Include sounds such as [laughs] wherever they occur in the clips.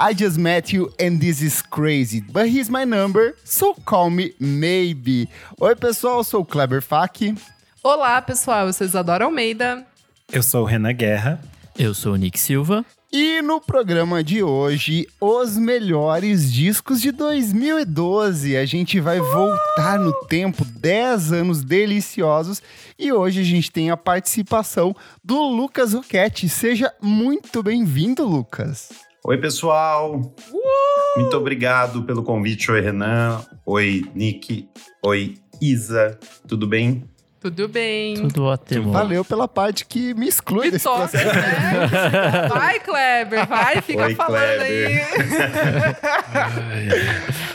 I just met you and this is crazy, but here's my number, so call me maybe. Oi, pessoal, eu sou o Kleber Fak. Olá, pessoal, eu sou Isadora Almeida. Eu sou o Renan Guerra. Eu sou o Nick Silva. E no programa de hoje, os melhores discos de 2012. A gente vai voltar no tempo, 10 anos deliciosos. E hoje a gente tem a participação do Lucas Roquete. Seja muito bem-vindo, Lucas. Oi, pessoal. Uh! Muito obrigado pelo convite. Oi, Renan. Oi, Nick. Oi, Isa. Tudo bem? Tudo bem. Tudo ótimo. Valeu pela parte que me exclui Me desse toca, né? [laughs] Vai, Kleber, vai, fica Oi, falando Kleber. [laughs] aí.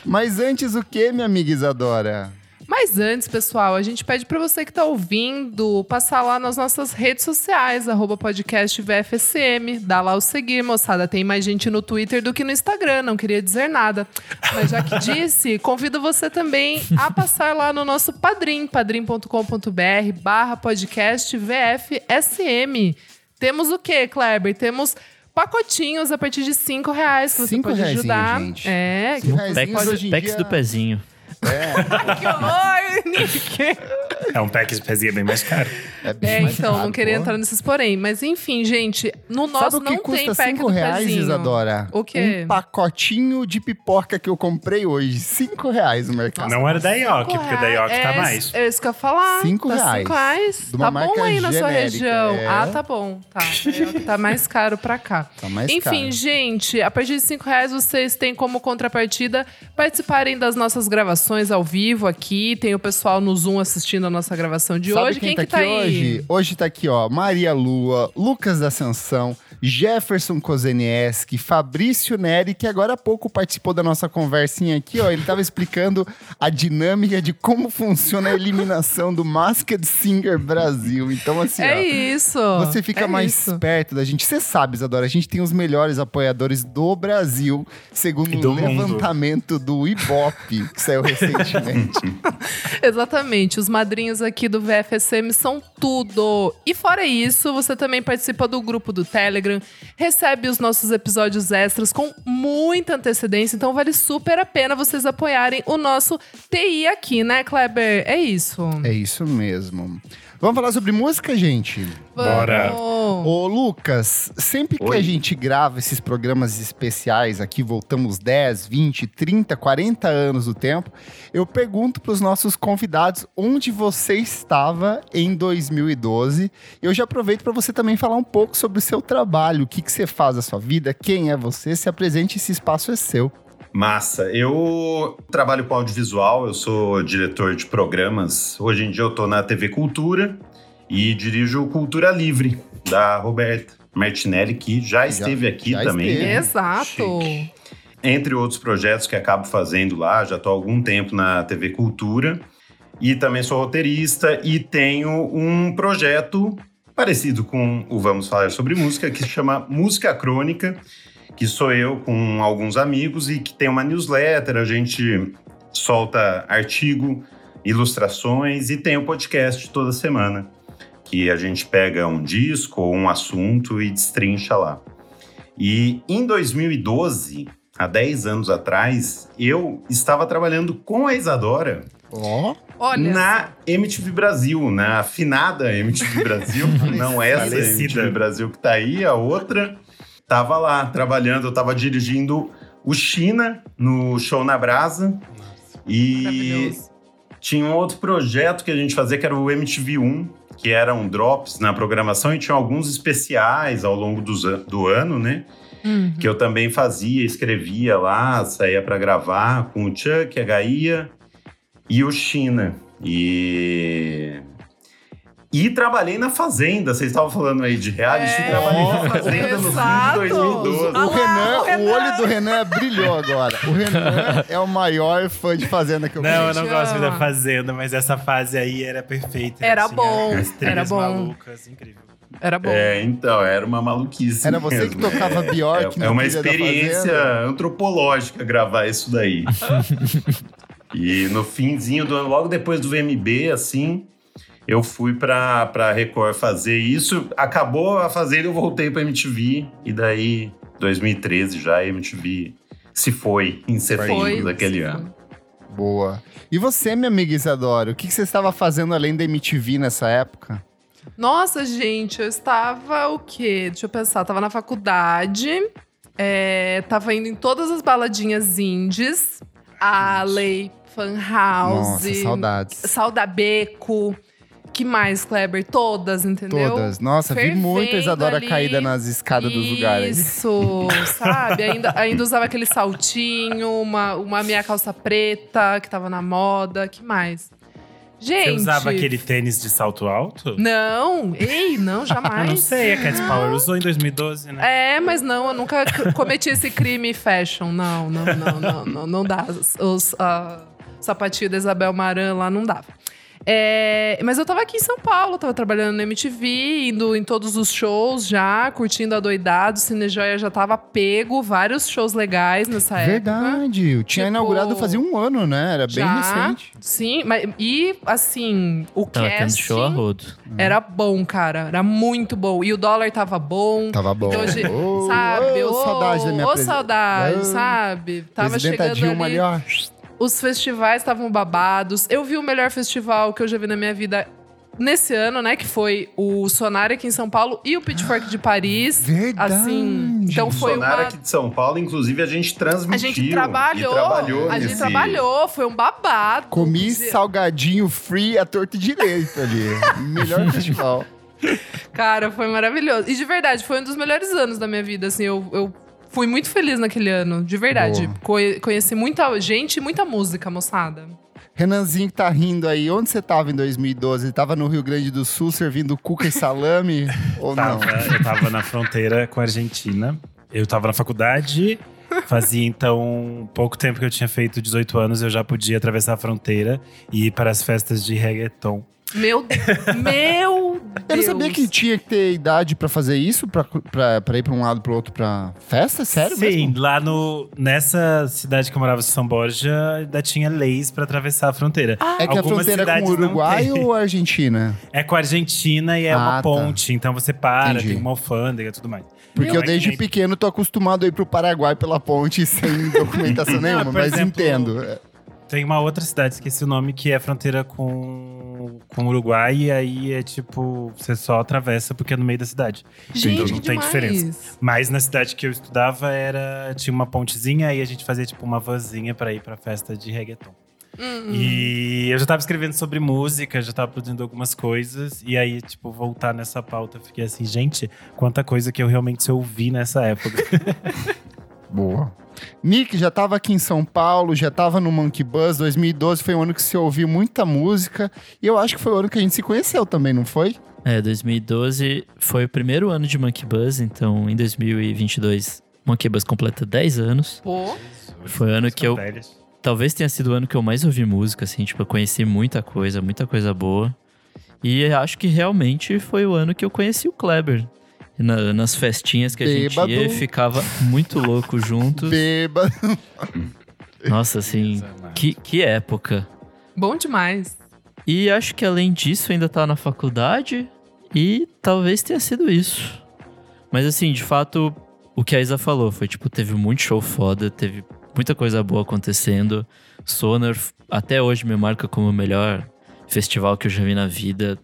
Mas antes o que, minha amiga Isadora? Mas antes, pessoal, a gente pede pra você que tá ouvindo passar lá nas nossas redes sociais, arroba podcast VFSM. Dá lá o seguir, moçada. Tem mais gente no Twitter do que no Instagram, não queria dizer nada. Mas já que disse, convido você também a passar lá no nosso Padrim, padrim.com.br barra podcast VFSM. Temos o quê, Kleber? Temos pacotinhos a partir de 5 reais que você Cinco pode ajudar. gente. É, Cinco Packs, packs dia- do pezinho. Que horror, Nick! É um pack de pezinha bem mais caro. É, bem É, mais então, caro, não queria pô. entrar nesses porém. Mas enfim, gente, no nosso Sabe o que não tem custa pack 5 do reais, pezinho. Isadora? O quê? Um pacotinho de pipoca que eu comprei hoje. 5 reais no mercado. não era da Ioki, Cinco porque da Ioki reais. tá É mais. É isso que eu ia falar. Cinco tá reais. Cinco reais. De uma Tá marca bom aí na sua região. é. Ah, tá bom. Tá. É tá mais caro pra cá. Tá mais Enfim, caro. gente, a partir de 5 reais vocês têm como contrapartida participarem das nossas gravações ao vivo aqui. Tem o pessoal no Zoom assistindo a nossa gravação de Sabe hoje. quem, Quem, tá que tá aqui aí? hoje? Hoje tá aqui, ó, Maria Lua, Lucas da Ascensão, Jefferson Kozenieski, Fabrício Neri, que agora há pouco participou da nossa conversinha aqui, ó. Ele tava explicando a dinâmica de como funciona a eliminação do Masked Singer Brasil. Então, assim, É ó. isso. Você fica é mais isso. perto da gente. Você sabe, Isadora, a gente tem os melhores apoiadores do Brasil, segundo o mundo. levantamento do Ibope, que saiu [laughs] recentemente. Exatamente. Os madrinhos aqui do VFSM são tudo. E fora isso, você também participa do grupo do Telegram, recebe os nossos episódios extras com muita antecedência, então vale super a pena vocês apoiarem o nosso TI aqui, né, Kleber? É isso. é isso mesmo. Vamos falar sobre música, gente? Bora. Ô, Lucas, sempre que Oi. a gente grava esses programas especiais aqui, voltamos 10, 20, 30, 40 anos do tempo, eu pergunto para os nossos convidados onde você estava em 2012. Eu já aproveito para você também falar um pouco sobre o seu trabalho, o que, que você faz na sua vida, quem é você, se apresente, esse espaço é seu. Massa. Eu trabalho com audiovisual, eu sou diretor de programas. Hoje em dia eu tô na TV Cultura e dirijo o Cultura Livre, da Roberta Martinelli, que já esteve aqui já também. esteve. né? Exato. Chique. Entre outros projetos que acabo fazendo lá, já tô há algum tempo na TV Cultura. E também sou roteirista e tenho um projeto parecido com o Vamos Falar sobre Música, que se chama Música Crônica, que sou eu com alguns amigos e que tem uma newsletter, a gente solta artigo, ilustrações e tem o podcast toda semana, que a gente pega um disco ou um assunto e destrincha lá. E em 2012, há 10 anos atrás, eu estava trabalhando com a Isadora Ó, Olha. na MTV Brasil, na afinada MTV Brasil, [laughs] não essa Falecida. MTV Brasil que tá aí, a outra. Tava lá trabalhando, eu tava dirigindo o China no Show na Brasa. E Maravilhoso. tinha um outro projeto que a gente fazia que era o MTV1, que eram drops na programação e tinha alguns especiais ao longo an- do ano, né? Uhum. que eu também fazia, escrevia lá, saía para gravar com o Chuck, a Gaia e o China. E e trabalhei na Fazenda. Vocês estavam falando aí de reality, É, trabalhei na Fazenda no fim de exato. 2012. Ah o lá, Renan, o o, Renan. olho do Renan brilhou agora. O Renan é o maior fã de Fazenda que eu Não, eu conheço. não gosto da Fazenda, mas essa fase aí era perfeita. Era bom, as era bom. malucas, incrível. Era bom. É, então, era uma maluquice. Era você que mesmo. tocava Bjork É, é uma experiência antropológica gravar isso daí. [laughs] e no finzinho do ano, logo depois do VMB, assim, eu fui pra, pra Record fazer isso. Acabou a Fazenda, eu voltei pra MTV. E daí 2013 já, a MTV se foi em setembro Foi, daquele se ano. Boa. E você, minha amiga Isadora, o que, que você estava fazendo além da MTV nessa época? Nossa, gente, eu estava o quê? Deixa eu pensar. Eu tava na faculdade, é, tava indo em todas as baladinhas indies. Alley, Fan House, Nossa, saudades. Saudabeco. Que mais, Kleber? Todas, entendeu? Todas. Nossa, vi Fervendo muito a Isadora ali. caída nas escadas dos lugares. Isso, sabe? Ainda, ainda usava aquele saltinho, uma, uma minha calça preta que tava na moda. Que mais? Gente. Você usava aquele tênis de salto alto? Não, ei, não, [laughs] jamais. Ah, não sei, a Cat Power usou em 2012, né? É, mas não, eu nunca cometi esse crime fashion. Não, não, não, não, não, não dá. Os, sapatinhos da Isabel Maran lá não dava. É, mas eu tava aqui em São Paulo, tava trabalhando na MTV, indo em todos os shows já, curtindo a doidado. Cinejoia já tava pego, vários shows legais nessa época. Verdade. Eu tinha Tipo, inaugurado fazia um ano, né? Era bem Já, recente. Sim, mas, e assim, o Tava tendo cast show a rodo. era bom, cara. Era muito bom. E o dólar tava bom. Tava bom. Então, Ô, sabe? ô, Ô, saudade da minha ô, presi- saudade, sabe? Tava Presidenta chegando Dilma ali, ali, ó. Os festivais estavam babados. Eu vi o melhor festival que eu já vi na minha vida nesse ano, né? Que foi o Sonar aqui em São Paulo e o Pitchfork de Paris. [gasps] Verdade. Assim, então foi Sonar uma... aqui de São Paulo, inclusive, a gente transmitiu. A gente trabalhou, E trabalhou a gente nesse- trabalhou, foi um babado. Comi Dizia- salgadinho free a torto e direito ali. [laughs] Melhor festival. Cara, foi maravilhoso. E de verdade, foi um dos melhores anos da minha vida, assim, eu, eu fui muito feliz naquele ano, de verdade. Boa. Conhe- conheci muita gente e muita música, moçada. Renanzinho que tá rindo aí, onde você tava em 2012? Tava no Rio Grande do Sul servindo cuca e salame? [laughs] ou não? Tava, eu tava na fronteira com a Argentina. Eu tava na faculdade. Fazia então pouco tempo que eu tinha feito 18 anos, eu já podia atravessar a fronteira e ir para as festas de reggaeton. Meu, [laughs] meu Eu não sabia que tinha que ter idade pra fazer isso, pra, pra, pra ir pra um lado pro outro pra festa? Sério Sim, mesmo? lá no, nessa cidade que eu morava, São Borja, ainda tinha leis para atravessar a fronteira. É que a Algumas fronteira é com o Uruguai ou a Argentina? É com a Argentina e é Ah, uma tá. ponte, então você para, Entendi. tem uma alfândega e tudo mais. Porque eu é desde pequeno tô acostumado a ir pro Paraguai pela ponte [laughs] sem documentação nenhuma, mas exemplo, entendo. É, Tem uma outra cidade, esqueci o nome, que é fronteira com, com o Uruguai, e aí é tipo, você só atravessa porque é no meio da cidade. Gente, então não tem demais. diferença. Mas na cidade que eu estudava era tinha uma pontezinha, aí a gente fazia tipo uma vanzinha pra ir pra festa de reggaeton. Hum, E eu já tava escrevendo sobre música, já tava produzindo algumas coisas, e aí, tipo, voltar nessa pauta, eu fiquei assim, gente, quanta coisa que eu realmente ouvi nessa época. [laughs] Boa. Nick já tava aqui em São Paulo, já tava no Monkey Buzz. 2012 foi um ano que você ouviu muita música. E eu acho que foi o ano que a gente se conheceu também, não foi? É, 2012 foi o primeiro ano de Monkey Buzz, então em 2022 Monkey Buzz completa 10 anos. Pô, Foi o ano que eu-. Talvez tenha sido o ano que eu mais ouvi música, assim, tipo, eu conheci muita coisa, muita coisa boa. E acho que realmente foi o ano que eu conheci o Kleber. Na- nas festinhas que a gente Bêbado. ia e ficava muito louco juntos. Beba. Nossa, assim, que, que época. bom demais. E acho que além disso ainda tá na faculdade e talvez tenha sido isso. Mas assim, de fato, o que a Isa falou foi tipo, teve muito show foda, teve muita coisa boa acontecendo. Sonar até hoje me marca como o melhor festival que eu já vi na vida.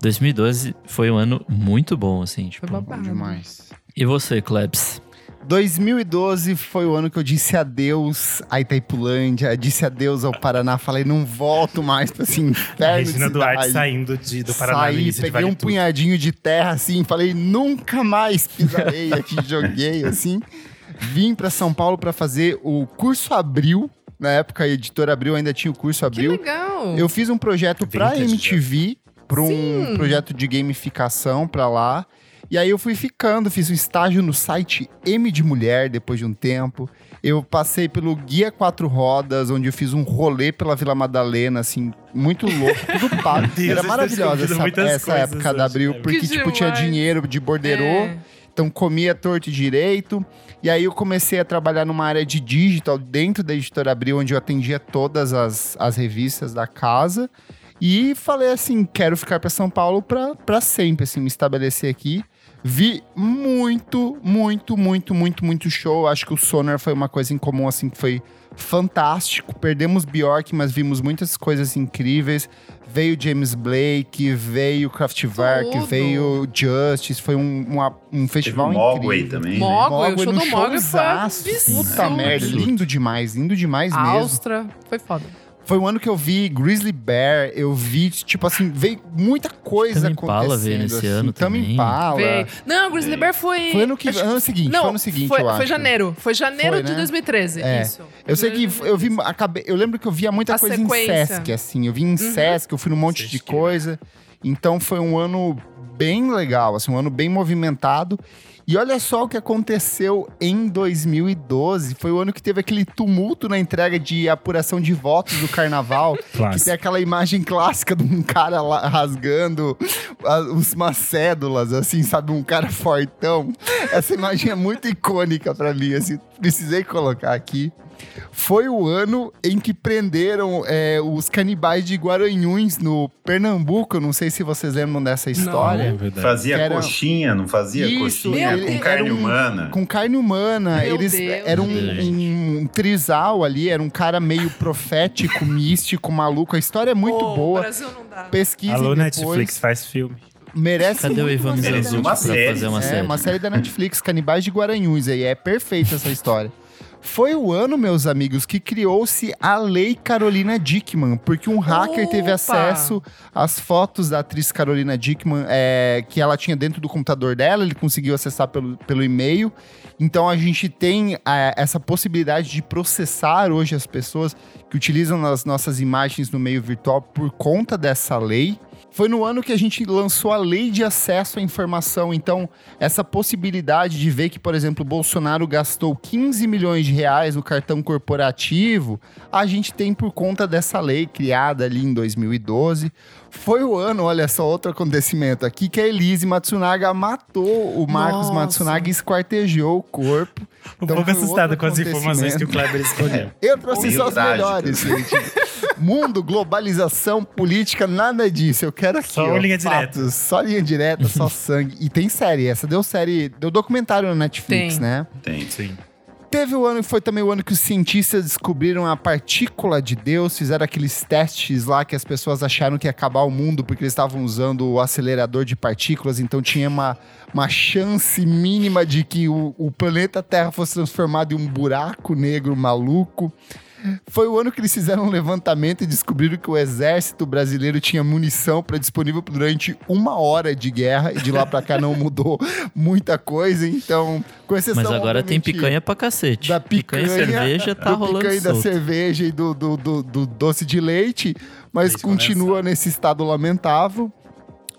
2012 foi um ano muito bom, assim, tipo. Foi babado. Demais. E você, Klebs? 2012 foi o ano que eu disse adeus à Itaipulândia, disse adeus ao Paraná. Falei, não volto mais pra esse A inferno de Regina Duarte cidade. saindo de, do Paraná Saí, peguei Vale um Tudo. punhadinho de terra assim, falei, nunca mais pisarei aqui, [laughs] joguei assim. Vim pra São Paulo pra fazer o curso Abril. Na época, a editora Abril ainda tinha o curso Que Abril. legal. Eu fiz um projeto pra Vintage, MTV, pra um Sim. projeto de gamificação pra lá. E aí eu fui ficando, fiz um estágio no site M de Mulher depois de um tempo. Eu passei pelo Guia Quatro Rodas, onde eu fiz um rolê pela Vila Madalena, assim, muito louco, tudo [laughs] pago. Deus, Era maravilhosa essa, essa época da Abril, porque, Que tipo, tinha dinheiro de borderô. É. Então comia torto e direito. E aí eu comecei a trabalhar numa área de digital dentro da editora Abril, onde eu atendia todas as, as revistas da casa. E falei assim, quero ficar para São Paulo para sempre, assim, me estabelecer aqui. Vi muito, muito, muito, muito, muito show. Acho que o Sonar foi uma coisa em comum, assim, que foi fantástico. Perdemos Bjork, mas vimos muitas coisas incríveis. Veio James Blake, veio Kraftwerk, Tudo. veio Justice. Foi um, uma- um Teve festival o Mogwai incrível. também. né? Mogwai, o show no do Mogwai foi. Puta merda, lindo demais, lindo demais A mesmo. Austra foi foda. Foi um ano que eu vi Grizzly Bear, eu vi, tipo assim, veio muita coisa Tame Impala acontecendo. veio nesse assim. ano Tame também. Impala. Veio. Não, Grizzly Bear foi. Foi ano que acho- ano seguinte, Não, foi ano seguinte, foi, eu acho. foi janeiro. Foi janeiro Foi, de né? 2013. É. Isso. Eu sei que eu vi, acabei, eu lembro que eu via muita A coisa sequência. em Sesc, assim, eu vi em Sesc, eu fui num monte de Sesc. coisa. Então foi um ano bem legal, assim, um ano bem movimentado. E olha só o que aconteceu em 2012. Foi o ano que teve aquele tumulto na entrega de apuração de votos do carnaval. [laughs] que tem aquela imagem clássica de um cara lá rasgando umas cédulas, assim, sabe? Um cara fortão. Essa imagem é muito icônica pra mim, assim. Precisei colocar aqui. Foi o ano em que prenderam é, os canibais de Guaranhuns no Pernambuco. Eu não sei se vocês lembram dessa É história. verdade. Fazia Que era- coxinha, não fazia Isso, coxinha ele- com carne um- humana? Com carne humana. Meu Eles Deus. eram um, um trisal ali, era um cara meio profético, [laughs] místico, maluco. A história é muito Pô, boa. Brasil não dá. Pesquisem Alô, depois. Netflix, faz filme. Merece Cadê o Ivan Uma pra série. fazer uma É, série? uma série da Netflix, Canibais de Guaranhuns aí. É perfeita essa história. Foi o ano, meus amigos, que criou-se a Lei Carolina Dickman, porque um hacker teve Opa! acesso às fotos da atriz Carolina Dickman é, que ela tinha dentro do computador dela, ele conseguiu acessar pelo, pelo e-mail. Então a gente tem é, essa possibilidade de processar hoje as pessoas que utilizam as nossas imagens no meio virtual por conta dessa lei. Foi no ano que a gente lançou a lei de acesso à informação. Então, essa possibilidade de ver que, por exemplo, o Bolsonaro gastou 15 milhões de reais no cartão corporativo, a gente tem por conta dessa lei criada ali em 2012. Foi o ano, olha só, outro acontecimento aqui, que a Elise Matsunaga matou o Marcos Nossa. Matsunaga e esquartejou o corpo. Um Então, pouco assustado com as informações que o Kleber escolheu. Eu trouxe só as Humildade. melhores, gente. Mundo, globalização, política, nada disso. Eu quero aqui. Só ó, linha fatos, direta. Só linha direta, só [laughs] sangue. E tem série. Essa deu série. Deu documentário na Netflix, Tem. né? Tem. Sim. Teve o ano que foi também o ano que os cientistas descobriram a partícula de Deus, fizeram aqueles testes lá que as pessoas acharam que ia acabar o mundo porque eles estavam usando o acelerador de partículas, então tinha uma, uma chance mínima de que o, o planeta Terra fosse transformado em um buraco negro maluco. Foi o ano que eles fizeram um levantamento e descobriram que o exército brasileiro tinha munição para disponível durante uma hora de guerra e de lá para cá não mudou muita coisa. Então, com exceção Mas agora tem picanha pra cacete. da picanha, e cerveja tá do rolando picanha da solto. cerveja e do, do, do- do doce de leite, mas Leite continua condensado. nesse estado lamentável.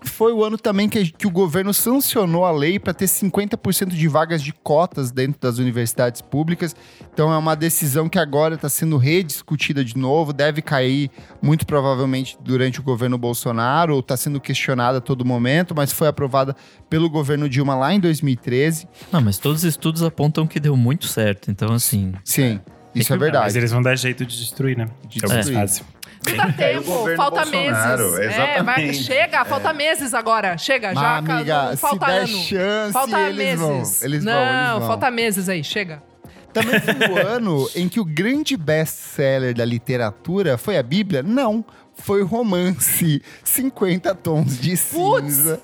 Foi o ano também que, que o governo sancionou a lei para ter 50% de vagas de cotas dentro das universidades públicas. Então é uma decisão que agora está sendo rediscutida de novo, deve cair muito provavelmente durante o governo Bolsonaro, ou está sendo questionada a todo momento, mas foi aprovada pelo governo Dilma lá em 2013. Não, mas todos os estudos apontam que deu muito certo. Então, assim, Sim, isso é Mas verdade. eles vão dar jeito de destruir, né? De Que é Não dá É, tempo, falta Bolsonaro, meses. É, vai, chega, falta meses agora. Chega, Mas, já amiga, não, se falta der ano. chance, falta eles meses. vão. Eles não, vão, eles vão. falta meses aí, chega. Também foi o [laughs] ano em que o grande best-seller da literatura foi a Bíblia? Não. Foi o romance 50 Tons de Putz! Cinza.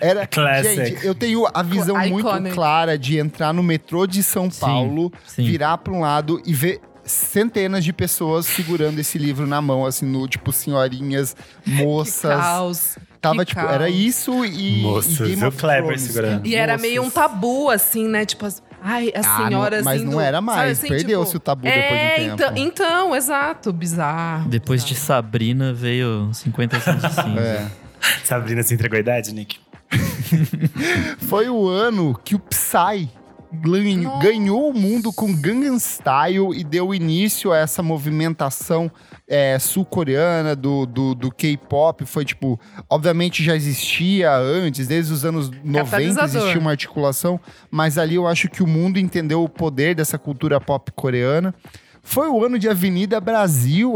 Era, Classic. gente, eu tenho a visão Iconic. muito clara de entrar no metrô de São Sim, Paulo, sim. virar para um lado e ver centenas de pessoas segurando esse livro na mão, assim, no tipo senhorinhas, moças. Que caos. Tava que tipo, caos. era isso e, Moças, e Game o of Kleber Thrones. segurando. E era Moças. meio um tabu, assim, né? Tipo, as- ai, as Ah, senhoras não- mas indo- não era mais, assim, perdeu-se tipo, o tabu depois de um é, tempo. Então, então, exato, bizarro. depois de bizarro. Sabrina veio 50 anos de cinza. É. Sabrina se entregou a idade, Nick? [laughs] Foi o ano que o Psy ganhou o mundo com Gangnam Style e deu início a essa movimentação é, sul-coreana do, do, do K-pop. Foi tipo, obviamente já existia antes, desde os anos 90 Catalisador. existia uma articulação, mas ali eu acho que o mundo entendeu o poder dessa cultura pop coreana. Foi o ano de Avenida Brasil.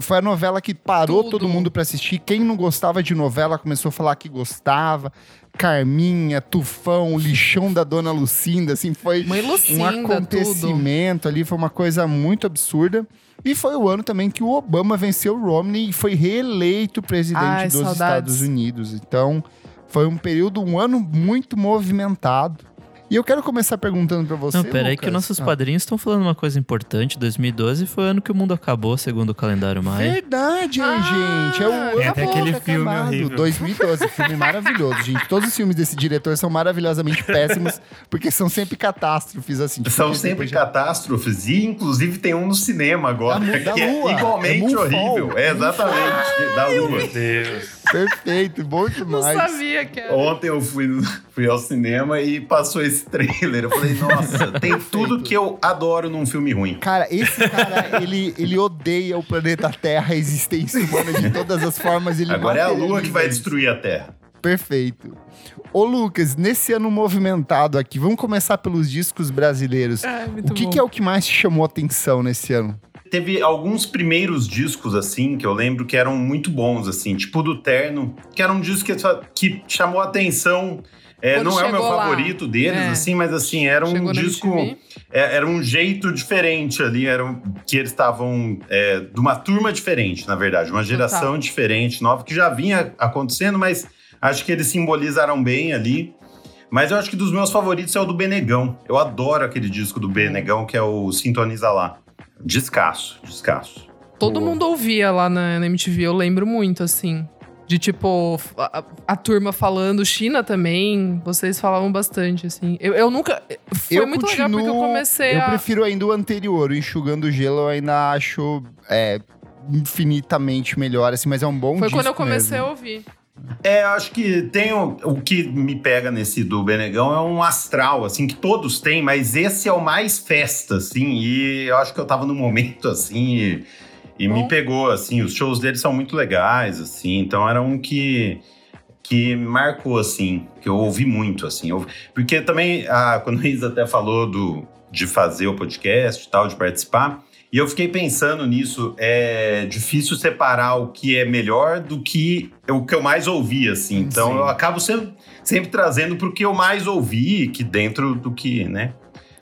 Foi a novela que parou Tudo. todo mundo pra assistir. Quem não gostava de novela começou a falar que gostava. Carminha, Tufão, Lixão da Dona Lucinda, assim, foi Mãe um Lucinda, tudo. acontecimento ali, foi uma coisa muito absurda. E foi o ano também que o Obama venceu o Romney e foi reeleito presidente Ai, dos saudades. Estados Unidos. Então, foi um período, um ano muito movimentado. E eu quero começar perguntando pra você. Não, peraí Lucas. que nossos Ah, padrinhos estão falando uma coisa importante. 2012 foi o ano que o mundo acabou, segundo o calendário Maia. Verdade, Ah, gente. É o ano até que aquele tá filme acabado. horrível. 2012, filme maravilhoso, gente. Todos os filmes desse diretor são maravilhosamente péssimos, porque são sempre catástrofes, assim. tipo, São sempre já- catástrofes. E, inclusive, tem um no cinema agora, Da [laughs] que é Lua. igualmente É horrível. É, exatamente. Da Lua. Meu Deus. Perfeito, bom Não demais. sabia que era. Ontem eu fui, fui ao cinema e passou esse trailer. Eu falei, nossa, [laughs] tem tudo que eu adoro num filme ruim. Cara, esse cara, ele, ele odeia o planeta Terra, a existência humana de todas as formas. Ele Agora é a Lua que vai isso. destruir a Terra. Perfeito. Ô, Lucas, nesse ano movimentado aqui, vamos começar pelos discos brasileiros. É, muito o que, bom. que é o que mais te chamou a atenção nesse ano? Teve alguns primeiros discos, assim, que eu lembro que eram muito bons, assim, tipo do Terno, que era um disco que, que chamou a atenção. É, não é o meu lá. favorito deles, É. assim, mas assim, era um Chegou disco. É, era um jeito diferente ali, era um- que eles estavam é, de uma turma diferente, na verdade, uma geração diferente, nova, que já vinha acontecendo, mas acho que eles simbolizaram bem ali. Mas eu acho que dos meus favoritos é o do Benegão. Eu adoro aquele disco do Benegão, que é o Sintoniza Lá. Descasso, descasso. Todo Boa. mundo ouvia lá na, na MTV, eu lembro muito, assim. De tipo, a, a turma falando, China também, vocês falavam bastante, assim. Eu, eu nunca. Foi muito legal porque eu comecei eu a. prefiro ainda o anterior, o Enxugando Gelo, eu ainda acho é, infinitamente melhor, assim, mas é um bom Foi disco quando eu comecei mesmo. a ouvir. É, eu acho que tem o, o que me pega nesse do Benegão é um astral, assim, que todos têm, mas esse é o mais festa, assim, e eu acho que eu tava num momento, assim, e, e me pegou, assim, os shows dele são muito legais, assim, então era um que que me marcou, assim, que eu ouvi muito, assim, eu- porque também, ah, quando a Isa até falou do, de fazer o podcast e tal, de participar, e eu fiquei pensando nisso, é difícil separar o que é melhor do que o que eu mais ouvi, assim. Então Sim. eu acabo sempre, sempre trazendo pro que eu mais ouvi, que dentro do que, né,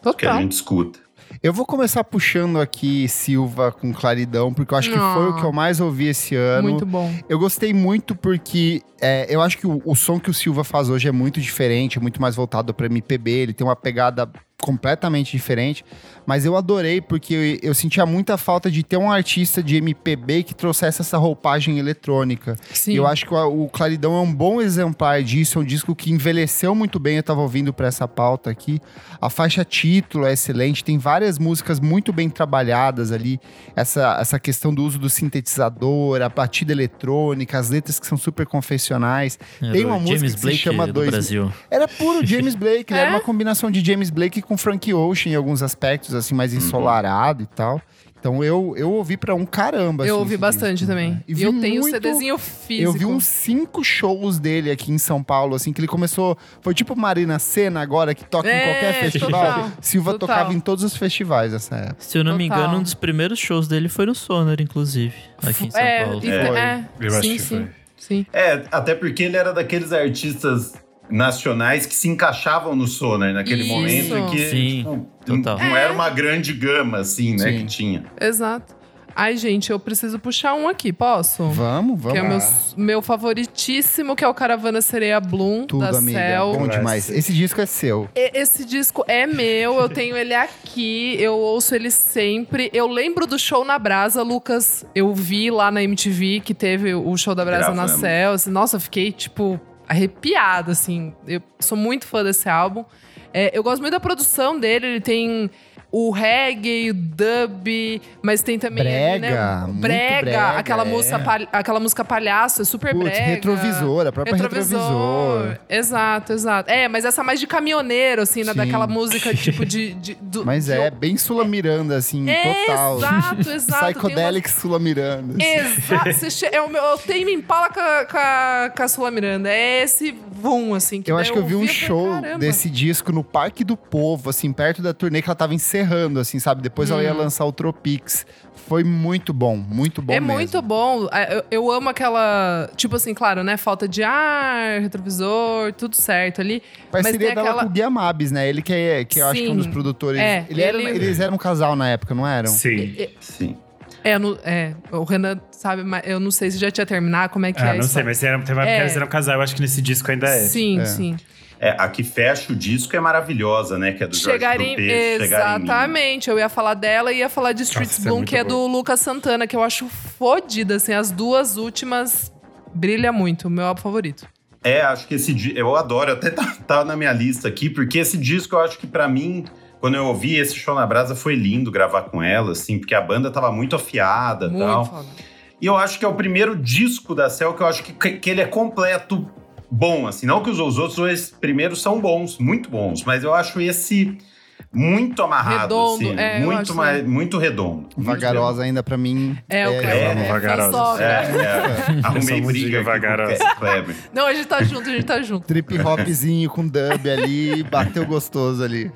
que a Total. gente escuta. Eu vou começar puxando aqui Silva com Claridão, porque eu acho que Ah. foi o que eu mais ouvi esse ano. Muito bom. Eu gostei muito porque é, eu acho que o, o som que o Silva faz hoje é muito diferente, é muito mais voltado para MPB, ele tem uma pegada completamente diferente, mas eu adorei porque eu, eu sentia muita falta de ter um artista de MPB que trouxesse essa roupagem eletrônica. Sim. E eu acho que o, o Claridão é um bom exemplar disso, é um disco que envelheceu muito bem, eu tava ouvindo para essa pauta aqui. A faixa título é excelente, tem várias músicas muito bem trabalhadas ali, essa, essa questão do uso do sintetizador, a batida eletrônica, as letras que são super confessionais. Era Tem uma música James que se Blake chama do Dois- Brasil. Era puro [laughs] James Blake, É? era uma combinação de James Blake com Frank Ocean em alguns aspectos, assim, mais ensolarado e tal. Então eu, eu ouvi pra um caramba. eu assim, ouvi esse bastante disco, também. né? E, vi eu tenho um muito- CDzinho físico. Eu vi uns cinco shows dele aqui em São Paulo, assim, que ele começou. Foi tipo Marina Senna agora, que toca em É, qualquer festival. total, Silva total. tocava em todos os festivais nessa época. Se eu não me Total. engano, um dos primeiros shows dele foi no Sonar, inclusive, aqui em São é, Paulo. e- É. é, Eu acho sim, que sim, foi. sim. É, até porque ele era daqueles artistas nacionais que se encaixavam no Sonar naquele Isso. momento e que Sim, tipo, total. não era uma grande gama, assim, né, Sim. que tinha. Exato. Ai, gente, eu preciso puxar um aqui, posso? Vamos, vamos. Que é o meu, meu favoritíssimo, que é o Caravana Sereia Bloom, Tudo, da amiga. Cell. Bom demais. Esse disco é seu. E- Esse disco é meu, eu tenho ele aqui, eu ouço ele sempre. Eu lembro do show na Brasa, Lucas. Eu vi lá na MTV que teve o show da Brasa na Gravamos. Cell. Assim, nossa, eu fiquei, tipo, arrepiada, assim. Eu sou muito fã desse álbum. É, eu gosto muito da produção dele, ele tem o reggae, o dub, mas tem também ali, Brega, né, muito brega, brega, aquela, é. música, pal- aquela música palhaço, é super Putz, brega. retrovisor, a própria retrovisor. Exato, exato. É, mas essa mais de caminhoneiro, assim, né? Daquela música tipo de. [laughs] de- do- Mas de- é bem Sula Miranda, assim, É, total. Exato, [laughs] exato. Psychedelic Sula Miranda. assim. Exato. [laughs] Che- É o meu. Eu tenho Impala com a, com, a, com a Sula Miranda. É esse boom, assim. Eu daí acho que eu vi um show desse disco no Parque do Povo, assim, perto da turnê, que ela tava encerrando, assim, sabe? Depois ela ia Hum. lançar o Tropics. Foi muito bom, muito bom é mesmo. muito bom. É, Eu, eu amo aquela. Tipo assim, claro, né? Falta de ar, retrovisor, tudo certo ali. Parceria Mas dela aquela- com o Guia Mabs, né? Ele que, é, que eu acho que é um dos Sim. produtores. É, Ele era- ele- eles eram um casal na época, não eram? Sim. Sim. É, no- é, o Renan sabe, mas eu não sei se já tinha terminado, como é que é. Ah, não sei, mas era, tem uma época É. eles eram casal, eu acho que nesse disco ainda é. Sim, É. sim. É, a que fecha o disco é maravilhosa, né? Que é do Jorge Chegar em, Chegar em Mim. exatamente. Eu ia falar dela e ia falar de Streets Nossa, é Bloom, muito que é boa. do Lucas Santana, que eu acho fodida, assim. As duas últimas brilha muito. Meu álbum favorito. É, acho que esse disco. Eu adoro, até tá, [laughs] tá na minha lista aqui, porque esse disco eu acho que pra mim, quando eu ouvi esse show na Brasa, foi lindo gravar com ela, assim, porque a banda tava muito afiada e Muito tal. foda. E eu acho que é o primeiro disco da Cell que eu acho que, que ele é completo bom, assim. Não que os os outros dois primeiros são bons, muito bons, mas eu acho esse muito amarrado, Redondo, assim. é, muito, mais, também. muito redondo. muito Vagarosa ainda pra mim. É, o É, cara vamos é, vagarosos. fã sogra. É, é. [laughs] Arrumei briga Kleber. Não, a gente tá junto, a gente tá junto. Trip hopzinho com dub ali, bateu gostoso ali.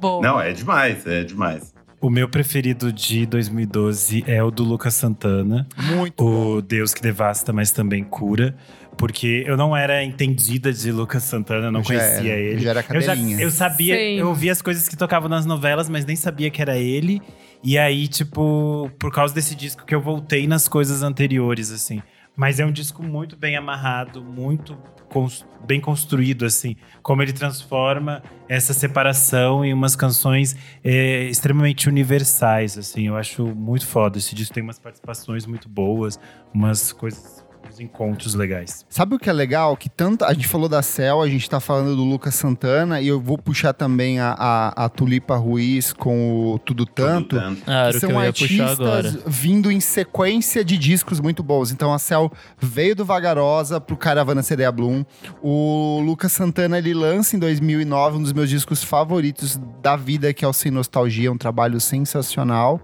Bom. Não, é demais, é demais. O meu preferido de 2012 é o do Lucas Santana. Muito bom. O Deus que Devasta, mas também cura. Porque eu não era entendida de Lucas Santana, eu não Já conhecia era, ele. já era eu, já, eu sabia, Sim. eu ouvia as coisas que tocavam nas novelas, mas nem sabia que era ele. E aí, tipo, por causa desse disco que eu voltei nas coisas anteriores, assim. Mas é um disco muito bem amarrado, muito cons- bem construído, assim. Como ele transforma essa separação em umas canções é, extremamente universais, assim. Eu acho muito foda. Esse disco tem umas participações muito boas, umas coisas, uns encontros legais. Sabe o que é legal? Que tanto. A gente falou da Cel, a gente tá falando do Lucas Santana, e eu vou puxar também a, a, a Tulipa Ruiz com o Tudo Tanto. Tudo tanto. Ah, que são puxar artistas agora. vindo em sequência de discos muito bons. Então a Cel veio do Vagarosa pro Caravana CDA Bloom. O Lucas Santana ele lança em 2009 um dos meus discos favoritos da vida, que é o Sem Nostalgia, um trabalho sensacional.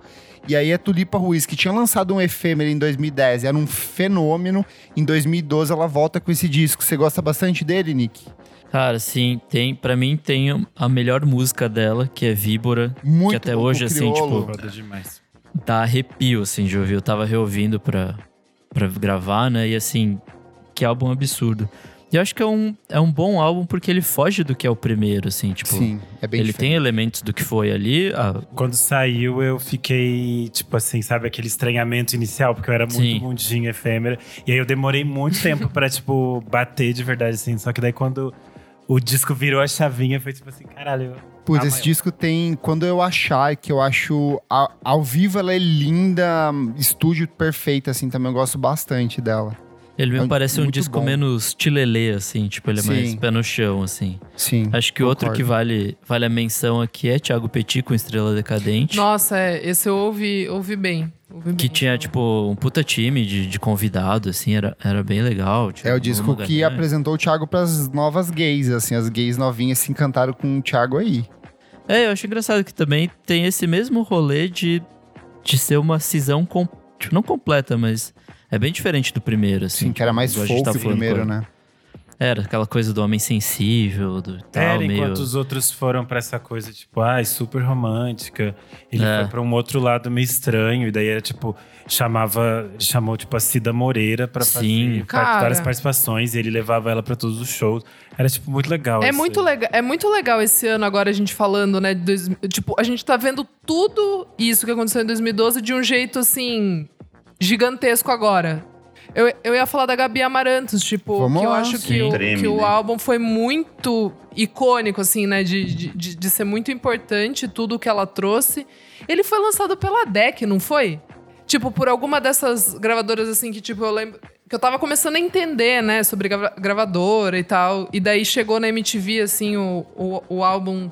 E aí a Tulipa Ruiz, que tinha lançado um efêmero em 2010, era um fenômeno. Em 2012 ela volta com esse disco. Você gosta bastante dele, Nick? Cara, sim, tem. Pra mim tem a melhor música dela, que é Víbora. Muito Que até bom, hoje, assim, tipo, demais. Dá arrepio, assim, de ouvir. Eu tava reouvindo pra, pra gravar, né? E assim, que álbum absurdo. E eu acho que é um, é um bom álbum porque ele foge do que é o primeiro, assim, tipo. Sim, é bem ele diferente. tem elementos do que foi ali. ah, Quando saiu, eu fiquei, tipo assim, sabe, aquele estranhamento inicial, porque eu era muito Sim. mundinho efêmera. E aí eu demorei muito tempo pra, [laughs] tipo, bater de verdade, assim. Só que daí quando o disco virou a chavinha, foi tipo assim, caralho. Putz, Ah, esse disco tem. Quando eu achar, que eu acho. a- ao vivo ela é linda, estúdio perfeito, assim, também eu gosto bastante dela. Ele me É parece um disco bom. menos tilelê, assim, tipo, ele é mais Sim. pé no chão, assim. Sim. Acho que outro concordo. que vale, vale a menção aqui é Thiago Petit com Estrela Decadente. Nossa, é, esse eu ouvi, ouvi bem. Ouvi Que bem. tinha, tipo, um puta time de, de convidado, assim, era, era bem legal. tipo, É o disco que apresentou o Thiago pras novas gays, assim, as gays novinhas se encantaram com o Thiago aí. É, eu acho engraçado que também tem esse mesmo rolê de, de ser uma cisão, com, tipo, não completa, mas é bem diferente do primeiro, assim. Sim, que era mais gente folk tá o primeiro, agora. né? Era aquela coisa do homem sensível, do tal, Era, meio... enquanto os outros foram pra essa coisa, tipo, ai, super romântica. Ele É. foi pra um outro lado meio estranho. E daí era, tipo, chamava... Chamou, tipo, a Cida Moreira pra Sim. fazer Cara. várias participações. E ele levava ela pra todos os shows. Era, tipo, muito legal. É muito, legal, é muito legal esse ano agora a gente falando, né? de dois- tipo, a gente tá vendo tudo isso que aconteceu em 2012 de um jeito, assim, gigantesco agora. Eu, eu ia falar da Gabi Amarantos, tipo, Vamos que eu lá, acho sim. que, o, Treme, que o né? álbum foi muito icônico, assim, né? De, de, de- de ser muito importante tudo que ela trouxe. Ele foi lançado pela DEC, não foi? Tipo, por alguma dessas gravadoras, assim, que, tipo, eu lembro. Que eu tava começando a entender, né, sobre grava- gravadora e tal. E daí chegou na MTV, assim, o, o, o álbum.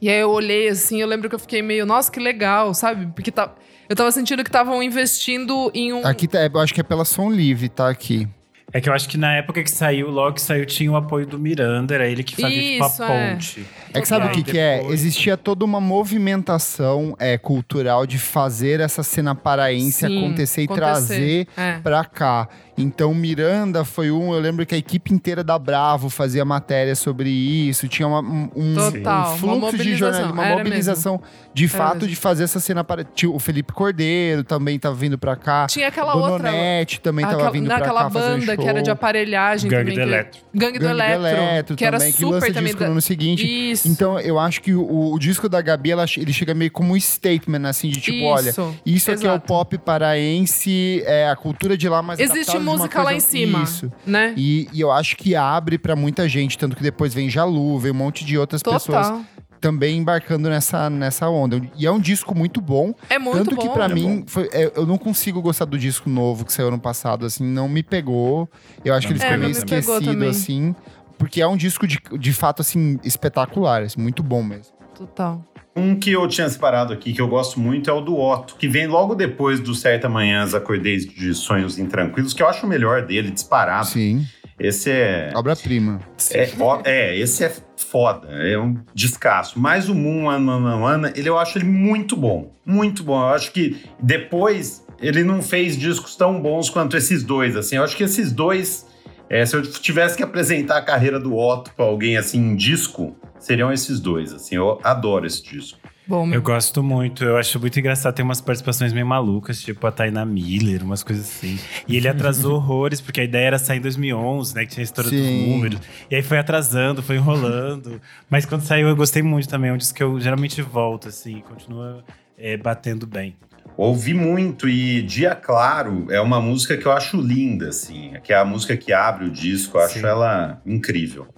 E aí eu olhei, assim, eu lembro que eu fiquei meio, nossa, que legal, sabe? Porque tá, eu tava sentindo que estavam investindo em um. Aqui tá- eu acho que é pela Som Livre, tá aqui. É que eu acho que na época que saiu, logo que saiu, tinha o apoio do Miranda, era ele que fazia Isso, tipo a é. ponte. É que sabe o que, que é? Existia toda uma movimentação é, cultural de fazer essa cena paraense Sim, acontecer e acontecer. trazer É. pra cá. Então, Miranda foi um. Eu lembro que a equipe inteira da Bravo fazia matéria sobre isso. Tinha uma- um, Total, um uma fluxo de jornalismo, uma era mobilização de Era fato mesmo. de fazer essa cena para. Tinha o Felipe Cordeiro também tava vindo pra cá. Tinha aquela Dona outra. Onete também tava aquela- vindo pra naquela cá fazer banda que era de show. aparelhagem Gangue também. do que- Eletro. Gangue do Gangue do Eletro. Eletro que era também, que super lança também. disco da- no ano seguinte. Isso. Então, eu acho que o, o disco da Gabi, ela- ele chega meio como um statement, assim, de tipo, olha, Isso, isso aqui é o exato. pop paraense, é a cultura de lá, mas Existe de uma música lá coisa- em cima. Isso. Né? E, e eu acho que abre pra muita gente, tanto que depois vem Jalu, vem um monte de outras pessoas Total. também embarcando nessa, nessa onda. E é um disco muito bom, É muito tanto bom. que pra É mim, foi- é, eu não consigo gostar do disco novo que saiu ano passado, assim, não me pegou. Eu acho que ele É, ficou meio esquecido, assim. Porque é um disco de, de fato, assim, espetacular, assim, muito bom mesmo. Total. Um que eu tinha separado aqui, que eu gosto muito, é o do Otto, que vem logo depois do Certa Manhãs Acordei de Sonhos Intranquilos, que eu acho o melhor dele, disparado. Sim, Esse é, obra-prima. é, é, esse é foda, é um descasso. Mas o Moon Ana, ele eu acho ele muito bom, muito bom. Eu acho que depois ele não fez discos tão bons quanto esses dois, assim. Eu acho que esses dois, é, se eu tivesse que apresentar a carreira do Otto pra alguém assim em disco, seriam esses dois, assim. Eu adoro esse disco. Bom, meu. Eu gosto muito, eu acho muito engraçado. Tem umas participações meio malucas, tipo a Taina Miller, umas coisas assim. E ele atrasou horrores, porque a ideia era sair em 2011, né? Que tinha a história dos Sim. números. E aí foi atrasando, foi enrolando. Mas quando saiu, eu gostei muito também. É um disco que eu geralmente volto, assim, continua é, batendo bem. Ouvi muito e Dia Claro é uma música que eu acho linda, assim. Que é a música que abre o disco, eu acho Sim. ela incrível.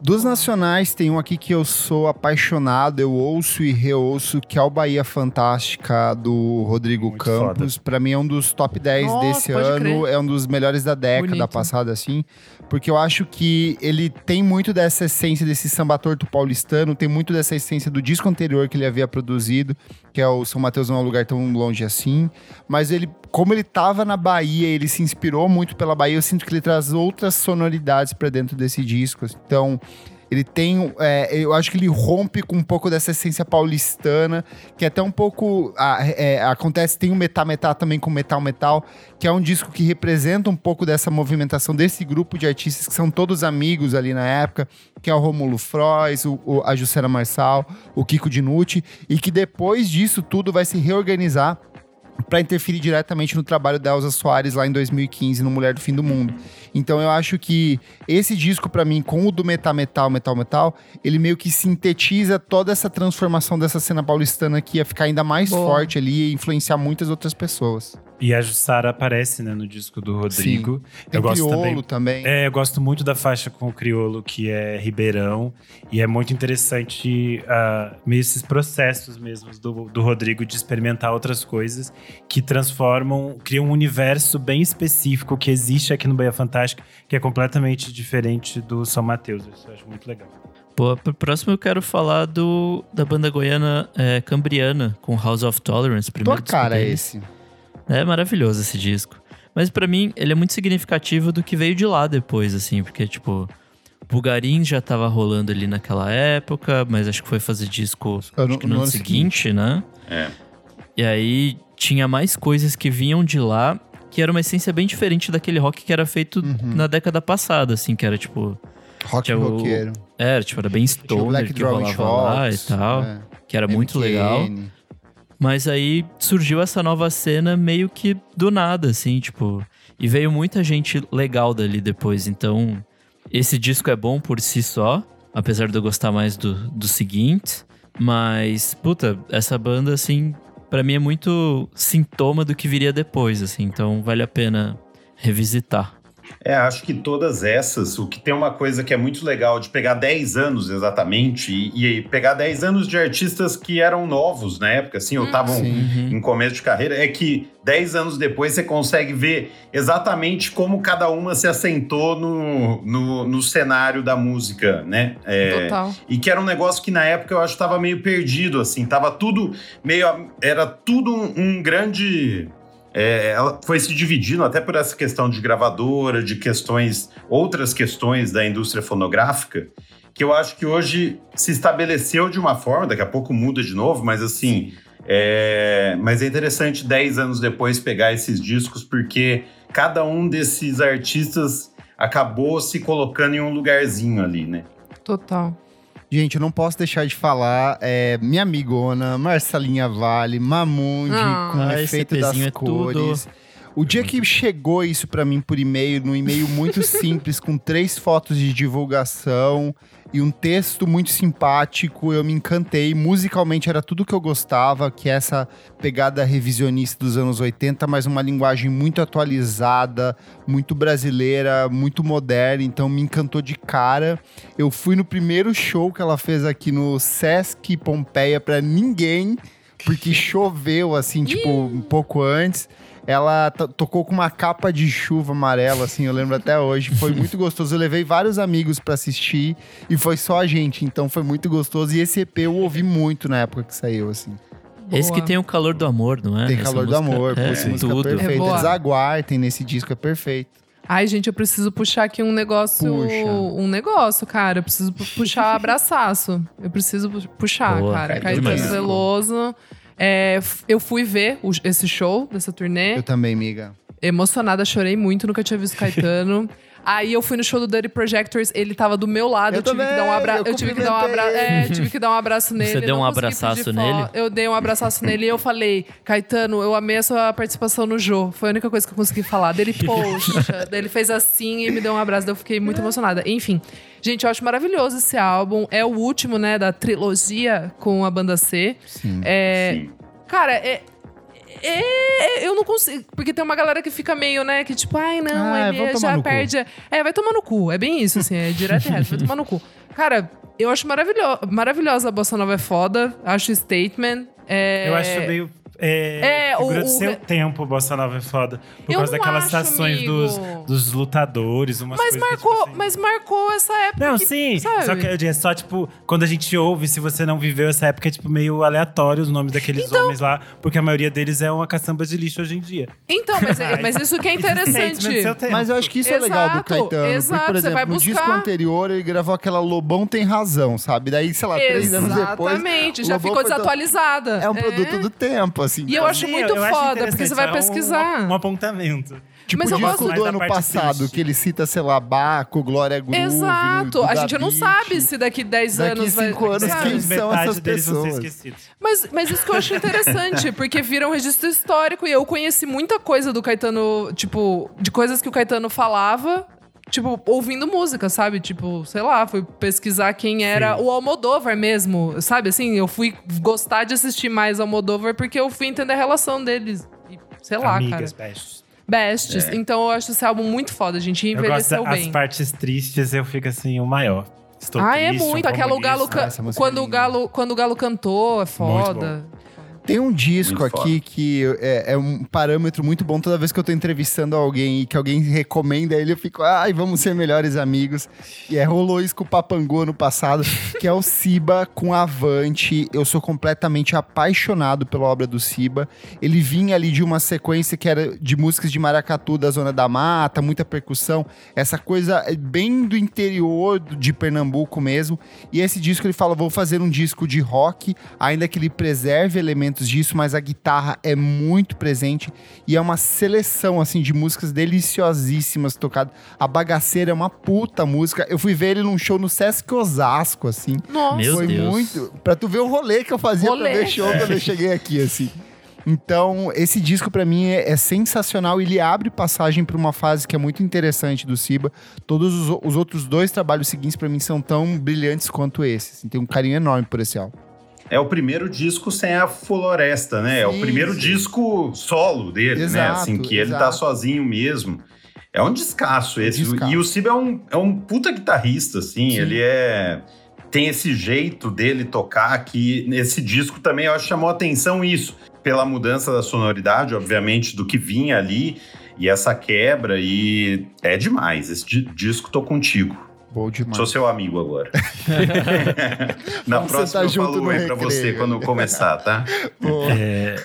Dos nacionais, tem um aqui que eu sou apaixonado, eu ouço e reouço, que é o Bahia Fantástica, do Rodrigo Muito Campos. Pra mim é um dos top 10 Nossa, desse ano, crer. é um dos melhores da década Bonito. passada, assim. Porque eu acho que ele tem muito dessa essência desse samba torto paulistano, tem muito dessa essência do disco anterior que ele havia produzido, que é o São Mateus não é um lugar tão longe assim. Mas ele, como ele tava na Bahia, ele se inspirou muito pela Bahia, eu sinto que ele traz outras sonoridades pra dentro desse disco. Então, ele tem. é, eu acho que ele rompe com um pouco dessa essência paulistana, que é até um pouco. é, acontece, tem o Metá Metá também com Metal Metal, que é um disco que representa um pouco dessa movimentação desse grupo de artistas que são todos amigos ali na época, que é o Romulo Frois, o, o- a Jussara Marçal, o Kiko Dinucci, e que depois disso tudo vai se reorganizar para interferir diretamente no trabalho da Elza Soares lá em 2015 no Mulher do Fim do Mundo. Então eu acho que esse disco pra mim com o do Metal Metal Metal Metal, ele meio que sintetiza toda essa transformação dessa cena paulistana que ia ficar ainda mais Boa. forte ali e influenciar muitas outras pessoas. E a Jussara aparece, né, no disco do Rodrigo. Tem eu gosto Criolo também. também. É, eu gosto muito da faixa com o criolo, que é Ribeirão. E é muito interessante ah, meio esses processos mesmo do, do Rodrigo de experimentar outras coisas que transformam, criam um universo bem específico que existe aqui no Bahia Fantástica, que é completamente diferente do São Mateus. Isso eu acho muito legal. Boa, pro próximo eu quero falar do, da banda goiana é, Cambriana, com House of Tolerance. Primeiro Tua cara é esse. É maravilhoso esse disco. Mas pra mim, ele é muito significativo do que veio de lá depois, assim, porque, tipo, Bulgarim já tava rolando ali naquela época, mas acho que foi fazer disco no, no ano ano seguinte, né? É. E aí tinha mais coisas que vinham de lá, que era uma essência bem diferente daquele rock que era feito Uhum. na década passada, assim, que era tipo. Rock Tinha o- roqueiro. Era, tipo, era bem stoner Black que rolava lá e tal, é, que era muito MQN. legal. Mas aí surgiu essa nova cena meio que do nada, assim, tipo. E veio muita gente legal dali depois. Então, esse disco é bom por si só, apesar de eu gostar mais do, do seguinte. Mas, puta, essa banda, assim, pra mim é muito sintoma do que viria depois, assim. Então, vale a pena revisitar. É, acho que todas essas, o que tem uma coisa que é muito legal de pegar 10 anos exatamente, e, e pegar 10 anos de artistas que eram novos na época, assim, ou estavam Sim. Uhum. em começo de carreira, é que 10 anos depois você consegue ver exatamente como cada uma se assentou no, no, no cenário da música, né? É, Total. e que era um negócio que na época eu acho que tava meio perdido, assim. Tava tudo meio. Era tudo um, um grande. É, ela foi se dividindo até por essa questão de gravadora, de questões, outras questões da indústria fonográfica, que eu acho que hoje se estabeleceu de uma forma, daqui a pouco muda de novo, mas assim, é, mas é interessante 10 anos depois pegar esses discos, porque cada um desses artistas acabou se colocando em um lugarzinho ali, né? Total. Gente, eu não posso deixar de falar, é, minha amigona, Marcelinha Vale, Mamundi, Ah. com o Ah, efeito das é tudo. O dia que chegou isso pra mim por e-mail, num e-mail muito [laughs] simples, com três fotos de divulgação e um texto muito simpático, eu me encantei. Musicalmente era tudo que eu gostava, que é essa pegada revisionista dos anos 80, mas uma linguagem muito atualizada, muito brasileira, muito moderna, então me encantou de cara. Eu fui no primeiro show que ela fez aqui no Sesc Pompeia pra ninguém, porque [laughs] choveu assim, tipo, um pouco antes. Ela to- tocou com uma capa de chuva amarela, assim, eu lembro até hoje. Foi [laughs] muito gostoso. Eu levei vários amigos pra assistir e foi só a gente, então foi muito gostoso. E esse EP eu ouvi muito na época que saiu, assim. Esse Boa. que tem o calor do amor, não é? Tem Essa calor do música- amor, é, música tudo. perfeita. É nesse disco, é perfeito. Ai, gente, eu preciso puxar aqui um negócio. Puxa. Um negócio, cara. Eu preciso pu- puxar abraçaço. Eu preciso pu- puxar, Boa, cara. cara, Caetano. Veloso. É, f- eu fui ver o- esse show dessa turnê. Eu também, miga. Emocionada, chorei muito, nunca tinha visto [laughs] Caetano. Aí eu fui no show do Dirty Projectors, ele tava do meu lado, Eu eu, tive que também, dar um abraço. eu Eu tive que dar um abraço. É, tive que dar um abraço nele. deu eu um pedir nele? Eu dei um abraçaço nele e eu falei, Caetano, eu amei a sua participação no Jô. Foi a única coisa que eu consegui falar. Dele, [laughs] poxa. Daí ele fez assim e me deu um abraço. Daí eu fiquei muito emocionada. Enfim, gente, eu acho maravilhoso esse álbum. É o último, né, da trilogia com a banda C. Sim. É, Sim. Cara, é. É- eu não consigo. Porque tem uma galera que fica meio, né? Que tipo, ai, não, Ah, ele já perde. É, vai tomar no cu. É bem isso, assim, é direto e reto, vai tomar no cu. Cara, eu acho maravilho maravilhosa a Bossa Nova é foda. Acho statement. É... Eu acho meio. É, É, figura o- do o- seu tempo, Bossa Nova é foda. Por Eu causa daquelas acho, estações dos, dos lutadores, umas Mas coisas que, marcou, tipo assim- mas marcou essa época. Não, que, sim. sabe? Só que eu digo, é só, tipo, quando a gente ouve, se você não viveu essa época, é, tipo, meio aleatório os nomes daqueles Então- homens lá, porque a maioria deles é uma caçamba de lixo hoje em dia. Então, mas, é- mas isso que é [laughs] interessante. seu. Mas eu acho que isso é legal do Exato, Caetano. exato, porque, por você vai exemplo, no disco buscar- anterior ele gravou aquela Lobão Tem Razão, sabe? Daí, sei lá, três anos depois. Exatamente, já ficou desatualizada. É um produto do tempo, assim. E eu Então, acho Sim, muito eu acho foda, porque interessante, você vai é pesquisar. Um, um apontamento. Tipo Mas o eu disco gosto- do ano passado, triste. que ele cita, sei lá, Baco, Glória Groove. Exato. A gente não sabe se daqui 10 Daqui anos vai. cinco anos, sabe? quem são Metade essas pessoas? Mas, mas isso que eu acho interessante, [laughs] porque vira um registro histórico e eu conheci muita coisa do Caetano, tipo, de coisas que o Caetano falava. Tipo, ouvindo música, sabe? Tipo, sei lá, fui pesquisar quem era o Almodóvar mesmo, sabe? Assim, eu fui gostar de assistir mais Almodóvar porque eu fui entender a relação deles. E, sei lá, Amigas, cara. bestes. Bestes. Então eu acho esse álbum muito foda, gente. Eu gosto Envelheceu bem. partes tristes, eu fico assim, o maior. Estou Ah, é triste, um muito. Aquela o Galo. comunista. can- é Quando, o. Galo, quando o Galo cantou, é foda. Tem um disco Muito aqui que é, é um parâmetro muito bom toda vez que eu tô entrevistando alguém e que alguém recomenda ele, eu fico, ai, vamos ser melhores amigos. E é, rolou isso com o Papangô no passado, [laughs] que é o Siba com Avante. Eu sou completamente apaixonado pela obra do Siba. Ele vinha ali de uma sequência que era de músicas de maracatu da Zona da Mata, muita percussão, essa coisa é bem do interior de Pernambuco mesmo. E esse disco ele fala: vou fazer um disco de rock, ainda que ele preserve elementos disso, mas a guitarra é muito presente e é uma seleção assim de músicas deliciosíssimas tocadas. A Bagaceira é uma puta música. Eu fui ver ele num show no Sesc Osasco, assim. Nossa. Meu Foi Deus. muito. Pra tu ver o rolê que eu fazia Rolê. pra ver show quando eu cheguei aqui, assim. Então, esse disco pra mim é, é sensacional. Ele abre passagem pra uma fase que é muito interessante do Siba. Todos os, os outros dois trabalhos seguintes pra mim são tão brilhantes quanto esse. assim. Tem um carinho enorme por esse álbum. É o primeiro disco sem a floresta, né? é o Sim, primeiro sim. disco solo dele, né? Exato, Assim, que ele tá sozinho mesmo. É um descasso esse. Descasso. E o Siba é um, é um puta guitarrista, assim. Sim. Ele é. Tem esse jeito dele tocar que nesse disco também eu acho que chamou atenção isso. Pela mudança da sonoridade, obviamente, do que vinha ali. E essa quebra. E é demais. Esse di- disco tô contigo. Bom demais. Sou seu amigo agora. [laughs] Na Vamos próxima sentar eu junto falo oi pra você quando começar, tá? [laughs] É,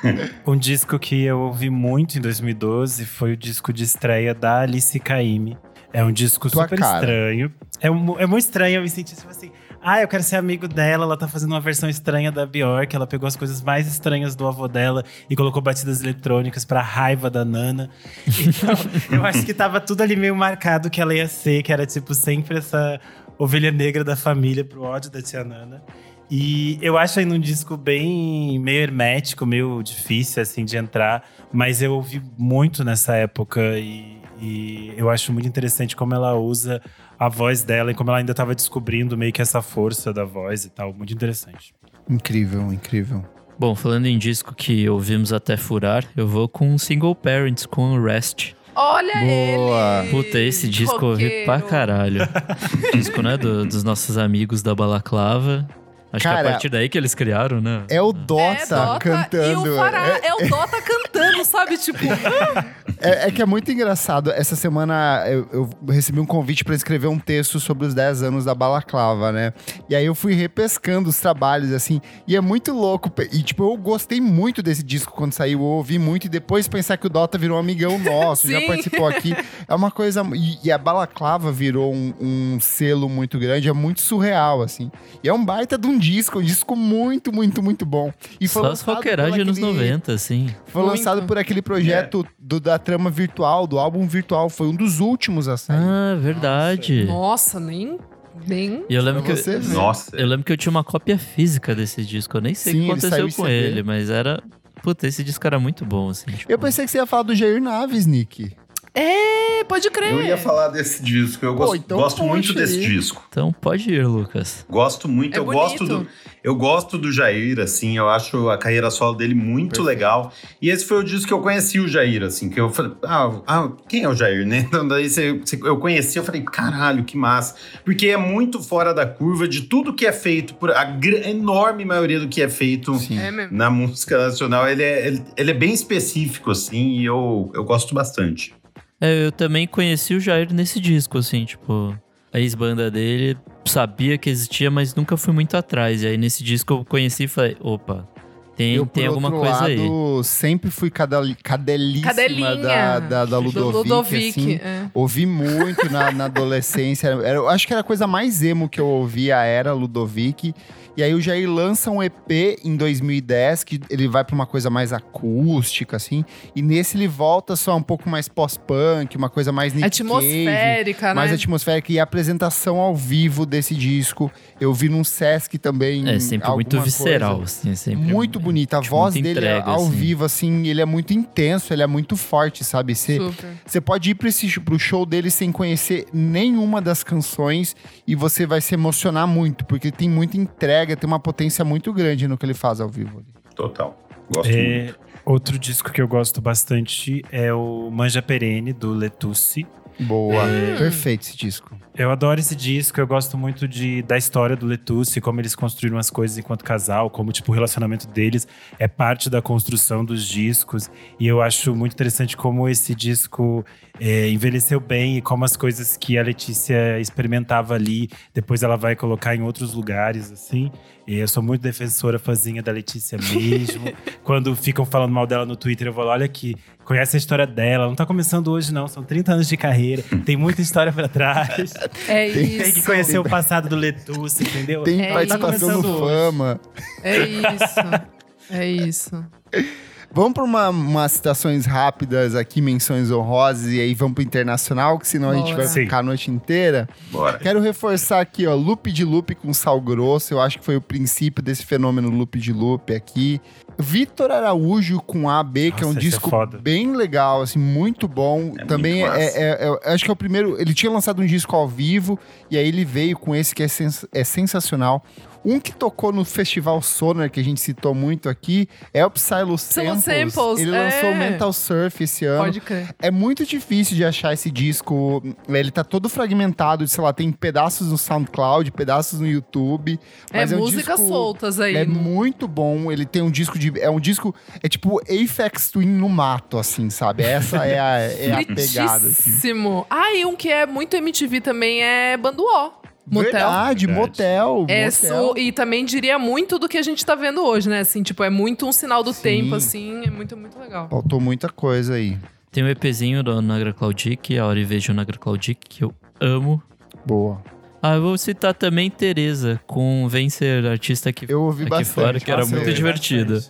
um disco que eu ouvi muito em 2012 foi o disco de estreia da Alice Caymmi. É um disco Tua super cara. estranho. É, mu- é muito estranho, eu me senti tipo assim. Ah, eu quero ser amigo dela. Ela tá fazendo uma versão estranha da Bjork. Ela pegou as coisas mais estranhas do avô dela e colocou batidas eletrônicas pra raiva da Nana. Então, [laughs] eu acho que tava tudo ali meio marcado que ela ia ser, que era tipo sempre essa ovelha negra da família pro ódio da tia Nana. E eu acho ainda um disco bem meio hermético, meio difícil assim de entrar, mas eu ouvi muito nessa época e, e eu acho muito interessante como ela usa a voz dela e como ela ainda estava descobrindo meio que essa força da voz e tal, muito interessante. Incrível, incrível. Bom, falando em disco que ouvimos até furar, eu vou com Single Parents, com o Rest. Olha Boa. ele! Puta, esse disco eu ouvi pra Roqueiro. caralho. [laughs] disco, né, do- dos nossos amigos da Balaclava. Acho que Cara, é a partir daí que eles criaram, né? É o É, Dota, Dota cantando. E o Fará, É- é, o Dota cantando, sabe? Tipo, [laughs] É, é que é muito engraçado. Essa semana eu, eu recebi um convite pra escrever um texto sobre os 10 anos da Balaclava, né? E aí eu fui repescando os trabalhos, assim. E é muito louco. E, tipo, eu gostei muito desse disco quando saiu. Eu ouvi muito. E depois pensar que o Dota virou um amigão nosso, já [laughs] participou aqui. É uma coisa. E, e a Balaclava virou um, um selo muito grande. É muito surreal, assim. E é um baita de um disco. Um disco muito, muito, muito bom. E foi Só as lançado por roqueiragens nos aquele- 90, assim. foi Muito. lançado por aquele projeto do, da trama virtual, do álbum virtual. Foi um dos últimos a sair. Ah, verdade. nossa, nem. nem... E eu lembro que você ver. Nossa. eu lembro que eu tinha uma cópia física desse disco. Eu nem sei Sim, o que saiu aconteceu com ele, mas era. Puta, esse disco era muito bom, assim. tipo- Eu pensei que você ia falar do Jair Naves, Nick. É, pode crer. Eu ia falar desse disco. Eu Pô, gosto, então gosto muito desse aí. disco. Então pode ir, Lucas. Gosto muito, É eu bonito. gosto do eu gosto do Jair assim, eu acho a carreira solo dele muito Perfeito. legal. E esse foi o disco que eu conheci o Jair assim, que eu falei, ah, ah, quem é o Jair, né? Então [laughs] daí você- você- eu conheci, eu falei, caralho, que massa. Porque é muito fora da curva de tudo que é feito por a enorme maioria do que é feito Sim. É na música nacional, ele é, ele, ele é bem específico assim, e eu, eu gosto bastante. É, eu também conheci o Jair nesse disco, assim, tipo, a ex-banda dele sabia que existia, mas nunca fui muito atrás. E aí nesse disco eu conheci e falei, opa, tem, eu, tem alguma coisa aí. lado, sempre fui cadelíssima Cadelinha. da, da, da Do Ludovic, Ludovic. assim. é. Ouvi muito na, na [laughs] adolescência. Era- eu acho que era a coisa mais emo que eu ouvia, era Ludovic. E aí o Jair lança um EP em 2010, que ele vai pra uma coisa mais acústica, assim. E nesse ele volta só um pouco mais pós-punk, uma coisa mais Nick Cave. Atmosférica, mais né? atmosférica e a apresentação ao vivo desse disco. Eu vi num Sesc também. É sempre muito visceral, coisa. assim, sempre. Muito bonita. A tipo, voz dele entrega, ao assim. vivo, assim, ele é muito intenso, ele é muito forte, sabe? Você Super. você pode ir pra esse, pro show dele sem conhecer nenhuma das canções e você vai se emocionar muito, porque tem muita entrega, tem uma potência muito grande no que ele faz ao vivo. ali. Total. Gosto muito. É, outro disco que eu gosto bastante é o Manja Perene, do Letucci. Boa. Perfeito esse disco. Eu adoro esse disco, eu gosto muito de, da história do Letucci, como eles construíram as coisas enquanto casal, como tipo, o relacionamento deles é parte da construção dos discos. E eu acho muito interessante como esse disco é, envelheceu bem e como as coisas que a Letícia experimentava ali, depois ela vai colocar em outros lugares, assim. E eu sou muito defensora, fãzinha da Letícia mesmo. [laughs] Quando ficam falando mal dela no Twitter, eu vou lá, olha aqui, conhece a história dela, não tá começando hoje não, são 30 anos de carreira, tem muita história pra trás. É Tem- isso. Tem que conhecer o passado do Letucci, entendeu? Tem É participação isso. do Fama. É isso. É isso. [laughs] Vamos para uma, umas citações rápidas aqui, menções honrosas, e aí vamos pro internacional, que senão a gente Bora. vai Sim. ficar a noite inteira. Bora. Quero reforçar aqui, ó, loop de loop com sal grosso. Eu acho que foi o princípio desse fenômeno loop de loop aqui. Vitor Araújo com AB, que é um Nossa, é disco foda. bem legal, assim, muito bom. É Também muito é, é- é- acho que é o primeiro. Ele tinha lançado um disco ao vivo e aí ele veio com esse que é, sens- é sensacional. Um que tocou no Festival Sonar, que a gente citou muito aqui, é o Psylo Samples. Samples, Ele é. lançou o Mental Surf esse ano. Pode crer. É muito difícil de achar esse disco. Ele tá todo fragmentado, sei lá, tem pedaços no SoundCloud, pedaços no YouTube. É, Mas é, um músicas disco- soltas aí. É no- muito bom. Ele tem um disco de. É um disco. É tipo Apex Twin no mato, assim, sabe? Essa é a, é a [laughs] pegada, assim. Ah, e um que é muito MTV também é Bando O. Motel. Verdade, Verdade. motel. É, motel. su- e também diria muito do que a gente tá vendo hoje, né? Assim, tipo, é muito um sinal do Sim. tempo, assim. É muito, muito legal. Faltou muita coisa aí. Tem um EPzinho do Nagra Claudic, a hora e vejo o Nagra Claudic, que eu amo. Boa. Ah, eu vou citar também Tereza, com Vencer, artista aqui, Eu ouvi aqui bastante. fora, que era Nossa, muito divertida.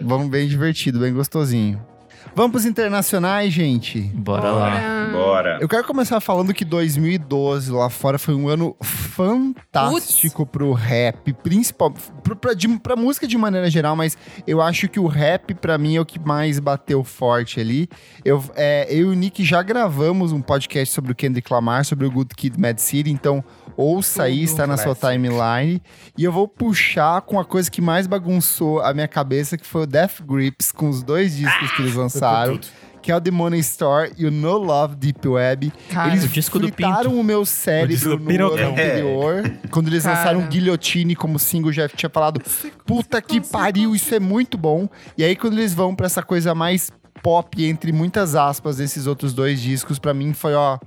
Vamos bem divertido, bem gostosinho. Vamos pros internacionais, gente. Bora lá. Bora. Eu quero começar falando que 2012 lá fora foi um ano fantástico pro rap, principal pro, pra, de, pra música de maneira geral, mas eu acho que o rap pra mim é o que mais bateu forte ali. Eu, é, eu e o Nick já gravamos um podcast sobre o Kendrick Lamar, sobre o Good Kid, Mad City, então ouça aí, está na sua timeline. E eu vou puxar com a coisa que mais bagunçou a minha cabeça, que foi o Death Grips, com os dois discos que eles lançaram que é o The Money Store e o No Love Deep Web. Cara, eles o disco do fritaram o meu O cérebro do no ano anterior. [laughs] Quando eles Cara. lançaram Guillotine como single, já tinha falado, puta que pariu, isso é muito bom. E aí quando eles vão pra essa coisa mais pop, entre muitas aspas, desses outros dois discos, pra mim foi, ó...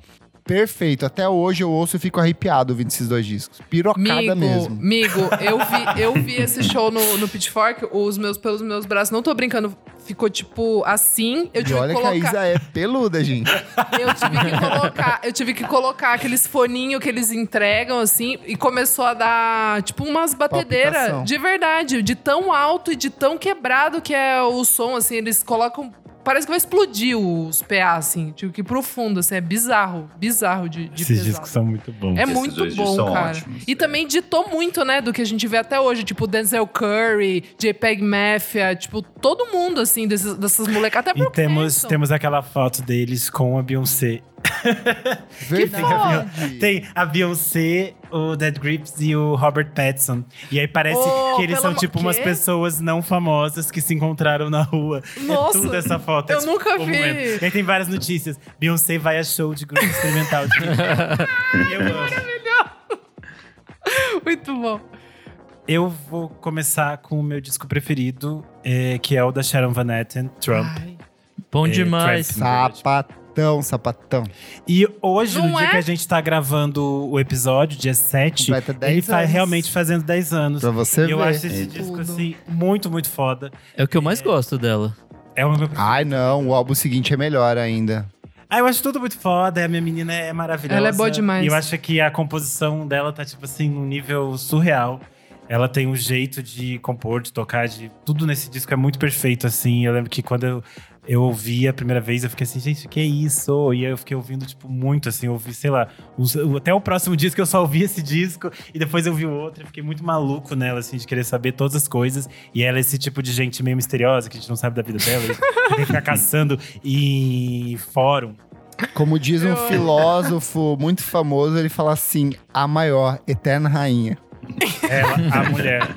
Perfeito. Até hoje eu ouço e fico arrepiado ouvindo esses dois discos. Pirocada Migo, mesmo. migo, eu vi, [laughs] eu vi esse show no, no Pitchfork, os meus pelos meus braços, não tô brincando, ficou tipo assim, eu E tive olha que que a colocar, Isa é peluda, gente. eu tive que colocar, eu tive que colocar aqueles foninhos que eles entregam assim e começou a dar tipo umas batedeiras de verdade, de tão alto e de tão quebrado que é o som assim, eles colocam Parece que vai explodir os PA, assim. Tipo, que profundo, assim. É bizarro. Bizarro de, de Esses pesado. discos são muito bons. É Esses muito bom, cara. ótimos, e é. também ditou muito, né, do que a gente vê até hoje. Tipo, Denzel Curry, JPEG Mafia, tipo, todo mundo, assim, desses, dessas molecadas. Até E temos, temos aquela foto deles com a Beyoncé. Verdade. Tem a Beyoncé, o Dead Grips e o Robert Pattinson. E aí parece Oh, que eles são tipo umas quê? pessoas não famosas que se encontraram na rua. Nossa, é tudo essa foto. é eu tipo nunca um vi. momento. E aí tem várias notícias. Beyoncé vai a show de grupo experimental. De [laughs] eu amo. Muito bom. Eu vou começar com o meu disco preferido, é, que é o da Sharon Van Etten, Trump. Ai. Bom É, demais. Trap. Sapatão, sapatão. E hoje, Não no dia é? que a gente tá gravando o episódio, dia 7, Completa 10 ele tá anos. realmente fazendo 10 anos. Pra você E eu ver. acho esse Eita. disco, Tudo. assim, muito, muito foda. É o que eu mais gosto dela. É o meu. Ai, não, o álbum seguinte é melhor ainda. Ah, eu acho tudo muito foda. A minha menina é maravilhosa. Ela é boa demais. E eu acho que a composição dela tá, tipo assim, num nível surreal. Ela tem um jeito de compor, de tocar, de tudo nesse disco é muito perfeito, assim. Eu lembro que quando eu, eu ouvi a primeira vez, eu fiquei assim, gente, o que é isso? E aí eu fiquei ouvindo, tipo, muito, assim. Eu ouvi, sei lá, os- até o próximo [laughs] disco eu só ouvi esse disco. E depois eu vi o outro. Eu fiquei muito maluco nela, assim, de querer saber todas as coisas. E ela é esse tipo de gente meio misteriosa, que a gente não sabe da vida dela. e tem que ficar caçando em fórum. Como diz um filósofo muito famoso, ele fala assim: a maior, eterna rainha. Ela, a mulher.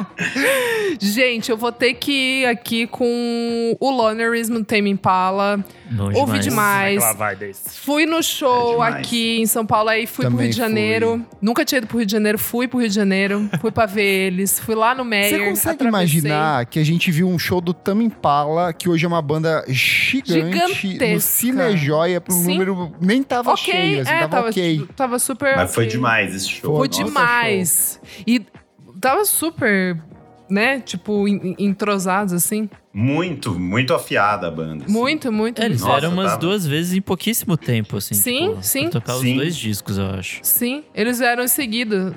[laughs] Gente, eu vou ter que ir aqui com o Lonerism do Tame Impala. Bom Ouvi demais. Vibe desse. Fui no show É demais. aqui em São Paulo, aí fui pro Também Rio de Janeiro. Nunca tinha ido pro Rio de Janeiro, fui pro Rio de Janeiro. [laughs] fui pra ver eles. Fui lá no Meyer. Você consegue atravessei. imaginar que a gente viu um show do Tame Impala, que hoje é uma banda gigante, no Gigantesca. Cinejoia, pro Sim. número nem tava Ok, cheio, assim, é, tava, tava, ok. tava super. Mas foi demais esse show. Foi Nossa, demais. E tava super, né? Tipo, en- entrosados, assim. Muito, muito afiada a banda. assim. Muito, muito. É, eles Nossa, vieram umas tava- duas vezes em pouquíssimo tempo, assim. Sim, tipo, sim. Tocar Sim. os dois discos, eu acho. Sim, eles vieram em seguida.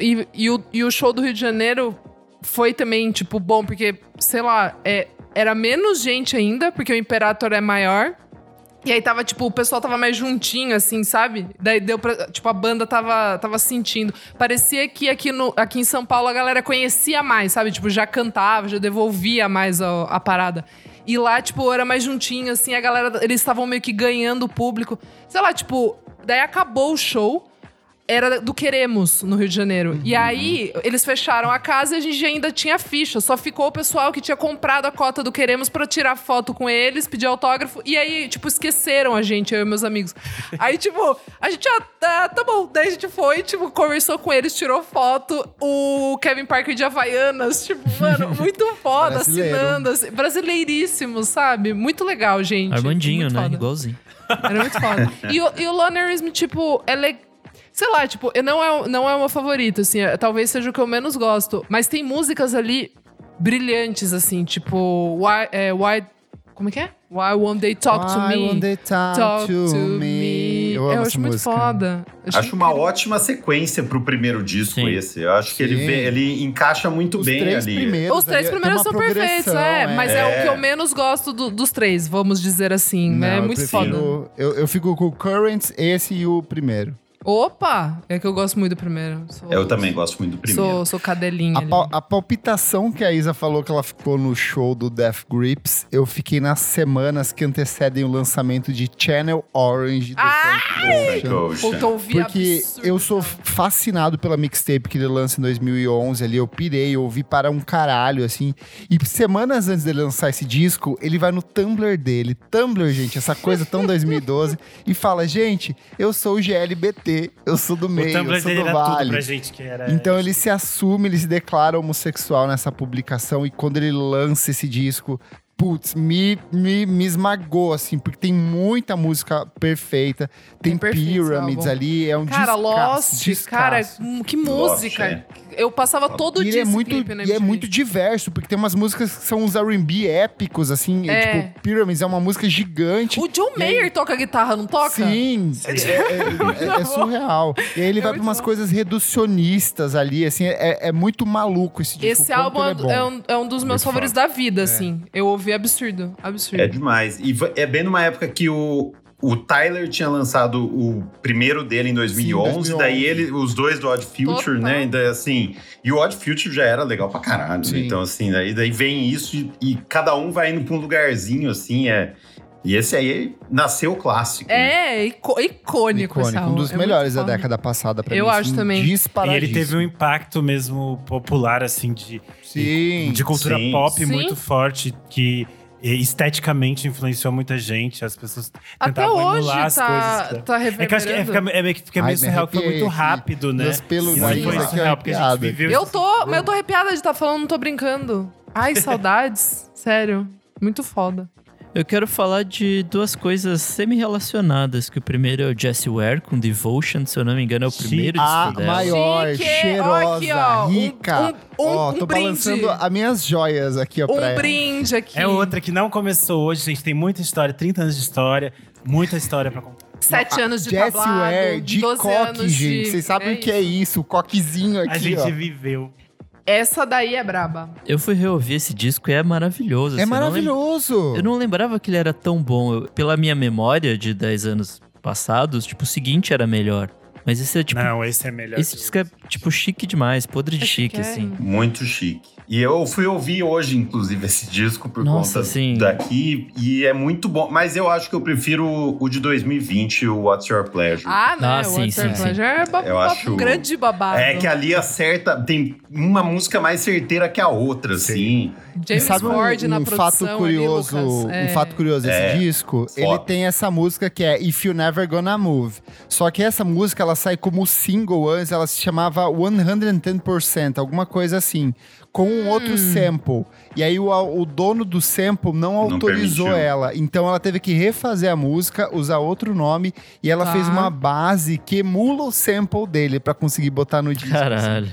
E, e o, e o show do Rio de Janeiro foi também, tipo, bom, porque, sei lá, é, era menos gente ainda, porque o Imperator é maior. E aí tava, tipo, o pessoal tava mais juntinho, assim, sabe? Daí deu pra. Tipo, a banda tava, tava sentindo. Parecia que aqui, no, aqui em São Paulo a galera conhecia mais, sabe? Tipo, já cantava, já devolvia mais a, a parada. E lá, tipo, era mais juntinho, assim, a galera. Eles estavam meio que ganhando o público. Sei lá, tipo, daí acabou o show. Era do Queremos, no Rio de Janeiro. E aí, eles fecharam a casa e a gente ainda tinha ficha. Só ficou o pessoal que tinha comprado a cota do Queremos pra tirar foto com eles, pedir autógrafo. E aí, tipo, esqueceram a gente, eu e meus amigos. Aí, tipo, a gente, ah, tá, tá bom. Daí a gente foi, tipo, conversou com eles, tirou foto. O Kevin Parker de Havaianas, tipo, mano, [laughs] muito foda, Brasileiro. assinando. assim, brasileiríssimo, sabe? Muito legal, gente. Armandinho, Muito né? foda. Igualzinho. Era muito foda. [laughs] e, o, e o Lonerism, tipo, é legal. Sei lá, tipo, eu- não é, não é o meu favorito, assim. é- talvez seja o que eu menos gosto. Mas tem músicas ali brilhantes, assim, tipo. Why, é, why, como é que é? Why Won't They Talk to Why Me? won't they talk, Talk to, to me? me. Eu amo acho muito música. foda. Acho uma incrível. ótima sequência pro primeiro disco Sim. esse. Eu acho que ele, vê- ele encaixa muito Os bem três ali. primeiros. Os três primeiros uma são perfeitos, progressão, é, Mas é. É. o que eu menos gosto do- dos três, vamos dizer assim, né? É Não, eu muito prefiro- foda. Eu, eu fico com o Currents, esse e o primeiro. Opa! É que eu gosto muito do primeiro. Sou- Eu também gosto muito do primeiro. Sou, sou cadelinha. A, pal- a palpitação que a Isa falou que ela ficou no show do Death Grips, eu fiquei nas semanas que antecedem o lançamento de Channel Orange do Ai! Frank Ocean. Puta, ouvi Porque absurdo, eu sou fascinado pela mixtape que ele lança em 2011 ali, eu pirei, eu ouvi para um caralho, assim. E semanas antes dele lançar esse disco, ele vai no Tumblr dele, Tumblr, gente, essa coisa tão 2012, e fala, gente, eu sou o GLBT, eu sou do meio, eu sou do vale. pra gente que era. Então ele se assume, ele se declara homossexual nessa publicação e quando ele lança esse disco, putz, me, me, me esmagou, assim, porque tem muita música perfeita, tem É perfeito esse Pyramids ali, é um Cara, descasso, Lost, descasso. cara, hum, que música. é. Eu passava todo E dia é esse muito, clipe na e é muito diverso, porque tem umas músicas que são uns R&B épicos, assim, É. tipo, Pyramids é uma música gigante. O John E aí- Mayer toca guitarra, não toca? Sim, [laughs] é, é- é- é [laughs] surreal. E aí ele É vai pra umas bom. coisas reducionistas ali, assim, é, é muito maluco esse disco. Esse álbum é, é é um, é um dos meus favoritos da vida, assim. Eu ouvi absurdo, absurdo. É demais. E é bem numa época que o, o Tyler tinha lançado o primeiro dele em 2011, 2011. daí ele, os dois do Odd Future, Total. né? Ainda assim. E o Odd Future já era legal pra caralho. né? Sim. Então, assim, daí, daí vem isso e, e cada um vai indo pra um lugarzinho, assim, é. E esse aí nasceu clássico. né? É, ico- icônico, esse Icônico, um dos É melhores da década passada pra Eu mim. acho assim, também. E ele teve um impacto mesmo popular, assim, de, Sim. de cultura sim. pop Sim. muito forte, que esteticamente influenciou muita gente. As pessoas Até tentavam hoje emular as tá, coisas. tá É que eu acho que é, fica, é meio que fica meio me surreal, que foi muito rápido, né? Meus pelos Isso aqui foi surreal, porque a gente viveu Eu tô, mas eu tô arrepiada de estar falando, não tô brincando. Ai, saudades. [laughs] Sério. Muito foda. Eu quero falar de duas coisas semi-relacionadas. Que o primeiro é o Jesse Ware com Devotion, se eu não me engano, é o primeiro A disco dela. maior, Chique! cheirosa, aqui, ó, um- rica. um- um- ó, um tô brinde. balançando as minhas joias aqui, ó, pra Um ela. brinde aqui. É outra que não começou hoje, gente. Tem muita história, 30 anos de história, muita história pra contar. Sete anos de Jessie tablado, Ware de 12 coque, anos gente. de... Vocês sabem é o que é isso? O coquezinho aqui, A gente ó. viveu. Essa daí é braba. Eu fui reouvir esse disco e é maravilhoso. É assim, eu não maravilhoso. Eu não lembrava que ele era tão bom. Eu- pela minha memória de 10 anos passados, tipo, o seguinte era melhor. Mas esse é tipo. Não, esse é melhor. esse disco é, tipo, chique demais, podre de É chique, chique, é. assim. Muito chique. E eu fui ouvir hoje, inclusive, esse disco por Nossa, conta sim. daqui. E é muito bom. Mas eu acho que eu prefiro o de 2020, o What's Your Pleasure. Ah, né? Ah, o sim, What's Your sim, sim. Pleasure é Eu acho- um grande babado. É que ali acerta, tem uma música mais certeira que a outra, assim. James Sabe um, Ford na um produção fato ali, curioso, Lucas. É. um fato curioso desse É, disco, foda. ele tem essa música que é If You Never Gonna Move. Só que essa música ela sai como single antes, ela se chamava 110%, alguma coisa assim, com um Hum. outro sample. E aí o, o dono do sample não autorizou permitiu. ela, então ela teve que refazer a música, usar outro nome e ela Tá. fez uma base que emula o sample dele pra conseguir botar no disco. assim.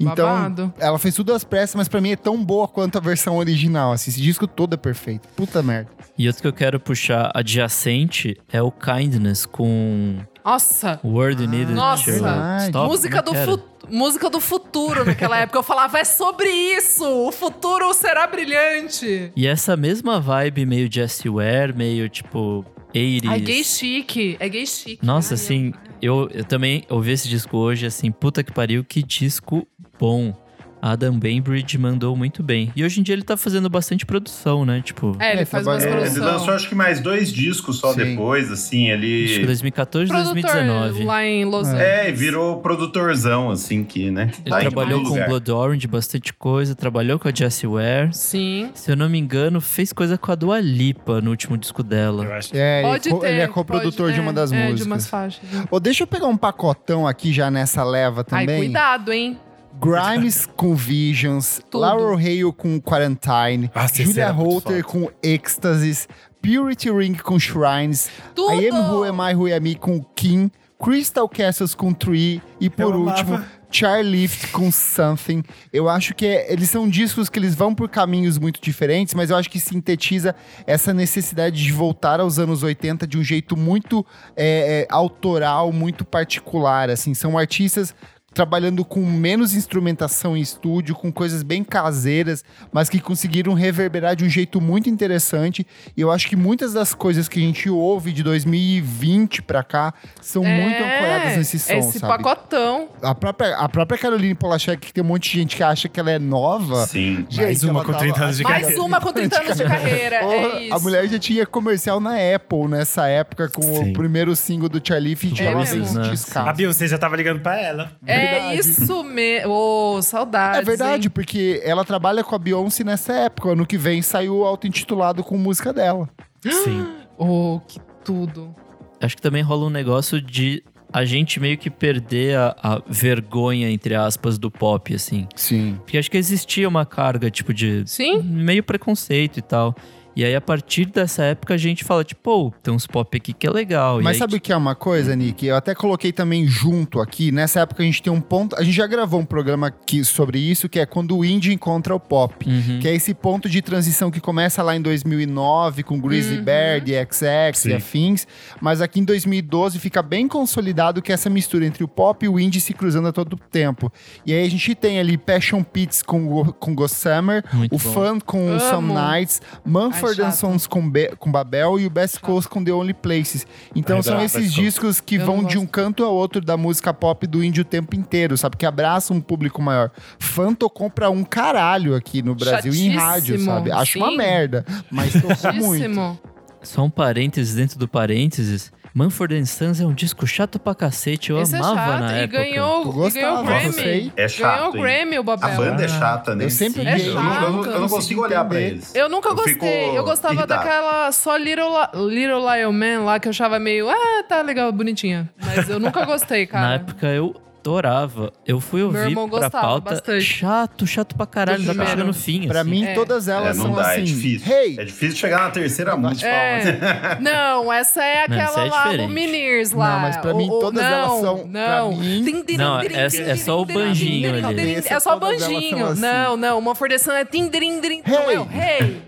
Então, Babado. ela fez tudo às pressas, mas pra mim é tão boa quanto a versão original. Assim, esse disco todo é perfeito. Puta merda. E outro que eu quero puxar adjacente é o Kindness com Nossa, Word You Needed Nossa. to Stop. música do, é fu- música do futuro naquela época. Eu falava, é sobre isso! O futuro será brilhante! E essa mesma vibe meio Jessie Ware, meio tipo 80s. Ai, gay chique. É gay chique. Nossa, Ai, assim, eu, eu também ouvi esse disco hoje, assim, puta que pariu, que disco bom. Adam Bainbridge mandou muito bem. E hoje em dia ele tá fazendo bastante produção, né? Tipo, É, ele É, faz umas É, Ele produções. lançou acho que mais dois discos só Sim. depois, assim, acho que ele. 2014, Produtor 2019. lá em Los Angeles. É, e virou produtorzão, assim, que, né? Ele tá trabalhou com. Blood Orange, bastante coisa. Trabalhou com a Jessie Ware. Sim. Se eu não me engano, fez coisa com a Dua Lipa no último disco dela. Eu acho. É, Pode ele, co- ter. ele é coprodutor pode- de uma das é, músicas. É, de umas faixas. Ô, deixa eu pegar um pacotão aqui já nessa leva Ai, também. cuidado, hein? Grimes [laughs] com Visions, Tudo. Laurel Hale com Quarantine, Nossa, esse Julia Holter com Ecstasies, Purity Ring com Shrines, Tudo! I Am Who Am I Who Am I com Kim, Crystal Castles com Tree e por Eu último amava. Charlift com Something. Eu acho que é- eles são discos que eles vão por caminhos muito diferentes, mas eu acho que sintetiza essa necessidade de voltar aos anos 80 de um jeito muito é, é, autoral, muito particular. Assim, são artistas trabalhando com menos instrumentação em estúdio, com coisas bem caseiras, mas que conseguiram reverberar de um jeito muito interessante. E eu acho que muitas das coisas que a gente ouve de 2020 pra cá são muito ancoradas nesse som, É, Esse sabe? pacotão. A própria, a própria Caroline Polachek, que tem um monte de gente que acha que ela é nova. Sim. Mais uma com 30 anos de Mais carreira. uma com 30 anos de carreira. [laughs] É isso. A mulher já tinha comercial na Apple nessa época com Sim. o primeiro single do Charlie e É vem né? A Beyoncé já tava ligando pra ela. É Verdade. isso mesmo. Ô, saudades. É verdade, hein? porque ela trabalha com a Beyoncé nessa época. Ano que vem saiu o auto-intitulado com música dela. Sim. [gasps] Ô, que tudo. Acho que também rola um negócio de a gente meio que perder a, a vergonha, entre aspas, do pop, assim. Sim. Porque acho que existia uma carga, tipo, de Sim? meio preconceito e tal. E aí, a partir dessa época, a gente fala, tipo, pô, tem uns pop aqui que é legal. E Mas aí, sabe o que é uma coisa, Nick? Eu até coloquei também junto aqui. Nessa época a gente tem um ponto. A gente já gravou um programa aqui sobre isso, que é quando o indie encontra o pop. Uhum. Que é esse ponto de transição que começa lá em 2009 com Grizzly Uhum. Bear, The XX Sim. e afins. Mas aqui em 2012 fica bem consolidado que essa mistura entre o pop e o indie se cruzando a todo tempo. E aí a gente tem ali Passion Pits com, com Ghost Summer, Muito o bom. Fun com Amo. Some Nights, Mumford And chato. Sons com, Be- com Babel e o Best Coast com The Only Places. Então Ai, são esses Coast. discos que Eu vão de um canto ao outro da música pop do indie o tempo inteiro, sabe? Que abraça um público maior. Fã tocou pra um caralho aqui no Brasil em rádio, Chatíssimo, sabe? Acho uma sim. merda, mas tocou muito. Só um parênteses dentro do parênteses. Manford Sons é um disco chato pra cacete. Eu Esse é amava chato. na e época. Ganhou, e gostava, ganhou o Grammy. eu sei. É chato, Ganhou o? Grammy, o Babel. A banda é chata, né? Eu sempre É. Eu, não- eu não- eu não consigo olhar pra eles. Eu nunca Eu gostei. Eu gostava irritado. daquela só Little, Li- Little Lion Man lá, que eu achava meio, ah, tá legal, bonitinha. Mas eu nunca gostei, [laughs] cara. Na época eu adorava. Eu fui ouvir irmão pra gostava pauta. bastante. Chato, chato pra caralho. Já tá chegando no fim. Pra assim. mim, É. todas É, elas não são dá, assim. é difícil. Hey! É difícil chegar na terceira música. É. Não, essa é Não, aquela essa é lá do diferente. Minirs lá. Não, mas pra mim O- o- todas não, elas são- Não, pra mim- Não, é- é só o banjinho ali. É só o banjinho. assim. Não, não, uma fordeção é tim, Hey. não é o hey.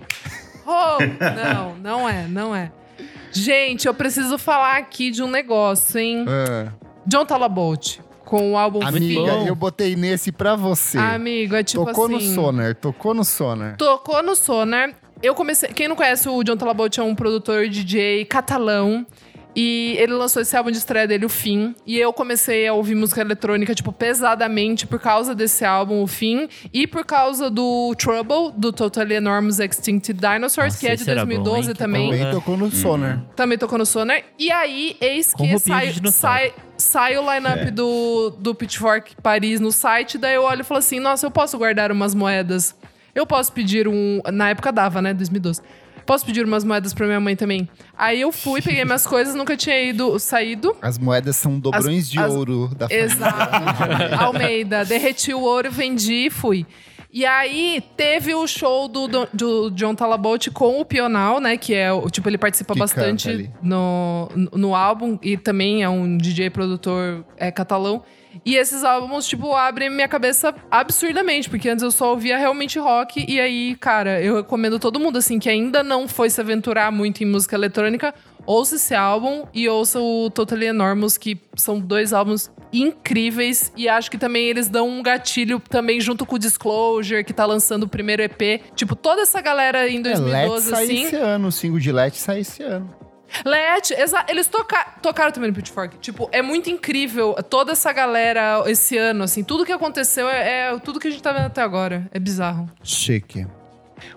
Oh, não, não é, não é. Gente, eu preciso falar aqui de um negócio, hein? Ah, John Talabolt, com o álbum amiga, eu botei nesse pra você. Amigo, é tipo tocou assim... no Sonar, tocou no Sonar. Tocou no Sonar. Eu comecei. Quem não conhece o John Talabolt é um produtor DJ catalão. E ele lançou esse álbum de estreia dele, o Fim. E eu comecei a ouvir música eletrônica, tipo, pesadamente por causa desse álbum, o Fim. E por causa do Trouble, do Totally Enormous Extinct Dinosaurs, Nossa, que é de esse era bom, 2012 hein? Que também. bom. Também tocou no Sonar. Também tocou no Sonar. E aí, eis Com que sai, sai, sai o line-up É. do, do Pitchfork Paris no site. Daí eu olho e falo assim: nossa, eu posso guardar umas moedas. Eu posso pedir um. Na época dava, né? 2012. Posso pedir umas moedas pra minha mãe também. Aí eu fui, peguei minhas coisas, nunca tinha ido, saído. As moedas são dobrões As- de as- ouro da família. Exato. [laughs] Almeida. Derreti o ouro, vendi e fui. E aí, teve o show do, do, do John Talabolt com o Pional, né? Que é, o- tipo, ele participa Que bastante no, no álbum. E também é um DJ produtor é, catalão. E esses álbuns, tipo, abrem minha cabeça absurdamente. Porque antes eu só ouvia realmente rock. E aí, cara, eu recomendo todo mundo, assim, que ainda não foi se aventurar muito em música eletrônica. Ouça esse álbum e ouça o Totally Enormous, que são dois álbuns incríveis. E acho que também eles dão um gatilho também junto com o Disclosure, que tá lançando o primeiro EP. Tipo, toda essa galera em É, Let 2012, sai assim. esse ano, o single de Let sai esse ano. Let, eles toca tocaram também no Pitchfork. Tipo, é muito incrível toda essa galera esse ano, assim. Tudo que aconteceu é, é tudo que a gente tá vendo até agora. É bizarro. Chique.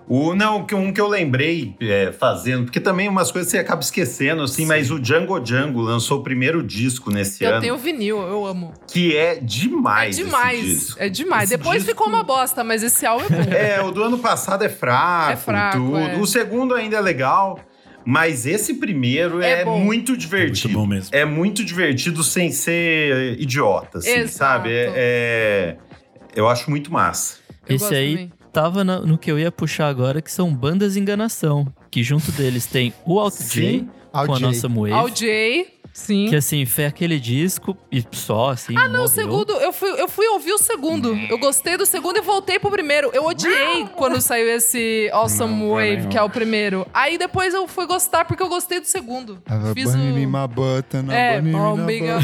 O, não, que- um que eu lembrei é, fazendo, porque também umas coisas você acaba esquecendo, assim, mas o Django Django lançou o primeiro disco nesse eu ano, tenho vinil, eu amo. que é É demais. esse demais. disco. É demais. Esse Depois disco- ficou uma bosta, mas esse álbum é bom. É, o do ano passado é fraco, É fraco, tudo. é. O segundo ainda é legal, mas esse primeiro É é, bom. muito divertido. Muito bom mesmo. É muito divertido sem ser idiota, assim, Exato. sabe? É, é- eu acho muito massa. Eu Esse aí também. tava na- no que eu ia puxar agora, que são bandas de enganação. Que junto deles tem o Alt J com a Alt J. nossa Moe. Ao Jay, sim. Que assim, foi aquele disco e só, assim. Ah, não, o morreu. segundo, eu fui, eu fui ouvir o segundo. Eu gostei do segundo e voltei pro primeiro. Eu odiei quando saiu esse Awesome Não, Wave, não. que é o primeiro. Aí depois eu fui gostar porque eu gostei do segundo. Fiz o... na É, bombinha,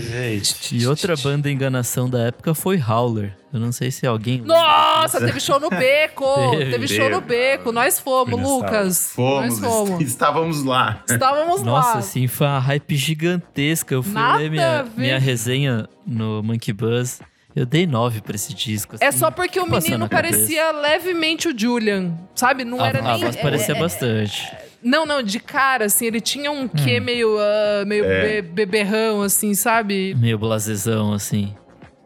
gente. E outra banda enganação da época foi Howler. Eu não sei se alguém. Nossa, teve show no beco! [laughs] Teve. teve show no beco. Nós fomos, Lucas. Fomos, Nós fomos. [laughs] estávamos lá. Estávamos Nossa, lá. assim, foi uma hype gigantesca. Eu fui Nada ler minha, minha resenha no Monkey Buzz. Eu dei nove pra esse disco. É assim. só porque o menino parecia levemente o Julian, sabe? Não a, era a nem. voz é- parecia é- bastante. Não, não, de cara, assim, ele tinha um Hum. quê meio, ah, meio É. be- beberrão, assim, sabe? Meio blasezão, assim.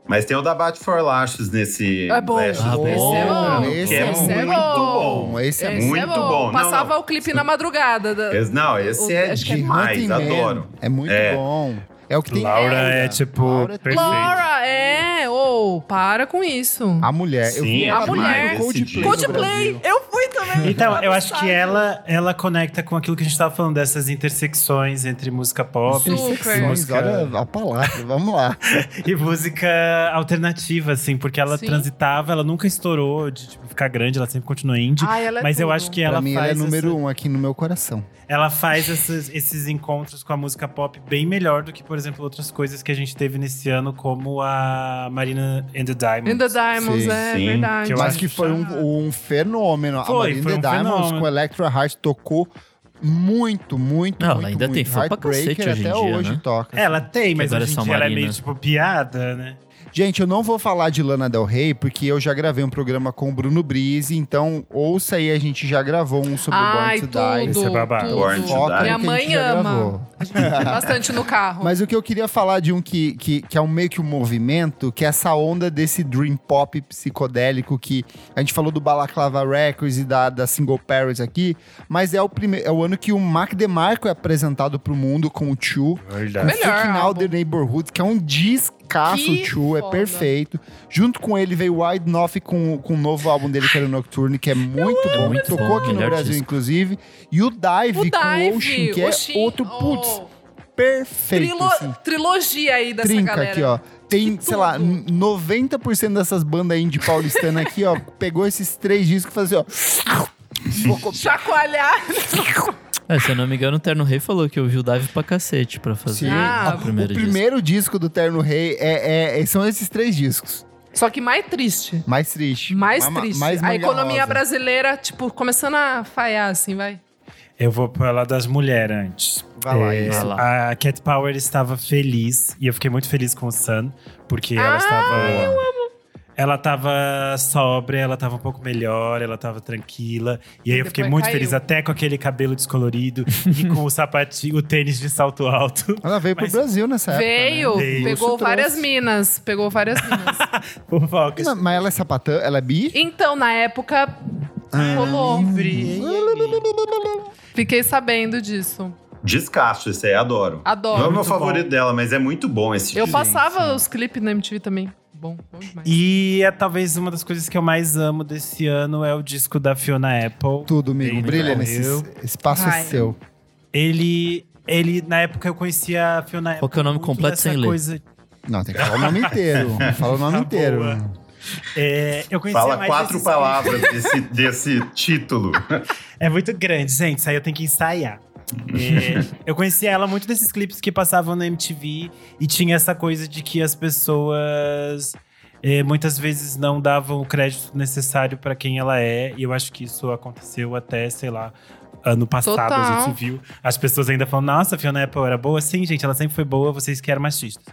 Mas tem o da Bate for Lashes nesse. É bom. Lashes Ah, bom. Esse é bom. Esse é, é Esse é muito bom. bom. Esse é Esse muito bom. Não, Passava não. o clipe na madrugada. da- Esse- Não, esse é Acho que é demais, adoro. É muito É. bom. É o que tem. Laura Laura. é tipo Laura é perfeito. Laura, é! Ô, para com isso. A mulher. eu Sim, vi é demais no esse Coldplay. Coldplay! Eu fui também. Então, eu acho que ela, ela conecta com aquilo que a gente tava falando, dessas intersecções entre música pop Super. e Intersecções, música, olha a palavra, vamos lá. [laughs] e música alternativa, assim, porque ela Sim. transitava, ela nunca estourou de tipo, ficar grande, ela sempre continua indie. Ai, ela é mas eu tudo. acho que Pra ela mim, ela é faz, número essa- um aqui no meu coração. ela faz esses, esses encontros com a música pop bem melhor do que, por exemplo, outras coisas que a gente teve nesse ano, como a Marina and the Diamonds. In the Diamonds, Sim, é sim. verdade. Que eu Mas acho que foi um, um fenômeno. Foi, a Marina foi um The Diamonds fenômeno. com Electra Heart tocou muito, muito, Não, ela muito, ainda tem muito. fã pra cacete hoje em até dia, hoje né? toca. Ela tem, mas agora hoje é em só dia ela é meio tipo piada, né? Gente, eu não vou falar de Lana Del Rey, porque eu já gravei um programa com o Bruno Brise, então ouça aí, a gente já gravou um sobre Ai, Born to tudo, Die. Esse é babado. Born to Die. Minha a mãe já ama. A gente ouve bastante no carro. Mas o que eu queria falar de um que, que, que é um meio que um movimento, que é essa onda desse dream pop psicodélico que a gente falou do Balaclava Records e da, da Single Parents aqui, mas é o, prime- é o ano que o Mac DeMarco é apresentado pro mundo com o Chu, com Verdade. Melhor Out the Neighborhood, que é um discaço, Que o Chu, é perfeito. Junto com ele veio o Wide Noth com, com o novo álbum dele, que era o Nocturne, que é muito bom. muito Tocou bom, aqui no Brasil, disco. inclusive. E o Dive, o com Dive, o Ocean, que é outro, putz, oh, perfeito. trilo- assim. Trilogia aí dessa Trinca galera. aqui, ó. Tem, Que sei lá, tudo. 90% dessas bandas indie paulistanas aqui, ó, pegou esses três discos e fazia, ó. Vou copiar. Chacoalhar. [laughs] É, se eu não me engano, o Terno Rei falou que ouviu o Dive pra cacete pra fazer Sim. Ah, o primeiro o disco. primeiro disco do Terno Rei é, é- são esses três discos. Só que mais triste. Mais triste. Mais Ma- triste. mais a economia brasileira, tipo, começando a falhar, assim, vai. Eu vou falar das mulheres antes. Vai lá, É. Vai lá. A Cat Power estava feliz e eu fiquei muito feliz com o Sun, porque ela Ah, estava. Ela estava sóbria, ela estava um pouco melhor, ela estava tranquila. E aí eu fiquei muito caiu. feliz, até com aquele cabelo descolorido e com o [laughs] sapatinho, o tênis de salto alto. Ela veio Mas- pro Brasil nessa época. Veio, né? Veio. pegou várias trouxe. minas. Pegou várias minas. [laughs] Fofoca. Não, mas ela é sapatã, ela é bi? então, na época, rolou. Fiquei sabendo disso. Descasso, esse aí, adoro. Adoro. Não é o meu favorito bom. dela, mas é muito bom esse Eu disco. passava os clipes na MTV também. Bom, bom demais. E é talvez uma das coisas que eu mais amo desse ano é o disco da Fiona Apple. Tudo, amigo. Brilha nesse espaço Vai. é seu. Ele, ele, na época eu conhecia a Fiona Apple. Qual que é o nome completo sem ler? coisa- Não, tem que falar o nome inteiro. [laughs] Fala o nome Tá inteiro. boa. É, eu conhecia Fala mais quatro palavras [laughs] desse, desse título. É muito grande, gente. Isso aí eu tenho que ensaiar. É, eu conhecia ela muito desses clipes que passavam na MTV e tinha essa coisa de que as pessoas eh, muitas vezes não davam o crédito necessário para quem ela é. E eu acho que isso aconteceu até, sei lá, ano passado a Total. gente viu. As pessoas ainda falam, nossa, a Fiona Apple era boa. Sim, gente, ela sempre foi boa, vocês que eram machistas.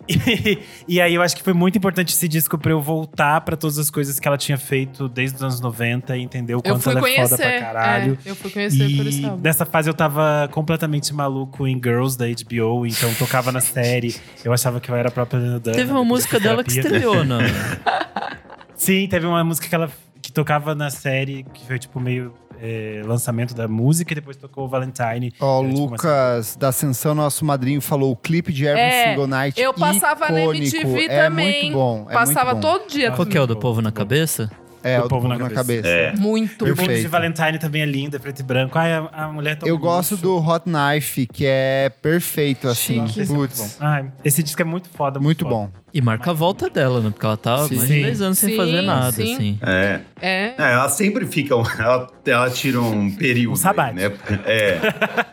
[laughs] E, e aí eu acho que foi muito importante esse disco pra eu voltar pra todos as coisas que ela tinha feito desde os anos 90 e entender o Eu quanto fui ela é conhecer. foda pra caralho. é, eu fui conhecer por esse E álbum. nessa fase eu tava completamente maluco em Girls da HBO, então tocava na [laughs] série. Eu achava que eu era a própria Lena Dunham. Teve uma música dela que estreou, não? [laughs] Sim, teve uma música que ela que tocava na série, que foi tipo meio é, lançamento da música, e depois tocou o Valentine. Ó, o Era, uma- Lucas da Ascensão, nosso madrinho, falou o clipe de Every É, Single Night. Eu passava na icônico. MTV é também. muito bom. É passava muito bom. todo dia. Qual que é o do povo na cabeça? É, Do o do povo, na, cabeça. É. Muito E o clipe de. Valentine também é lindo, é preto e branco. Ai, a, a mulher tão Eu gosto do Hot Knife, que é perfeito, assim. Chique. Esse é muito Putz, bom. Ai, esse disco é muito foda. muito foda. bom. E marca a volta dela, né? Porque ela tá Sim. mais de 10 anos sem Sim, fazer nada, sim. assim. É. É. É, ela sempre fica. [laughs] Ela, ela tira um período. Um aí, né? [laughs] É.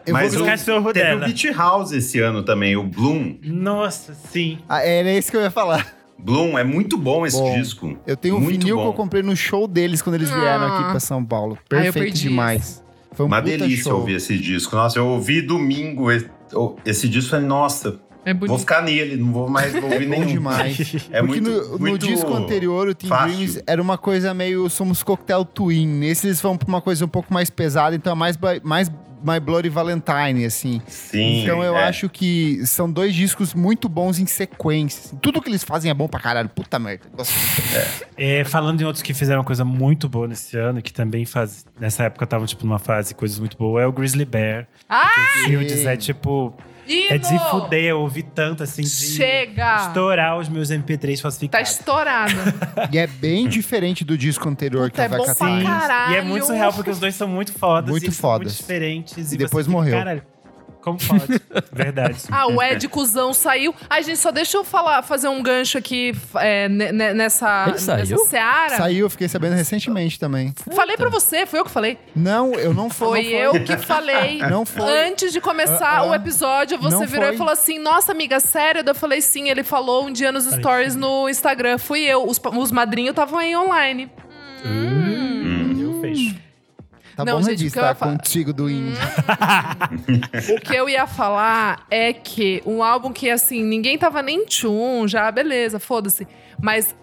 Eu Mas vou o, buscar cachorro teve dela. o Beach House esse ano também, o Bloom. Nossa, sim. Ah, era esse que eu ia falar. Bloom, é muito bom esse Bom, disco. Eu tenho um Muito vinil que bom. eu comprei no show deles quando eles vieram Ah. aqui pra São Paulo. Ah, Perfeito perdi demais. Foi um Uma puta delícia show. ouvir esse disco. Nossa, eu ouvi domingo esse, esse disco falei, nossa, É vou ficar nele, não vou mais [laughs] ouvir Bom nenhum. demais. É Porque muito, no, no muito disco anterior, o Team fácil. Dreams era uma coisa meio somos cocktail twin. Nesse eles vão pra uma coisa um pouco mais pesada, então é mais, mais My Bloody Valentine, assim. Sim. então eu é. acho que são dois discos muito bons em sequência. Tudo que eles fazem é bom pra caralho. Puta merda. Muito. É, falando em outros que fizeram uma coisa muito boa nesse ano, que também faz. Nessa época estavam, tipo, numa fase coisas muito boas, é o Grizzly Bear. Ah, O Fields é tipo. É de Ino! fuder, eu ouvi tanto assim de Chega! estourar os meus MP3 Tá falsificados. estourado. [laughs] E é bem diferente do disco anterior Puta, é que a bom Vaca pra tem. caralho. E é muito surreal, porque os dois são muito fodas. Muito e fodas. muito diferentes. E você depois fica, morreu. Caralho, como pode? [laughs] Verdade. Ah, o Ed Cusão saiu. Ai, gente, só deixa eu falar, fazer um gancho aqui é, ne- ne- nessa, Ele saiu? nessa seara. Saiu, eu fiquei sabendo recentemente também. Falei pra você, foi eu que falei. Não, eu não Foi, não eu que falei. [laughs] Não foi. Antes de começar Ah, ah. o episódio, você Não virou foi. e falou assim: Nossa, amiga, sério? Eu falei sim. Ele falou um dia nos stories no Instagram. Fui eu. Os, os madrinhos estavam aí online. Hum. Eu fecho. Tá Não, bom gente, revistar falar- contigo do indie. [laughs] O que eu ia falar é que um álbum que, assim, ninguém tava nem tchum, já, beleza, foda-se. Mas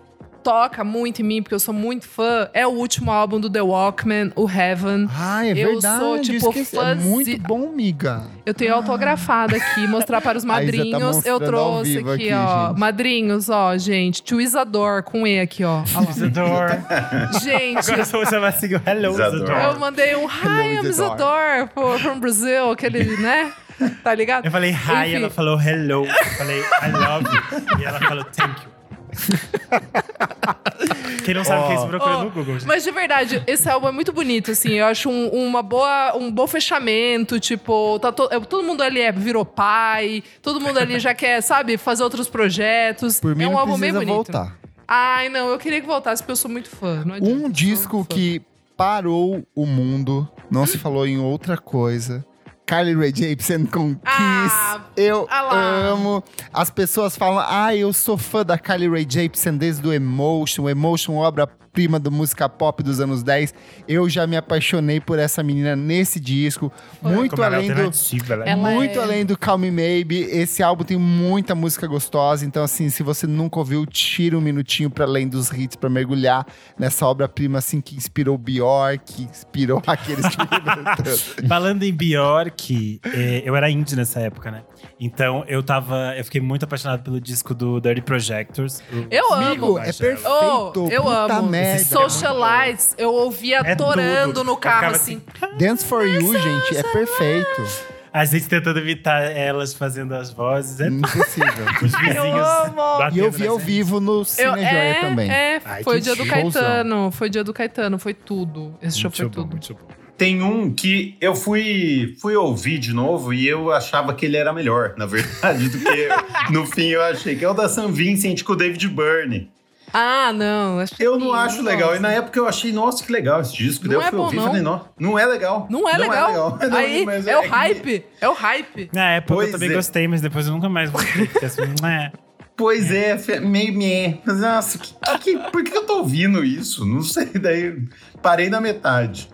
toca muito em mim, porque eu sou muito fã, é o último álbum do The Walkman, o Heaven. Ah, é Eu verdade. sou, tipo, esqueci. É muito bom, miga. Eu tenho autografado aqui, [laughs] mostrar para os tá madrinhos. eu mostrando ao trouxe vivo aqui, aqui, ó. gente. Madrinhos, ó, gente. To Isador, com E aqui, ó. Isadora. gente, Agora eu só vou chamar assim, Hello. Isadora. eu mandei um Hi, I'm Isador. Isador from Brazil, aquele, né? Tá ligado? Eu falei hi, Enfim. ela falou hello. Eu falei I love you. E ela falou thank you. [laughs] Quem não sabe o que é isso, procura Ó, no Google. gente. Mas de verdade, esse álbum é muito bonito, assim. Eu acho um, uma boa, um bom fechamento. Tipo, tá to- é, todo mundo ali é, virou pai, todo mundo ali já quer, sabe, fazer outros projetos. Por mim é um não álbum bem bonito. voltar. Ai, não, eu queria que voltasse, porque eu sou muito fã. Não adianta, Um disco fã. que parou o mundo, não se falou em outra coisa. Carly Rae Jepsen com Kiss. Ah, eu ah amo. As pessoas falam, ah, eu sou fã da Carly Rae Jepsen desde o Emotion. Emotion, obra-prima da música pop dos anos 10. Eu já me apaixonei por essa menina nesse disco. Muito Como é além do... é Ela muito é- além do Call Me Maybe, esse álbum tem muita música gostosa. Então, assim, se você nunca ouviu, tira um minutinho pra além dos hits pra mergulhar nessa obra-prima, assim, que inspirou Bjork, que inspirou [laughs] aqueles que [laughs] Falando em Bjork, eh, eu era indie nessa época, né? Então eu tava. Eu fiquei muito apaixonado pelo disco do Dirty Projectors. Eu Amigo amo. É perfeito. Oh, eu puta amo. merda. É Socialites, eu ouvia É torando tudo. no carro, ficava assim. Dance for You, gente, é perfeito. A gente tentando imitar elas fazendo as vozes. É Impossível. [laughs] os vizinhos. E eu vi ao gente. vivo no Eu, Cine Joia é, também. é, Ai, foi o dia do showzão. Caetano. Foi o dia do Caetano, foi tudo. Esse show Muito foi bom, tudo. muito bom. Tem um que eu fui, fui ouvir de novo e eu achava que ele era melhor, na verdade, do que no fim eu achei, que é o da San Vincent com o David Byrne. Ah, não. acho Eu não que acho não legal. gosto. E na época eu achei, nossa, que legal esse disco. Não Daí eu é fui bom, ouvir e não. falei, não, não é legal. Não é legal. [laughs] Não, Aí, mas é o que- hype. É o hype. Na época Pois eu também é. gostei, mas depois eu nunca mais. Porque assim, é. Pois é, meio me. Mas, Nossa, que, que- que- por que eu tô ouvindo isso? Não sei, daí parei na metade.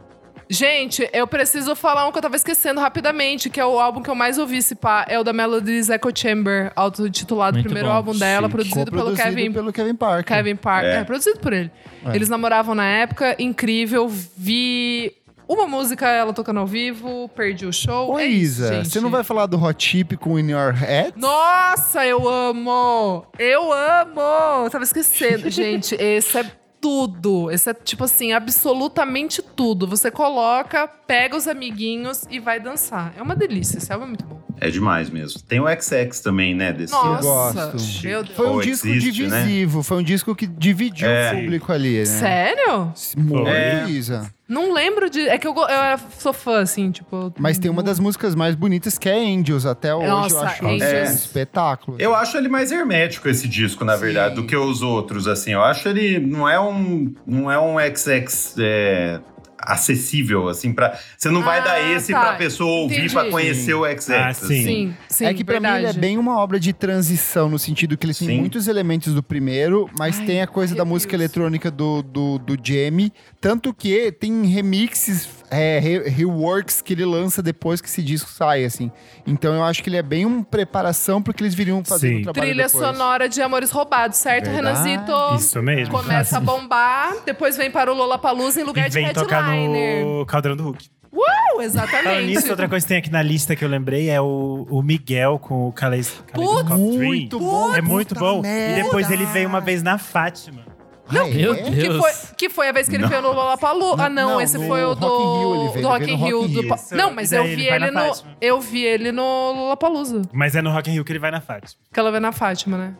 Gente, eu preciso falar um que eu tava esquecendo rapidamente, que é o álbum que eu mais ouvi, se pá, é o da Melody's Echo Chamber, autotitulado, Muito primeiro bom. álbum dela, Chique. produzido pelo Kevin pelo Kevin Parker. Kevin Parker. É. É. produzido por ele. É. Eles namoravam na época, incrível. Vi uma música ela tocando ao vivo, perdi o show. Ô, é isso, Isa, gente. você não vai falar do Hot Chip com In Your Head? Nossa, eu amo! Eu amo! Eu tava esquecendo. Gente, esse é tudo. Esse é, tipo assim, absolutamente tudo. Você coloca, pega os amiguinhos e vai dançar. É uma delícia. Esse álbum é muito bom. É demais mesmo. Tem o XX também, né? Desse Nossa, gosto. meu Deus. Foi um disco existe, né? divisivo, foi um disco que dividiu É. o público ali, né? Sério? Muito, É. Isa. Não lembro de. É que eu, eu sou fã, assim, tipo. Mas tem uma das músicas mais bonitas que é Angels. Até hoje eu Nossa, acho Angels. um espetáculo. Eu acho ele mais hermético, esse disco, na verdade, Sim. do que os outros, assim. Eu acho ele não é um, não é um XX é, acessível, assim, para Você não vai Ah, dar esse tá. pra pessoa ouvir Entendi. pra conhecer o XX. Ah, assim. sim. Sim, sim. é que pra verdade. mim ele é bem uma obra de transição, no sentido que ele tem Sim. muitos elementos do primeiro, mas Ai, tem a coisa da arrepios. música eletrônica do, do, do Jamie. Tanto que tem remixes, é, re- reworks que ele lança depois que esse disco sai, assim. Então eu acho que ele é bem uma preparação pro que eles viriam fazer Sim. no trabalho Trilha depois. sonora de Amores Roubados, certo, Verdade. Renanzito? Isso mesmo. Começa a bombar, depois vem para o Lollapalooza em lugar E de vem tocar headliner. no Caldeirão do Hulk. Uh, Falando exatamente. nisso, outra coisa que tem aqui na lista que eu lembrei é o, o Miguel com o Caleis Putz, Muito bom. É muito bom. merda. E depois ele veio uma vez na Fátima. Ah, Meu é? Deus. Que foi, que foi a vez que ele veio no Lollapalooza. Ah, não, Não, esse no foi o do, Rock in Rio ele veio, do Rock ele in veio no Rio. Rock do Rio. pa- Não, mas eu vi ele vai ele no. Fátima. Eu vi ele no Lollapalooza. Mas é no Rock in Rio que ele vai na Fátima. Que ela vê na Fátima, né?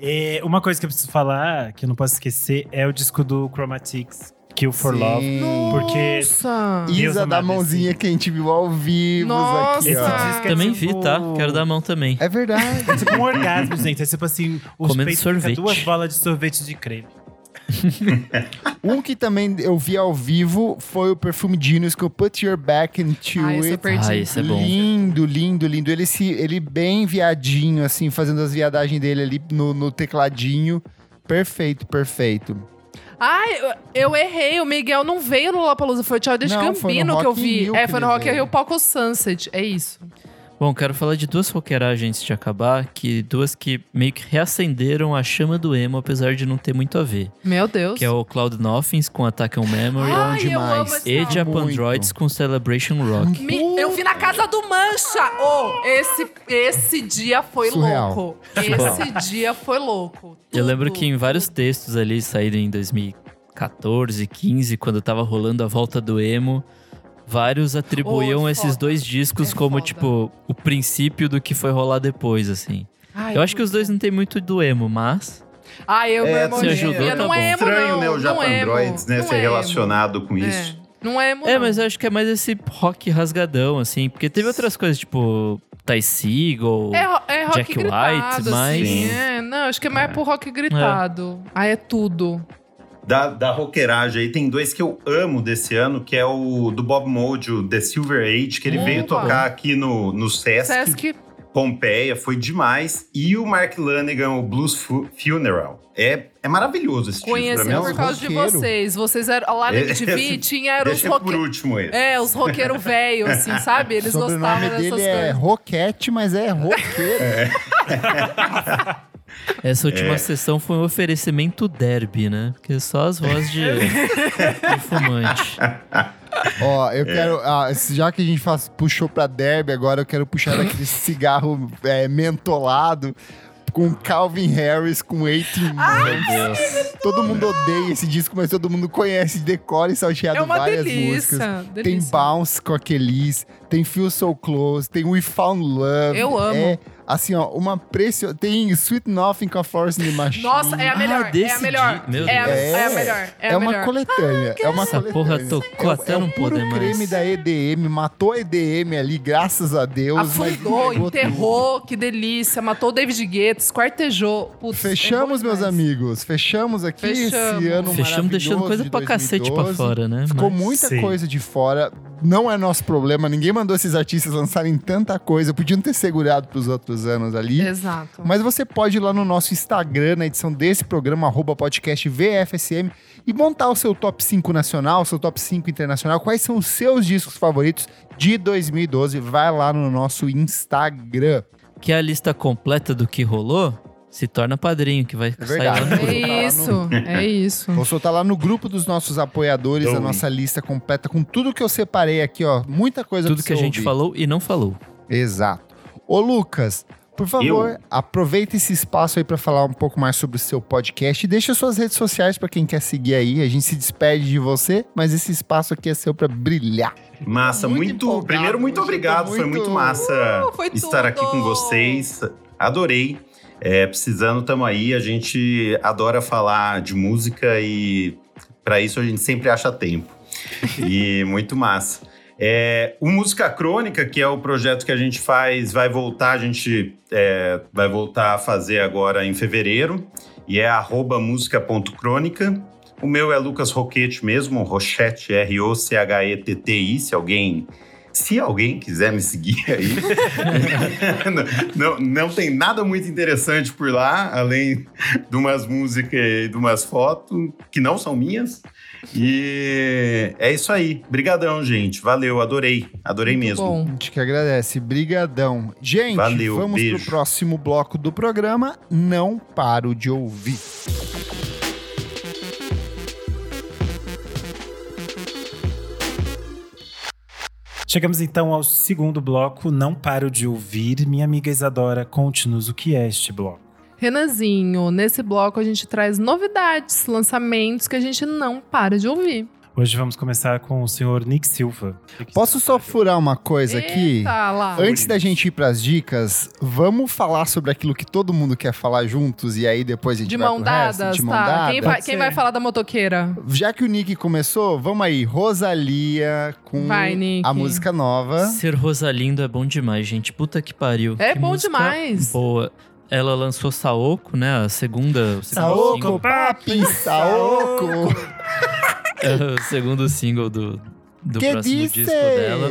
É, uma coisa que eu preciso falar, que eu não posso esquecer, é o disco do Chromatics, Kill for Love. Sim. Porque Nossa! Deus Isa da mãozinha esse- que a gente viu ao vivo Nossa. aqui, esse ó. disco é Também tipo- vi, tá? Quero dar a mão também. É verdade. É tipo um orgasmo, gente. É tipo assim, os Comendo sorvete. duas bolas de sorvete de creme. [laughs] um que também eu vi ao vivo foi o Perfume Genius com o Put Your Back Into eu It. perdi. Ah, esse é bom. Lindo, lindo, lindo. Ele, se, ele bem viadinho, assim, fazendo as viadagens dele ali no, no tecladinho. Perfeito, perfeito. Ai, eu, eu errei. O Miguel não veio no Lollapalooza. Foi o Childish Não, foi no Gambino que eu vi. Rio É, foi no Rock in. Rio Palco Sunset. É isso. Bom, quero falar de duas roqueiragens antes de acabar, que duas que meio que reacenderam a chama do emo, apesar de não ter muito a ver. Meu Deus. Que é o Cloud Nothings com Attack on Memory Ai, demais. e álbum. Japan Muito. Droids com Celebration Rock. Me- eu vi na casa do Mancha! Oh, esse, esse dia foi Surreal. louco. Esse dia foi louco. Eu lembro Tudo. que em vários textos ali saíram em 2014, 15, quando tava rolando a volta do emo, vários atribuíam Oh, é esses foda. dois discos É como, foda. tipo, o princípio do que foi rolar depois, assim. Ai, Eu acho que os dois não tem muito do emo, mas. Ai, eu, É, meu irmão ajudou, tá não bom. é emo, Estranho, não, né, o não Japan é emo, Droids, né, não ser é emo. relacionado com isso. É, não é emo, É, não. mas eu acho que é mais esse rock rasgadão, assim. Porque teve outras coisas, tipo, Ty Seagull. É, é rock Jack gritado, White, mas- assim. Sim. É, não, acho que é mais pro rock gritado. Aí é tudo. Da, da roqueiragem aí, tem dois que eu amo desse ano, que é o do Bob Mould, o The Silver Age, que ele Opa. veio tocar aqui no, no Sesc, Sesc, Pompeia, foi demais. E o Mark Lanegan, o Blues Fu- Funeral. É, é maravilhoso esse é conhecendo um- por causa de roqueiro. vocês. Vocês eram lá na MTV, tinha eram os Deixa por roqueiros. último esse. É, os roqueiros velhos, assim, [laughs] sabe? Eles o gostavam dessas dele é coisas. Roquete, mas é roqueiro. [laughs] Essa última É. sessão foi um oferecimento derby, né? Porque só as vozes de, de fumante. [laughs] Ó, É. eu quero. ah, já que a gente faz, puxou pra derby, agora eu quero puxar daquele [laughs] cigarro é, mentolado com Calvin Harris com 18 Meu Months. Deus. Todo mundo odeia esse disco, mas todo mundo conhece, decora e salteado É várias delícia. músicas. Tem delícia. Bounce com a Kelis, tem Feel So Close, tem We Found Love. Eu amo. É, assim, ó, uma preciosa. Tem Sweet Nothing com a Force in the Machine. Nossa, é a melhor. é a desse melhor. meu é, a, Deus. é a melhor. É, É, a uma melhor. coletânea. é uma Essa coletânea. porra tocou é, até é não o puro poder mais. creme da EDM, matou a EDM ali, graças a Deus. Afundou, enterrou, que delícia. Matou o David Guetta, esquartejou. Putz, Fechamos, é meus demais. amigos. Fechamos aqui Fechamos. esse ano Fechamos deixando coisa de pra cacete pra 2012. fora, né? Ficou Mas- muita Sim. coisa de fora. não é nosso problema. Ninguém mandou esses artistas lançarem tanta coisa. Podiam ter segurado pros outros anos ali. Exato. Mas você pode ir lá no nosso Instagram, na edição desse programa, arroba podcast VFSM, e montar o seu top 5 nacional, seu top 5 internacional. Quais são os seus discos favoritos de 2012? Vai lá no nosso Instagram. Que é a lista completa do que rolou se torna padrinho, que vai É sair lá no grupo. É isso, é isso. Vou soltar lá no grupo dos nossos apoiadores a nossa lista completa com tudo que eu separei aqui, ó. Muita coisa Tudo pra que a gente ouvir. falou e não falou. Exato. Ô, Lucas, por favor, Eu? aproveita esse espaço aí para falar um pouco mais sobre o seu podcast e deixa suas redes sociais para quem quer seguir aí. A gente se despede de você, mas esse espaço aqui é seu para brilhar. Massa, Muito muito. primeiro, muito obrigado. Foi muito- muito massa Uh, foi estar aqui com vocês. Adorei. É, precisando, tamo aí. A gente adora falar de música e para isso a gente sempre acha tempo. e [laughs] muito massa. É, o Música Crônica, que é o projeto que a gente faz, vai voltar, a gente é, vai voltar a fazer agora em fevereiro, e é arroba música.crônica. O meu é Lucas Roquete mesmo, Rochete, R-O-C-H-E-T-T-I, se alguém. Se alguém quiser me seguir [laughs] aí. não, [laughs] não, não tem nada muito interessante por lá, além de umas músicas e de umas fotos que não são minhas. E é isso aí. Brigadão, gente. Valeu, adorei. Adorei Muito mesmo. Bom. A gente que agradece. Brigadão. Gente, Valeu, vamos beijo. pro próximo bloco do programa. Não paro de ouvir. Chegamos então ao segundo bloco. Não paro de ouvir. Minha amiga Isadora, conte-nos o que é este bloco. Renanzinho, nesse bloco a gente traz novidades, lançamentos que a gente não para de ouvir. Hoje vamos começar com o senhor Nick Silva. Posso só furar uma coisa aqui? Eita, lá. Antes da gente ir pras dicas, vamos falar sobre aquilo que todo mundo quer falar juntos e aí depois a gente De vai mão pro resto? dadas, de mão tá? dada? Quem, vai, quem vai falar da motoqueira? Já que o Nick começou, vamos aí. Rosalia com Vai, a música nova. Ser Rosalindo é bom demais, gente. Puta que pariu. É Que bom demais. Boa. Ela lançou Saoko, né? A segunda. Saoko, papi, Saoko. [laughs] é, [laughs] o segundo single do, do que próximo disco dela.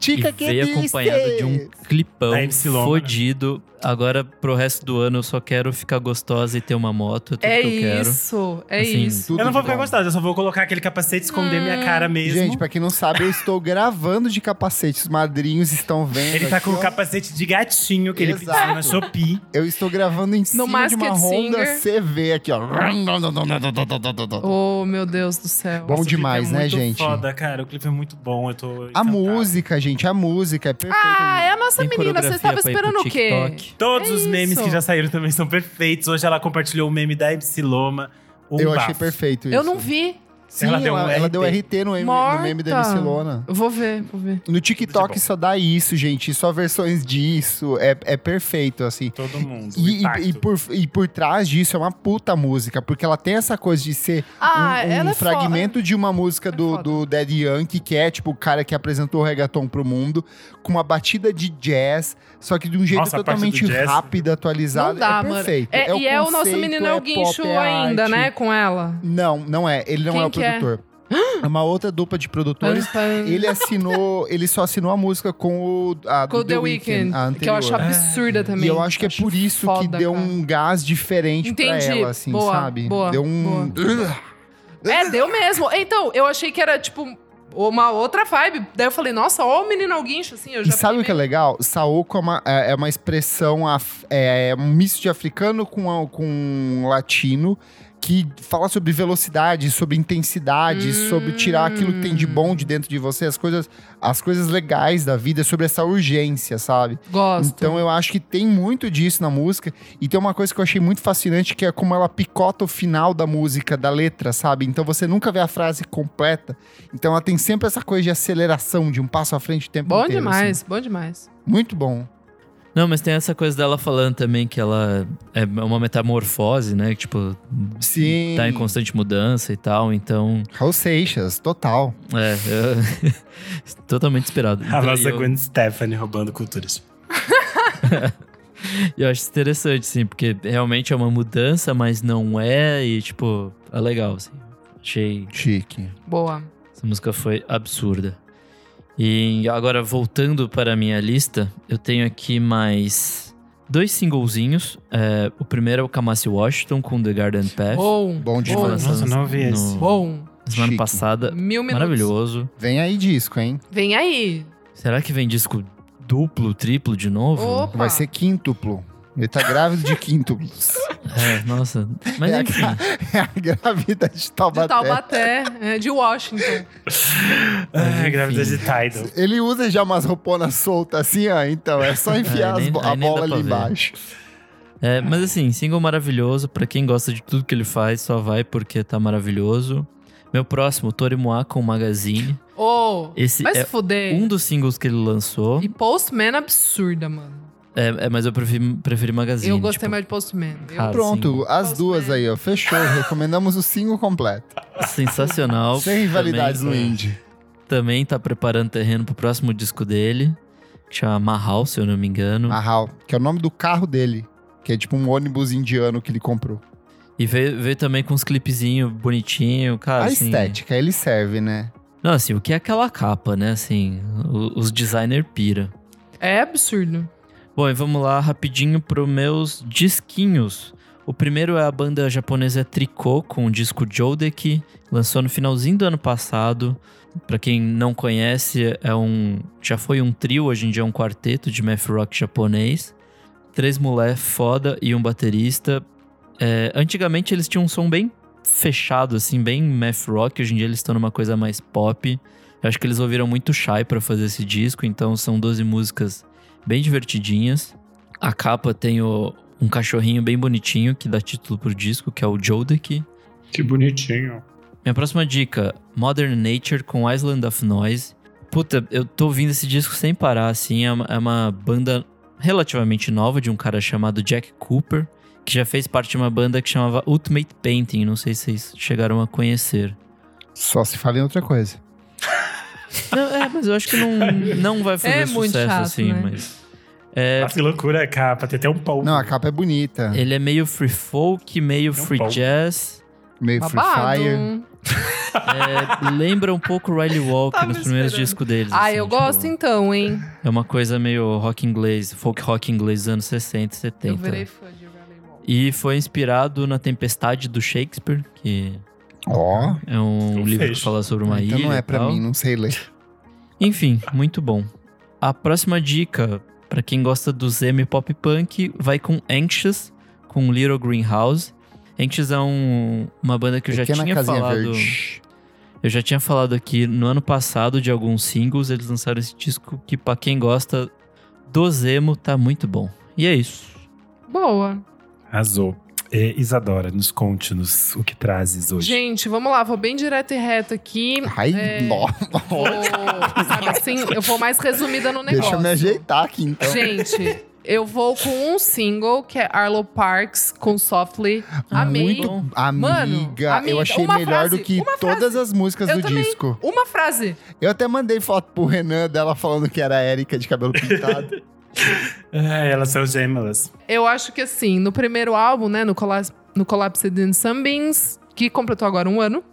Chica, e que veio acompanhado de um clipão né? fodido. Agora, pro resto do ano, eu só quero ficar gostosa e ter uma moto. É tudo É que eu quero. isso, é Assim, isso. Eu não vou ficar bom. gostosa, eu só vou colocar aquele capacete e esconder Hum. minha cara mesmo. Gente, pra quem não sabe, eu estou gravando de capacete. Os madrinhos estão vendo. Ele tá aqui, com o ó. capacete de gatinho que ele Exato. pediu na Shopee. Eu estou gravando em cima de uma Masked Honda Singer. CV aqui, ó. [laughs] Oh, meu Deus do céu. Bom Nossa, demais, é né, gente? foda, cara. O clipe é muito bom. Eu tô A encantado. música, gente, a música é perfeita. Ah, é a nossa Tem menina. Você estava esperando o quê? Todos É os memes isso. que já saíram também são perfeitos. Hoje ela compartilhou o meme da MC Loma. Um eu achei bafo. perfeito isso. Eu não vi. Sim, Ela ela, deu um ela RT. deu RT no, M, no meme da. MC Lona. Vou ver, vou ver. No TikTok só dá isso, gente. Só versões disso. É, é perfeito, assim. Todo mundo. o E, e, e por, e por trás disso é uma puta música, porque ela tem essa coisa de ser Ah, um, um é fragmento de uma música É do, foda. do Daddy Yankee, que é tipo o cara que apresentou o reggaeton pro mundo, com uma batida de jazz, só que de um jeito Nossa, totalmente rápido, atualizado. Não dá, é mano. perfeito. É, o e é o nosso menino é o guincho é ainda, arte. né? Com ela. Não, não é. Ele não Quem é o é? Produtor. É [gasps] uma outra dupla de produtores. Ele assinou, ele só assinou a música com o a, Com o The Weeknd, a que eu acho absurda também. E eu acho que é por isso que foda, deu cara. um gás diferente pra Entendi. ela, assim, Boa, sabe? boa, deu um. [laughs] É, deu mesmo. Então, eu achei que era, tipo, uma outra vibe. Daí eu falei, nossa, ó o menino ao guincho, assim. Eu E já sabe o que é legal? Saoko é uma, é é uma expressão, af- é um misto de africano com, com latino, que fala sobre velocidade, sobre intensidade, Hum. sobre tirar aquilo que tem de bom de dentro de você, as coisas, as coisas legais da vida, sobre essa urgência, sabe? Gosto. Então eu acho que tem muito disso na música. E tem uma coisa que eu achei muito fascinante, que é como ela picota o final da música, da letra, sabe? Então você nunca vê a frase completa. Então ela tem sempre essa coisa de aceleração, de um passo à frente o tempo bom inteiro. demais, assim. bom demais. Muito bom. Não, mas tem essa coisa dela falando também que ela é uma metamorfose, né? Que, tipo, Sim. tá em constante mudança e tal. Então, Raul Seixas, total. é. eu- [laughs] totalmente inspirado. A nossa eu, Gwen Stephanie roubando culturas. [laughs] eu acho interessante, sim, porque realmente é uma mudança, mas não é. E, tipo, é legal, assim. Achei. Chique. Boa. Essa música foi absurda. E agora, voltando para a minha lista, eu tenho aqui mais dois singlezinhos. É, o primeiro é o Kamasi Washington com The Garden Path. Bom. Bom demais. bom, Nossa, não ouvi esse. Bom. Semana Chique. passada. Mil minutos. Maravilhoso. Vem aí disco, hein? Vem aí. Será que vem disco duplo, triplo de novo? Opa. Vai ser quíntuplo. Ele tá grávido de quíntuplos. É, nossa. Mas é, a, enfim. gra- é a grávida de Taubaté. De Taubaté, é, de Washington. Ah, enfim. grávida de Tidal. Ele usa já umas rouponas soltas assim, ó. Então, é só [laughs] enfiar É, as nem- bo- a bola ali ver. embaixo. É, mas assim, single maravilhoso. Pra quem gosta de tudo que ele faz, só vai porque tá maravilhoso. Meu próximo, Torimoa com Magazine. Ô, Esse vai é se fuder. Um dos singles que ele lançou. E Postman absurda, mano. É, é, mas eu preferi, preferi Magazine. eu gostei tipo, mais de Postman. Eu- Cara, Pronto, single. as Posso duas aí, ó. Fechou. [laughs] Recomendamos o single completo. Sensacional. Sem rivalidades também, no indie. Também tá preparando terreno pro próximo disco dele. Que chama Mahal, se eu não me engano. Mahal, que é o nome do carro dele. Que é tipo um ônibus indiano que ele comprou. E veio, veio também com uns clipezinhos bonitinho, cara. a assim, estética, ele serve, né? Não, assim, o que é aquela capa, né? Assim, os designer pira. É absurdo. Bom, e vamos lá rapidinho pro meus disquinhos. O primeiro é a banda japonesa Tricot com o disco Jodeki, lançou no finalzinho do ano passado. Pra quem não conhece, é um já foi um trio, hoje em dia é um quarteto de math rock japonês. Três mulheres foda e um baterista. É, antigamente eles tinham um som bem fechado, assim, bem math rock. Hoje em dia eles estão numa coisa mais pop. Eu acho que eles ouviram muito Shy pra fazer esse disco, então são 12 músicas bem divertidinhas. A capa tem o- um cachorrinho bem bonitinho que dá título pro disco, que é o Jodeki. Que bonitinho. Minha próxima dica, Modern Nature com Island of Noise. Puta, eu tô ouvindo esse disco sem parar, assim. É uma, é uma banda relativamente nova de um cara chamado Jack Cooper, que já fez parte de uma banda que chamava Ultimate Painting. Não sei se vocês chegaram a conhecer. Só se fala em outra coisa. [laughs] Não, é, mas eu acho que não, não vai fazer É muito sucesso chato, assim, né? mas. É, Nossa, que loucura a capa. Tem até um pau. Não, a capa é bonita. ele é meio free folk, meio É um free jazz. Meio Free Babado. Fire. É, lembra um pouco Riley Walker Tava nos primeiros discos deles. Ah, assim, eu tipo, gosto então, hein? É uma coisa meio rock inglês, folk rock inglês dos anos 60 e 70. Eu virei fã de Riley Walker. E foi inspirado na Tempestade do Shakespeare, que Ó, é um Eu livro que fecho. fala sobre uma então ilha. não é pra tal. mim, não sei ler. [laughs] Enfim, muito bom. A próxima dica, pra quem gosta do e pop punk, vai com Anxious, com Little Greenhouse. Anxious é um- uma banda que eu já tinha falado. verde. Eu já tinha falado aqui no ano passado de alguns singles, eles lançaram esse disco que pra quem gosta do Zemo tá muito bom. E é isso. Boa. Arrasou. É, Isadora, nos conte-nos o que trazes hoje. Gente, vamos lá, vou bem direto e reto aqui. Ai, É, nossa. Vou, sabe assim, eu vou mais resumida no negócio. Deixa eu me ajeitar aqui, então. Gente, eu vou com um single que é Arlo Parks com Softly. Amei. Muito amiga. Mano, eu achei melhor frase, do que todas as músicas Eu do também. disco. Uma frase. Eu até mandei foto pro Renan dela falando que era a Erika de cabelo pintado. [laughs] É, elas são gêmeas. Eu acho que assim, no primeiro álbum, né, no, Collas no Collapsed in Sunbeams, que completou agora um ano,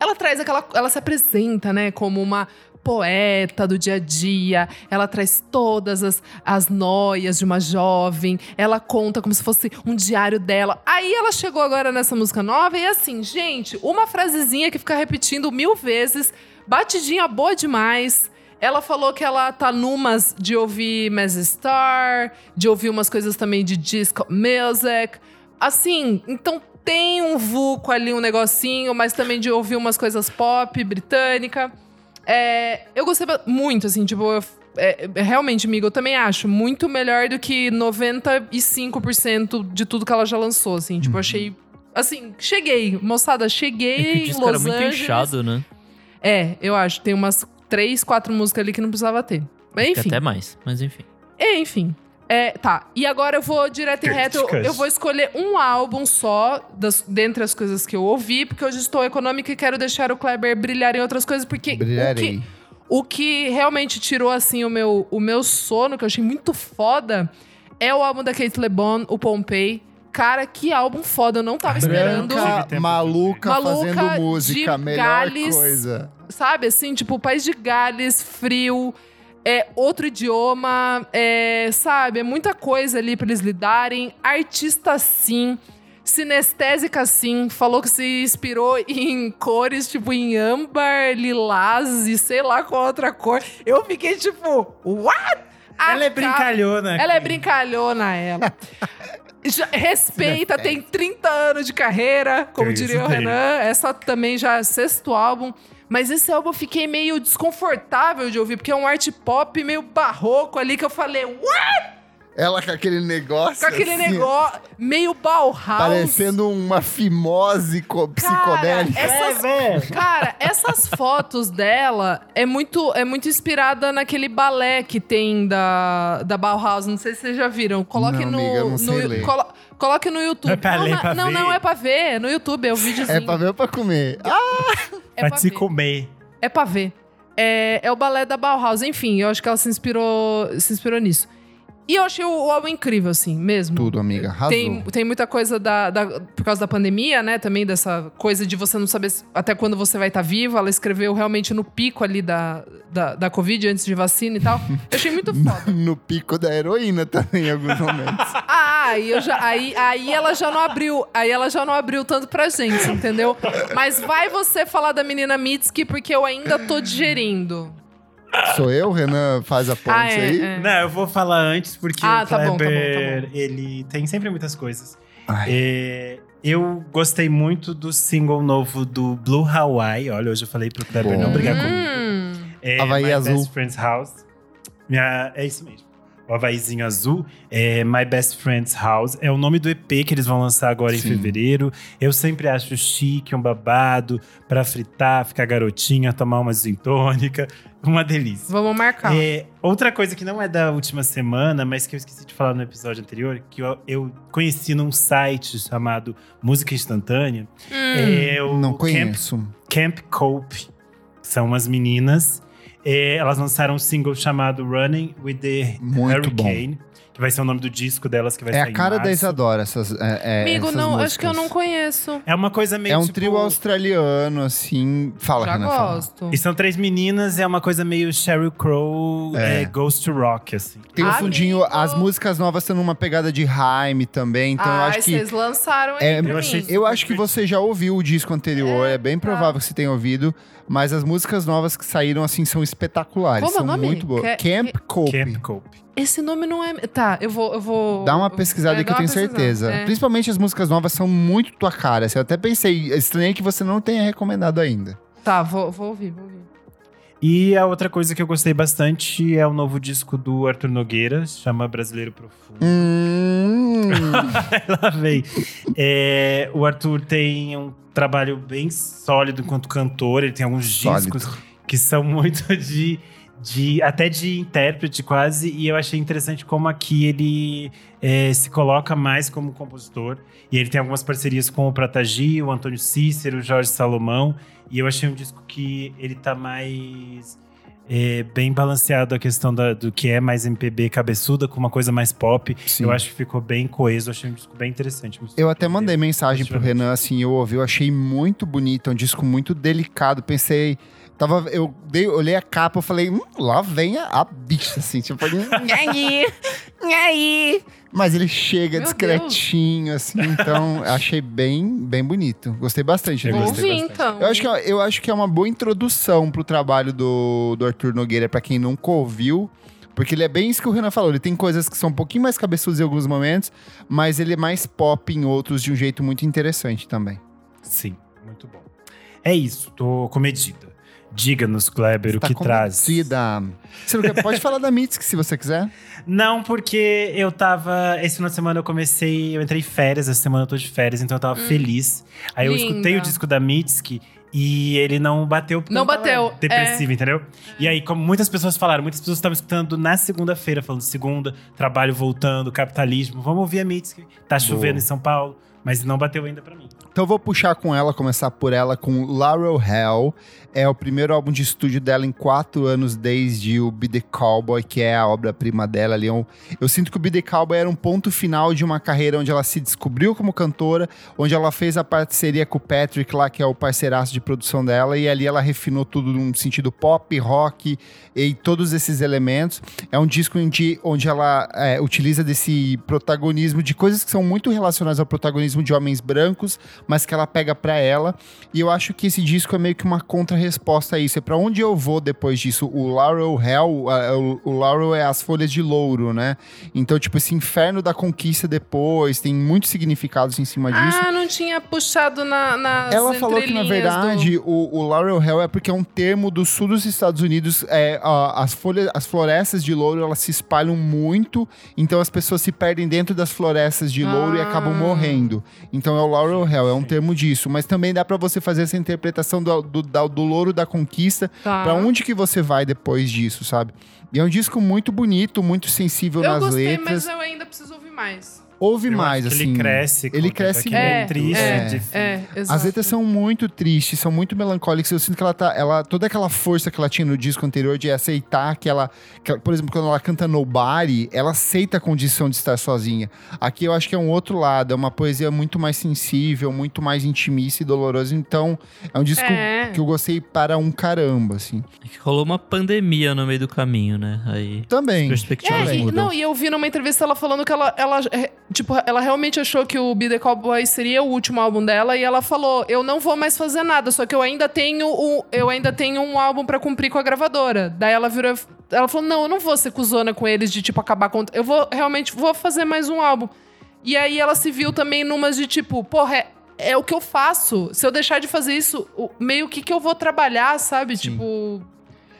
ela traz aquela. Ela se apresenta, né, como uma poeta do dia a dia. Ela traz todas as, as noias de uma jovem. Ela conta como se fosse um diário dela. Aí ela chegou agora nessa música nova e assim, gente, uma frasezinha que fica repetindo mil vezes, batidinha boa demais. Ela falou que ela tá numas de ouvir Mass Star, de ouvir umas coisas também de disco music. Assim, então tem um vulco ali, um negocinho, mas também de ouvir umas coisas pop, britânica. É, eu gostei muito, assim, tipo, eu- é, é, realmente, amigo, eu também acho muito melhor do que 95% de tudo que ela já lançou, assim. Tipo, eu achei. Assim, cheguei, moçada, É cheguei que o em disco Los era muito Angeles. inchado, né? É, eu acho. Tem umas três, quatro músicas ali que não precisava ter. Mas enfim. Até mais, mas enfim. É, enfim. É, tá. E agora eu vou direto e reto. Eu, eu vou escolher um álbum só, das, dentre as coisas que eu ouvi, porque hoje estou econômica e quero deixar o Kleber brilhar em outras coisas, porque o que, o que realmente tirou, assim, o meu, o meu sono, que eu achei muito foda, é o álbum da Kate LeBon, o Pompei. Cara, que álbum foda. Eu não tava esperando. Branca, tempo maluca, Maluca fazendo música. de Melhor Gales. coisa. Sabe, assim, tipo, país de Gales, frio, é outro idioma, é, sabe, é muita coisa ali pra eles lidarem. Artista sim, sinestésica sim, falou que se inspirou [laughs] em cores, tipo, em âmbar, lilás e sei lá qual outra cor. Eu fiquei tipo, what? A Ela é ca- brincalhona. Ela é brincalhona, ela. [laughs] Já- Respeita, tem 30 anos de carreira, como Que diria o. Renan. Essa também já é sexto álbum. Mas esse álbum eu fiquei meio desconfortável de ouvir, porque é um art pop meio barroco ali que eu falei, what? Ela com aquele negócio. Com aquele assim, negócio meio Bauhaus. Parecendo uma fimose co- psicodélica. Cara, essas, cara, essas fotos dela é muito, é muito inspirada naquele balé que tem da, da Bauhaus. Não sei se vocês já viram. Coloque Não, no. amiga, não sei no- ler. colo- coloque no YouTube. É pra não, ler, pra não, ver? não, é pra ver. É no YouTube, é o videozinho. É pra ver ou pra comer? Ah, É Pra pra se ver. comer. É pra ver. É, é o balé da Bauhaus. Enfim, eu acho que ela se inspirou, se inspirou nisso. E eu achei o, álbum incrível, assim, mesmo. tudo, amiga. Arrasou. Tem, tem muita coisa da, da- por causa da pandemia, né? Também dessa coisa de você não saber até quando você vai estar viva. Ela escreveu realmente no pico ali da, da, da Covid, antes de vacina e tal. Eu achei muito [laughs] foda. No pico da heroína também, em alguns momentos. [laughs] Ah, aí, eu já, aí, aí ela já não abriu. Aí ela já não abriu tanto pra gente, entendeu? Mas vai você falar da menina Mitski, porque eu ainda tô digerindo. Sou eu, Renan faz a ponte Ah, é, aí? é. Não, eu vou falar antes, porque Ah, o tá bom, tá bom, tá Kleber, ele tem sempre muitas coisas. É, eu gostei muito do single novo do Blue Hawaii. Olha, hoje eu falei pro Kleber Bom. não brigar comigo. Hum, É, Havaí My azul. Best Friend's House. Minha, é isso mesmo. O Havaizinho azul. É My Best Friend's House. É o nome do EP que eles vão lançar agora em Sim. fevereiro. Eu sempre acho chique, um babado, pra fritar, ficar garotinha, tomar uma gin tônica. Uma delícia. vamos marcar. É, outra coisa que não é da última semana, mas que eu esqueci de falar no episódio anterior, que eu, eu conheci num site chamado Música Instantânea, Hum. é o Não Camp, conheço. Camp Cope. São umas meninas. É, elas lançaram um single chamado Running with the Muito Hurricane, que vai ser o nome do disco delas, que vai É sair a cara da. Isadora, essas. É, é, Amigo, essas não, acho músicas. que eu não conheço. É uma coisa meio É um tipo- trio australiano, assim. Fala, Já Renan, fala. gosto. E são três meninas, é uma coisa meio Sheryl Crow, É. é, Ghost Rock, assim. Tem um Amigo. fundinho, as músicas novas tendo uma pegada de Haim também, então eu ah, acho que. vocês lançaram aí É, pra eu mim. achei- Eu acho que você já ouviu o disco anterior, é, bem provável que você tenha ouvido, mas as músicas novas que saíram assim são espetaculares, Como é o são nome? muito boas. Camp Cope. Camp Cope. Esse nome não é. Tá, eu vou. Eu vou Dá uma pesquisada é, que eu tenho certeza. é. Principalmente as músicas novas são muito tua cara. assim, Eu até pensei, estranhei que você não tenha recomendado ainda. Tá, vou, vou ouvir, vou ouvir. E a outra coisa que eu gostei bastante é o novo disco do Arthur Nogueira, chama Brasileiro Profundo. Hum, [laughs] Lá vem. É, o Arthur tem um trabalho bem sólido enquanto cantor, ele tem alguns Sólido. discos que são muito de, de. até de intérprete quase, e eu achei interessante como aqui ele é, se coloca mais como compositor. E ele tem algumas parcerias com o Pratagi, o Antônio Cícero, o Jorge Salomão. E eu achei um disco que ele tá mais. é, bem balanceado a questão da- do que é mais MPB cabeçuda com uma coisa mais pop. Sim. Eu acho que ficou bem coeso, achei um disco bem interessante. eu até mandei mensagem pro. Renan, assim, eu ouvi, eu achei muito bonito, é um disco muito delicado. Pensei, tava, eu dei, olhei a capa, eu falei, hum, lá vem a, a bicha, assim, tipo, nhaí, [laughs] nhaí. Mas ele chega Meu discretinho, assim, então [laughs] achei bem, bem bonito. Gostei bastante. Eu gostei bastante. então. Eu acho, que, é- eu acho que é uma boa introdução pro trabalho do, do Arthur Nogueira, pra quem nunca ouviu. Porque ele é bem isso que o Renan falou. Ele tem coisas que são um pouquinho mais cabeçudas em alguns momentos, mas ele é mais pop em outros de um jeito muito interessante também. Sim, muito bom. É isso, tô comedida. Diga-nos, Kleber, o Tá que traz. convencida. Você não quer, pode falar da Mitski se você quiser. [laughs] Não, porque eu tava. Esse final de semana eu comecei. Eu entrei em férias, essa semana eu tô de férias, então eu tava feliz. Aí eu Linda. escutei o disco da Mitski E ele não bateu Não eu bateu, Depressivo, entendeu? E aí, como muitas pessoas falaram, muitas pessoas estavam escutando na segunda-feira, falando segunda, trabalho voltando, capitalismo. Vamos ouvir a Mitski. Tá chovendo em São Paulo, mas não bateu ainda pra mim. Então vou puxar com ela, começar por ela com Laurel Hell. É o primeiro álbum de estúdio dela em quatro anos, desde o Be The Cowboy, que é a obra-prima dela ali. Eu, eu sinto que o Be The Cowboy era um ponto final de uma carreira onde ela se descobriu como cantora, onde ela fez a parceria com o Patrick lá, que é o parceiraço de produção dela, e ali ela refinou tudo num sentido pop, rock e todos esses elementos. É um disco onde, onde ela é, utiliza desse protagonismo de coisas que são muito relacionadas ao protagonismo de homens brancos, mas que ela pega pra ela. E eu acho que esse disco é meio que uma contra-resposta a isso. É pra onde eu vou depois disso. O Laurel Hell, a- o, o Laurel é as folhas de louro, né? Então, tipo, esse inferno da conquista depois, tem muitos significados em cima disso. Ah, não tinha puxado na, nas Ela falou que, na entrelinhas do- verdade, o, o Laurel Hell é porque é um termo do sul dos Estados Unidos. É, a- as folhas, as florestas de louro, elas se espalham muito, então as pessoas se perdem dentro das florestas de louro e Ah. acabam morrendo. Então é o Laurel Hell, é um termo disso. Mas também dá pra você fazer essa interpretação do, do, do louro da conquista. Tá. Pra onde que você vai depois disso, sabe? E é um disco muito bonito, muito sensível Eu nas gostei, letras. mas eu ainda preciso ouvir mais. Ouve Eu mais, acho que assim. Ele cresce. com ele o tempo, cresce aquilo é muito, triste. é, difícil. É, exato. As letras são muito tristes, são muito melancólicas. Eu sinto que ela tá. Ela, toda aquela força que ela tinha no disco anterior de aceitar que ela. que ela- por exemplo, quando ela canta Nobody, ela aceita a condição de estar sozinha. Aqui eu acho que é um outro lado, é uma poesia muito mais sensível, muito mais intimista e dolorosa. Então, é um disco É. que eu gostei para um caramba, assim. É rolou uma pandemia no meio do caminho, né? Aí Também. as perspectivas É, e, não, e eu vi numa entrevista ela falando que ela, ela, é, tipo, ela realmente achou que o Be The Cowboy seria o último álbum dela e ela falou: "Eu não vou mais fazer nada, só que eu ainda tenho um, eu ainda tenho um álbum pra cumprir com a gravadora". Daí ela virou ela falou: "Não, eu não vou ser cuzona com eles de tipo acabar com, eu vou realmente vou fazer mais um álbum". E aí ela se viu também numas de tipo, porra, é, é o que eu faço. Se eu deixar de fazer isso, meio que que eu vou trabalhar, sabe? Tipo,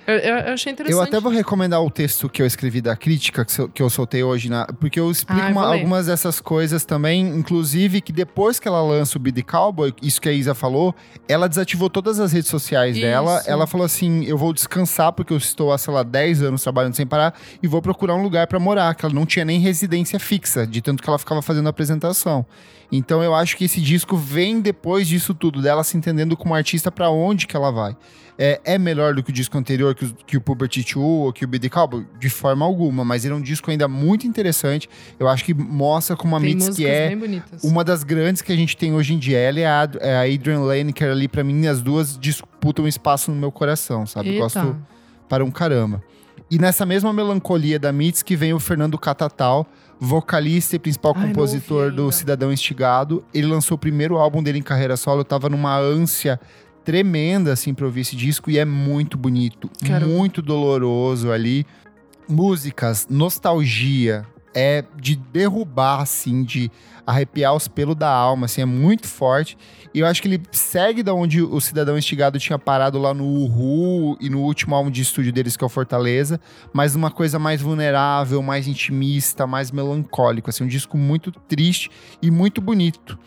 eu, eu- achei interessante. Eu até vou recomendar o texto que eu escrevi da crítica, que, que eu soltei hoje, na, porque eu explico Ah, eu uma- algumas dessas coisas também, inclusive que depois que ela lança o The Cowboy, isso que a Isa falou, ela desativou todas as redes sociais Isso. dela. Ela falou assim: eu vou descansar, porque eu estou há, sei lá, 10 anos trabalhando sem parar, e vou procurar um lugar pra morar, que ela não tinha nem residência fixa, de tanto que ela ficava fazendo a apresentação. Então eu acho que esse disco vem depois disso tudo, dela se entendendo como artista pra onde que ela vai. É, é melhor do que o disco anterior, que, o- que o Puberty 2 ou que o The Cowboy? De forma alguma, mas ele é um disco ainda muito interessante. Eu acho que mostra como a Tem músicas é uma das grandes que a gente tem hoje em dia. Ela e a, é a Adrian Lineker ali, pra mim, as duas disputam espaço no meu coração, sabe? Eita. Gosto para um caramba. E nessa mesma melancolia da Mitski vem o Fernando Catatal, vocalista e principal Ai, compositor do. Cidadão Instigado. Ele lançou o primeiro álbum dele em carreira solo, eu tava numa ânsia tremenda, assim, pra ouvir esse disco, e é muito bonito, muito doloroso ali. Músicas, nostalgia, é de derrubar, assim, de arrepiar os pelos da alma, assim, é muito forte. E eu acho que ele segue da onde o Cidadão Instigado tinha parado lá no Uhu e no último álbum de estúdio deles, que é o Fortaleza, mas uma coisa mais vulnerável, mais intimista, mais melancólico, assim, um disco muito triste e muito bonito.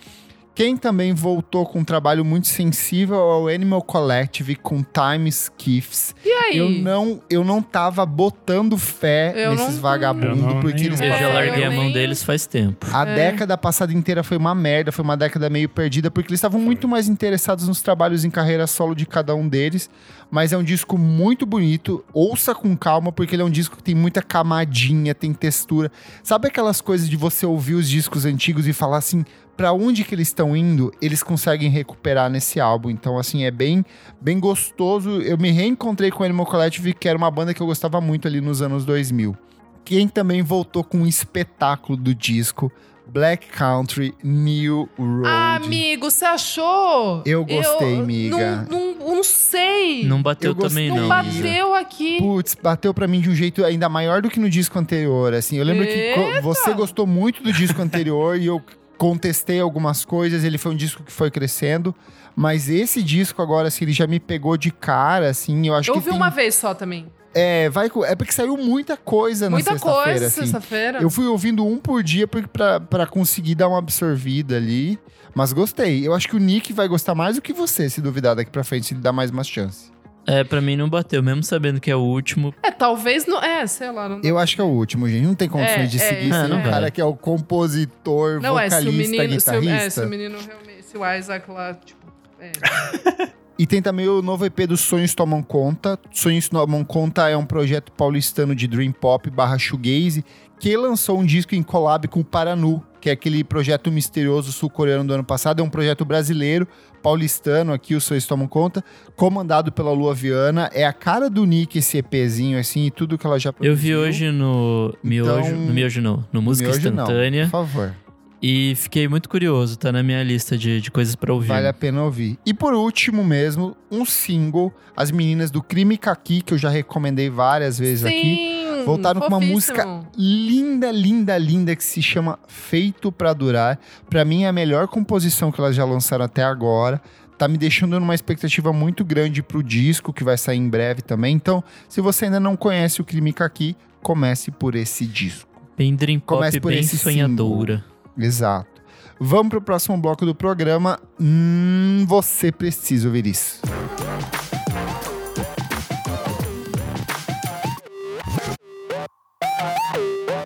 Quem também voltou com um trabalho muito sensível é o Animal Collective com Time Skiffs. E aí? Eu não, eu não tava botando fé Eu nesses não- Eu vagabundos, não- porque eles eu. Eu já larguei eu a mão deles faz tempo. a É. década passada inteira foi uma merda, foi uma década meio perdida, porque eles estavam muito mais interessados nos trabalhos em carreira solo de cada um deles. Mas é um disco muito bonito, ouça com calma, porque ele é um disco que tem muita camadinha, tem textura. Sabe aquelas coisas de você ouvir os discos antigos e falar assim, pra onde que eles estão indo? Eles conseguem recuperar nesse álbum. Então, assim, é bem, bem gostoso. Eu me reencontrei com o Animal Collective, que era uma banda que eu gostava muito ali nos anos 2000. Quem também voltou com um espetáculo do disco, Black Country New Road. Ah, amigo, você achou? Eu gostei, amiga. Não, não, não sei. Não bateu Eu também, Não não. Isa. bateu aqui. Putz, bateu pra mim de um jeito ainda maior do que no disco anterior, assim. Eu lembro que Eita! você gostou muito do disco anterior e eu contestei algumas coisas, ele foi um disco que foi crescendo, mas esse disco agora, assim, ele já me pegou de cara, assim, eu acho Eu que ouvi tem... uma vez só também. É, vai, é porque saiu muita coisa na Muita sexta-feira. coisa assim. sexta-feira. Eu fui ouvindo um por dia pra, pra conseguir dar uma absorvida ali. Mas gostei. Eu acho que o Nick vai gostar mais do que você, se duvidar daqui pra frente, se ele dá mais uma chance. É, pra mim não bateu, mesmo sabendo que é o último. É, talvez não. É, sei lá. Não, Eu acho que é o último, gente. Não tem condições É, de é, seguir é, sem vai. cara que é o compositor, não é, se o vocalista, menino. Se o, guitarrista. é, se o menino realmente. Se o Isaac lá, tipo. É. [laughs] E tem também o novo EP do Sonhos Tomam Conta. Sonhos Tomam Conta é um projeto paulistano de Dream Pop barra shoegaze que lançou um disco em collab com o Paranu, que é aquele projeto misterioso sul-coreano do ano passado. É um projeto brasileiro, paulistano aqui, o Sonhos Tomam Conta, comandado pela Lua Viana. É a cara do Nick esse EPzinho, assim, e tudo que ela já Eu vi produziu. hoje no Miojo. Então- no Miojo não, no Música Miojo não, Instantânea. por favor. E fiquei muito curioso, tá na minha lista de, de coisas pra ouvir. Vale a pena ouvir. E por último mesmo, um single, As Meninas do Crime Kaki, que eu já recomendei várias vezes aqui. Voltaram com uma fofíssimo. música linda, linda, linda que se chama Feito Pra Durar. Pra mim é a melhor composição que elas já lançaram até agora. Tá me deixando numa expectativa muito grande pro disco que vai sair em breve também. Então, se você ainda não conhece o Crime Kaki, comece por esse disco. Bem Dream Pop, Comece por bem esse sonhadora. Exato. Vamos pro próximo bloco do programa. Hum, você precisa ouvir isso.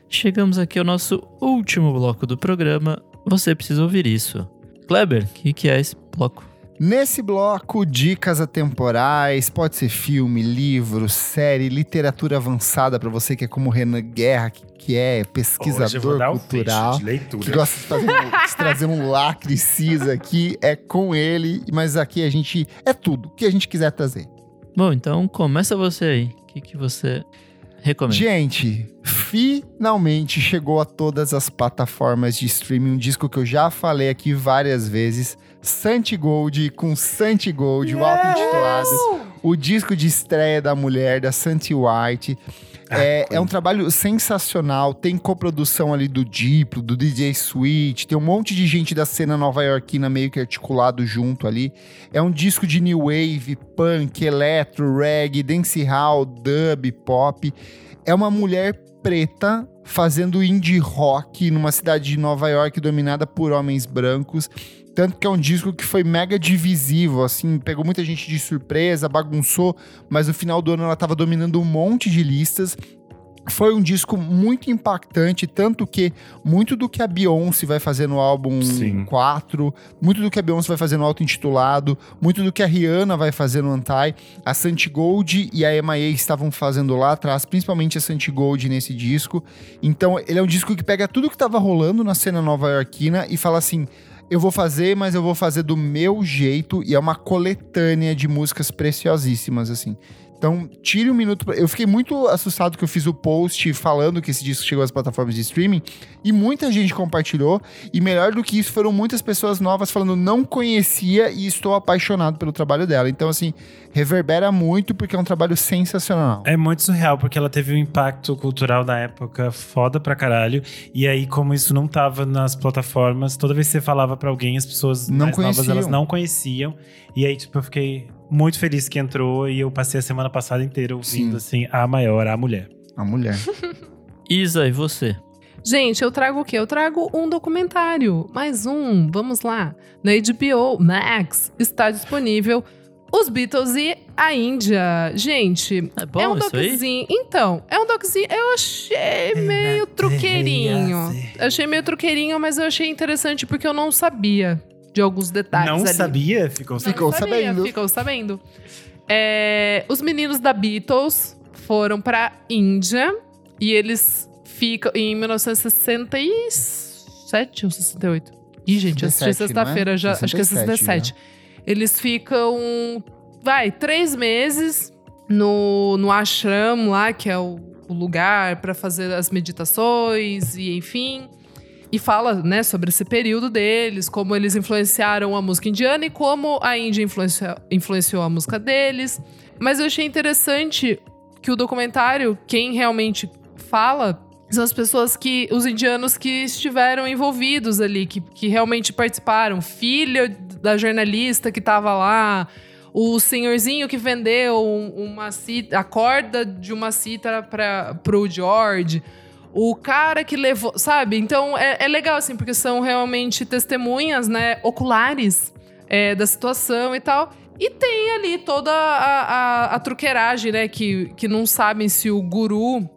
Chegamos aqui ao nosso último bloco do programa. Você precisa ouvir isso. Kleber, o que, que é esse bloco? Nesse bloco, dicas atemporais, pode ser filme, livro, série, literatura avançada pra você que é como Renan Guerra, que, que é Hoje eu vou pesquisador dar um cultural, leitura. que gosta de, fazer um, de trazer um lacre cis aqui, é com ele, mas aqui a gente é tudo, o que a gente quiser trazer. Bom, então começa você aí. O que, que você recomenda? Gente, finalmente chegou a todas as plataformas de streaming. Um disco que eu já falei aqui várias vezes, Santi Gold com Santi Gold, o auto-intitulado, o disco de estreia da mulher, da Santi White. É, é um trabalho sensacional, tem coprodução ali do Diplo, do DJ Sweet, tem um monte de gente da cena nova-iorquina meio que articulado junto ali. É um disco de new wave, punk, eletro, reggae, dancehall, dub, pop. É uma mulher preta fazendo indie rock numa cidade de Nova York dominada por homens brancos. Tanto que é um disco que foi mega divisivo, assim, pegou muita gente de surpresa, bagunçou, mas no final do ano ela tava dominando um monte de listas. Foi um disco muito impactante, tanto que muito do que a Beyoncé vai fazer no álbum Sim. 4, muito do que a Beyoncé vai fazer no auto-intitulado, muito do que a Rihanna vai fazer no Anti, a Santi Gold e a MIA estavam fazendo lá atrás, principalmente a Santi Gold nesse disco. Então, ele é um disco que pega tudo que tava rolando na cena nova-iorquina e fala assim: eu vou fazer, mas eu vou fazer do meu jeito. E é uma coletânea de músicas preciosíssimas, assim. Então, tire um minuto. pra- Eu fiquei muito assustado que eu fiz o post falando que esse disco chegou às plataformas de streaming e muita gente compartilhou. E melhor do que isso, foram muitas pessoas novas falando não conhecia e estou apaixonado pelo trabalho dela. Então, assim, reverbera muito porque é um trabalho sensacional. É muito surreal, porque ela teve um impacto cultural na época foda pra caralho. E aí, como isso não tava nas plataformas, toda vez que você falava pra alguém, as pessoas Não mais novas, elas não conheciam. E aí, tipo, eu fiquei muito feliz que entrou e eu passei a semana passada inteira ouvindo, assim, a maior, a mulher. A mulher. [laughs] Isa, e você? Gente, eu trago o quê? Eu trago um documentário. Mais um, vamos lá. Na HBO Max está disponível Os Beatles e a Índia. Gente, É bom é um isso aí? doczinho. Então, é um doczinho. Eu achei meio truqueirinho. Achei meio truqueirinho, mas eu achei interessante porque eu não sabia de alguns detalhes não ali. sabia? Ficou Não Ficou sabia, sabendo. Ficou sabendo. É, os meninos da Beatles foram pra Índia e eles ficam em 1967 ou 68. Ih, gente, eu assisti 67, não é? sexta-feira já. Acho que é 67 67. Eles ficam, vai, três meses no, no ashram lá, que é o, o lugar pra fazer as meditações e enfim. E fala, né, sobre esse período deles, como eles influenciaram a música indiana e como a Índia influencia- influenciou a música deles. Mas eu achei interessante que o documentário, quem realmente fala, são as pessoas que. os indianos que estiveram envolvidos ali, que, que realmente participaram. Filha da jornalista que tava lá, o senhorzinho que vendeu uma cita, a corda de uma cítara para pro George, o cara que levou, sabe? Então é, é legal assim, porque são realmente testemunhas, né, oculares é, da situação e tal. E tem ali toda a, a, a truqueiragem, né? Que, que não sabem se o guru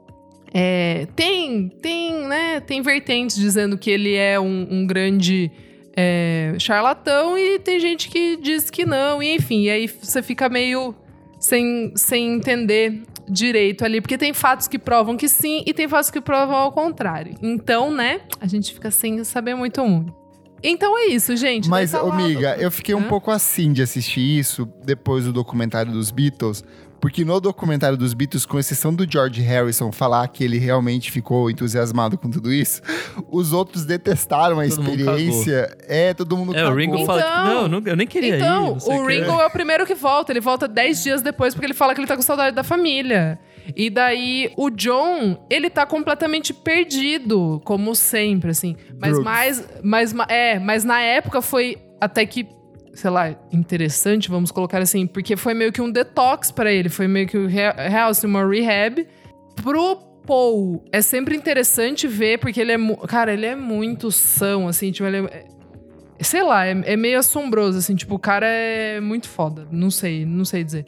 é, tem, tem, né? Tem vertentes dizendo que ele é um, um grande é, charlatão e tem gente que diz que não, e enfim, e aí você fica meio sem, sem entender direito ali, porque tem fatos que provam que sim e tem fatos que provam ao contrário. Então, né, a gente fica sem saber muito muito. Então é isso, gente. Mas, amiga, eu fiquei um pouco assim de assistir isso depois do documentário dos Beatles, porque no documentário dos Beatles, com exceção do George Harrison falar que ele realmente ficou entusiasmado com tudo isso, os outros detestaram a todo experiência. É, todo mundo É, cagou. o Ringo então, fala que então, não, eu nem queria então, ir. Então, o Ringo é. é o primeiro que volta. Ele volta 10 dias depois porque ele fala que ele tá com saudade da família. E daí o John, ele tá completamente perdido, como sempre, assim. Mas mais, mais, é, mas na época foi até que, sei lá, interessante, vamos colocar assim, porque foi meio que um detox para ele, foi meio que real, assim, uma rehab pro Paul. É sempre interessante ver porque ele é, cara, ele é muito são, assim, tipo, ele é, sei lá, é, é meio assombroso, assim, tipo, o cara é muito foda, não sei, não sei dizer.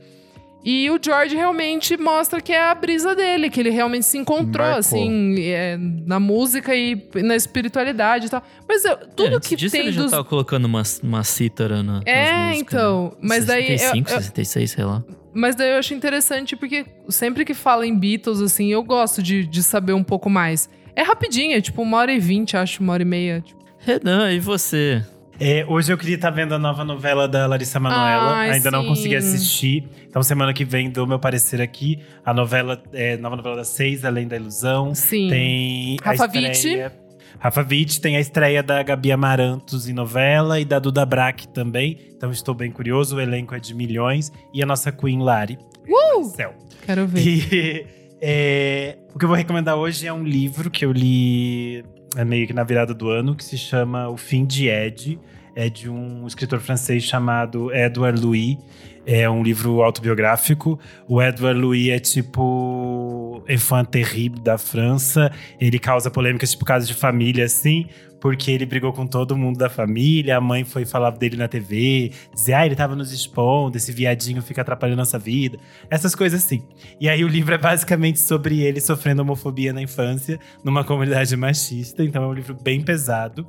E o George realmente mostra que é a brisa dele, que ele realmente se encontrou, Marcou. assim, é, na música e na espiritualidade e tal. Mas eu, tudo é, que disso tem. Ele dos... já tava colocando uma, uma cítara na. É, então. Né? Mas 65, daí. 65, 66, sei lá. Mas daí eu acho interessante porque sempre que fala em Beatles, assim, eu gosto de, de saber um pouco mais. É rapidinho, é tipo uma hora e vinte, acho, uma hora e meia. Tipo. Renan, e você? É, hoje eu queria estar vendo a nova novela da Larissa Manoela. Ainda sim. não consegui assistir. Então, semana que vem dou meu parecer aqui. A novela, é, nova novela das seis, Além da Ilusão. Sim. Tem Rafa a estreia, Witt. Rafa Witt. Tem a estreia da Gabi Amarantos em novela e da Duda Brack também. Então, estou bem curioso. O elenco é de milhões. E a nossa Queen Lari. Uh! Céu. Quero ver. E, [laughs] é, o que eu vou recomendar hoje é um livro que eu li é meio que na virada do ano, que se chama O Fim de Ed. É de um escritor francês chamado Edouard Louis. É um livro autobiográfico. O Edouard Louis é tipo enfant terrible da França. Ele causa polêmicas tipo casos de família, assim, porque ele brigou com todo mundo da família. A mãe foi falar dele na TV, dizer, ah, ele tava nos expondo, esse viadinho fica atrapalhando nossa vida. Essas coisas assim. E aí o livro é basicamente sobre ele sofrendo homofobia na infância, numa comunidade machista. Então é um livro bem pesado.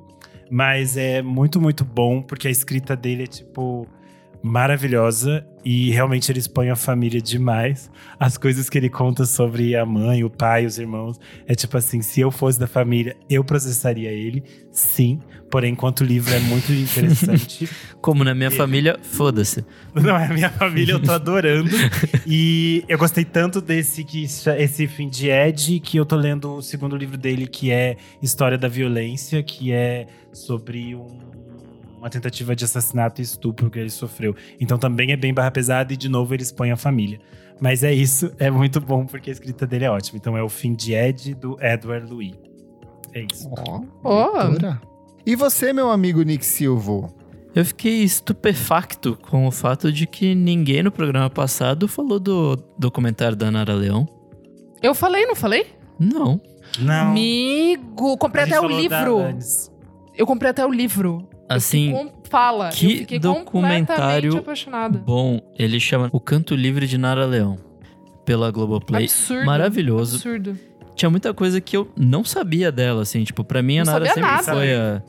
Mas é muito, muito bom, porque a escrita dele é tipo maravilhosa e realmente ele expõe a família demais. As coisas que ele conta sobre a mãe, o pai, os irmãos. É tipo assim: se eu fosse da família, eu processaria ele, sim. Porém, enquanto o livro é muito interessante. [laughs] Como na minha ele... família, foda-se. Não é minha família, eu tô [laughs] adorando. e eu gostei tanto desse que esse fim de Ed que eu tô lendo o segundo livro dele, que é História da Violência, que é sobre um uma tentativa de assassinato e estupro que ele sofreu. Então também é bem barra pesada e de novo ele expõe a família. Mas é isso, é muito bom porque a escrita dele é ótima. Então é o fim de Ed do Edward Louis. É isso. Oh, oh. E você, meu amigo Nick Silva? Eu fiquei estupefacto com o fato de que ninguém no programa passado falou do documentário da Nara Leão. Eu falei, não falei? Não. Não. Amigo, comprei até o livro. Eu comprei até o livro. Assim, fala. Que documentário bom. Ele chama O Canto Livre de Nara Leão. Pela Globoplay. Absurdo. Maravilhoso. Absurdo. Tinha muita coisa que eu não sabia dela, assim. Tipo, pra mim a não Nara sempre nada. foi a,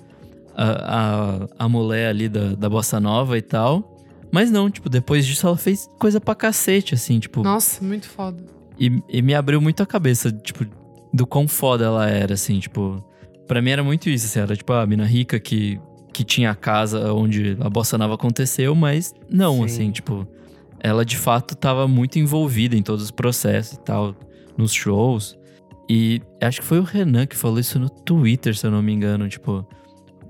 a, a, a mulher ali da, da Bossa Nova e tal. Mas não, tipo, depois disso ela fez coisa pra cacete, assim, tipo... Nossa, muito foda. E, e me abriu muito a cabeça, tipo, do quão foda ela era, assim, tipo... Pra mim era muito isso, assim, era tipo a mina rica que que tinha a casa onde a bossa nova aconteceu, mas não, Sim. assim, tipo, ela de fato estava muito envolvida em todos os processos e tal, nos shows. E acho que foi o Renan que falou isso no Twitter, se eu não me engano, tipo,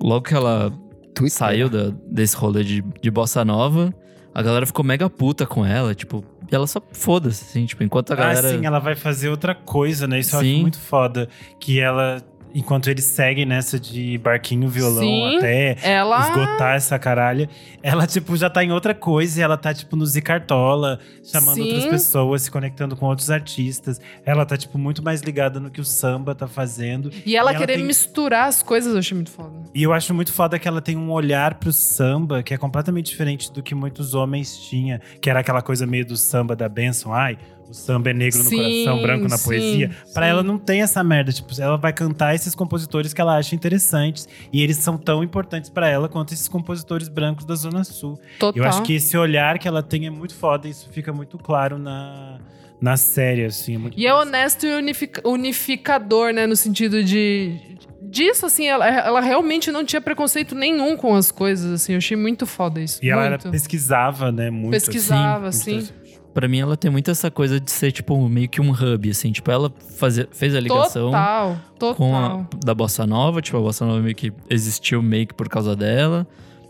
logo que ela Twitter. saiu da, desse rolê de, de bossa nova, a galera ficou mega puta com ela, tipo, e ela só foda-se, assim, tipo, enquanto a galera. Ah, sim, ela vai fazer outra coisa, né? Isso sim. eu acho muito foda. Que ela enquanto eles seguem nessa de barquinho, violão Sim, até Ela. esgotar essa caralha, ela, tipo, já tá em outra coisa e ela tá, tipo, no Zicartola, chamando Sim. outras pessoas, se conectando com outros artistas. Ela tá, tipo, muito mais ligada no que o samba tá fazendo. E ela E ela querer tem- misturar as coisas, eu achei muito foda. E eu acho muito foda que ela tem um olhar pro samba que é completamente diferente do que muitos homens tinham, que era aquela coisa meio do samba da benção, ai, o samba é negro no Sim, coração, branco na sim, poesia. Pra sim. ela não tem essa merda, tipo, ela vai cantar esses compositores que ela acha interessantes e eles são tão importantes pra ela quanto esses compositores brancos da Zona Sul. Total. Eu acho que esse olhar que ela tem é muito foda isso fica muito claro na na série assim, é muito E é honesto e unific- unificador, né? No sentido de. Disso, assim, ela, ela realmente não tinha preconceito nenhum com as coisas, assim. Eu achei muito foda isso. E ela muito. pesquisava, né, muito. Pesquisava, assim, assim. Pra mim, ela tem muito essa coisa de ser, tipo, meio que um hub, assim. Tipo, ela fazer, fez a ligação Total, total. com a, da Bossa Nova. Tipo, a Bossa Nova meio que existiu meio que por causa dela.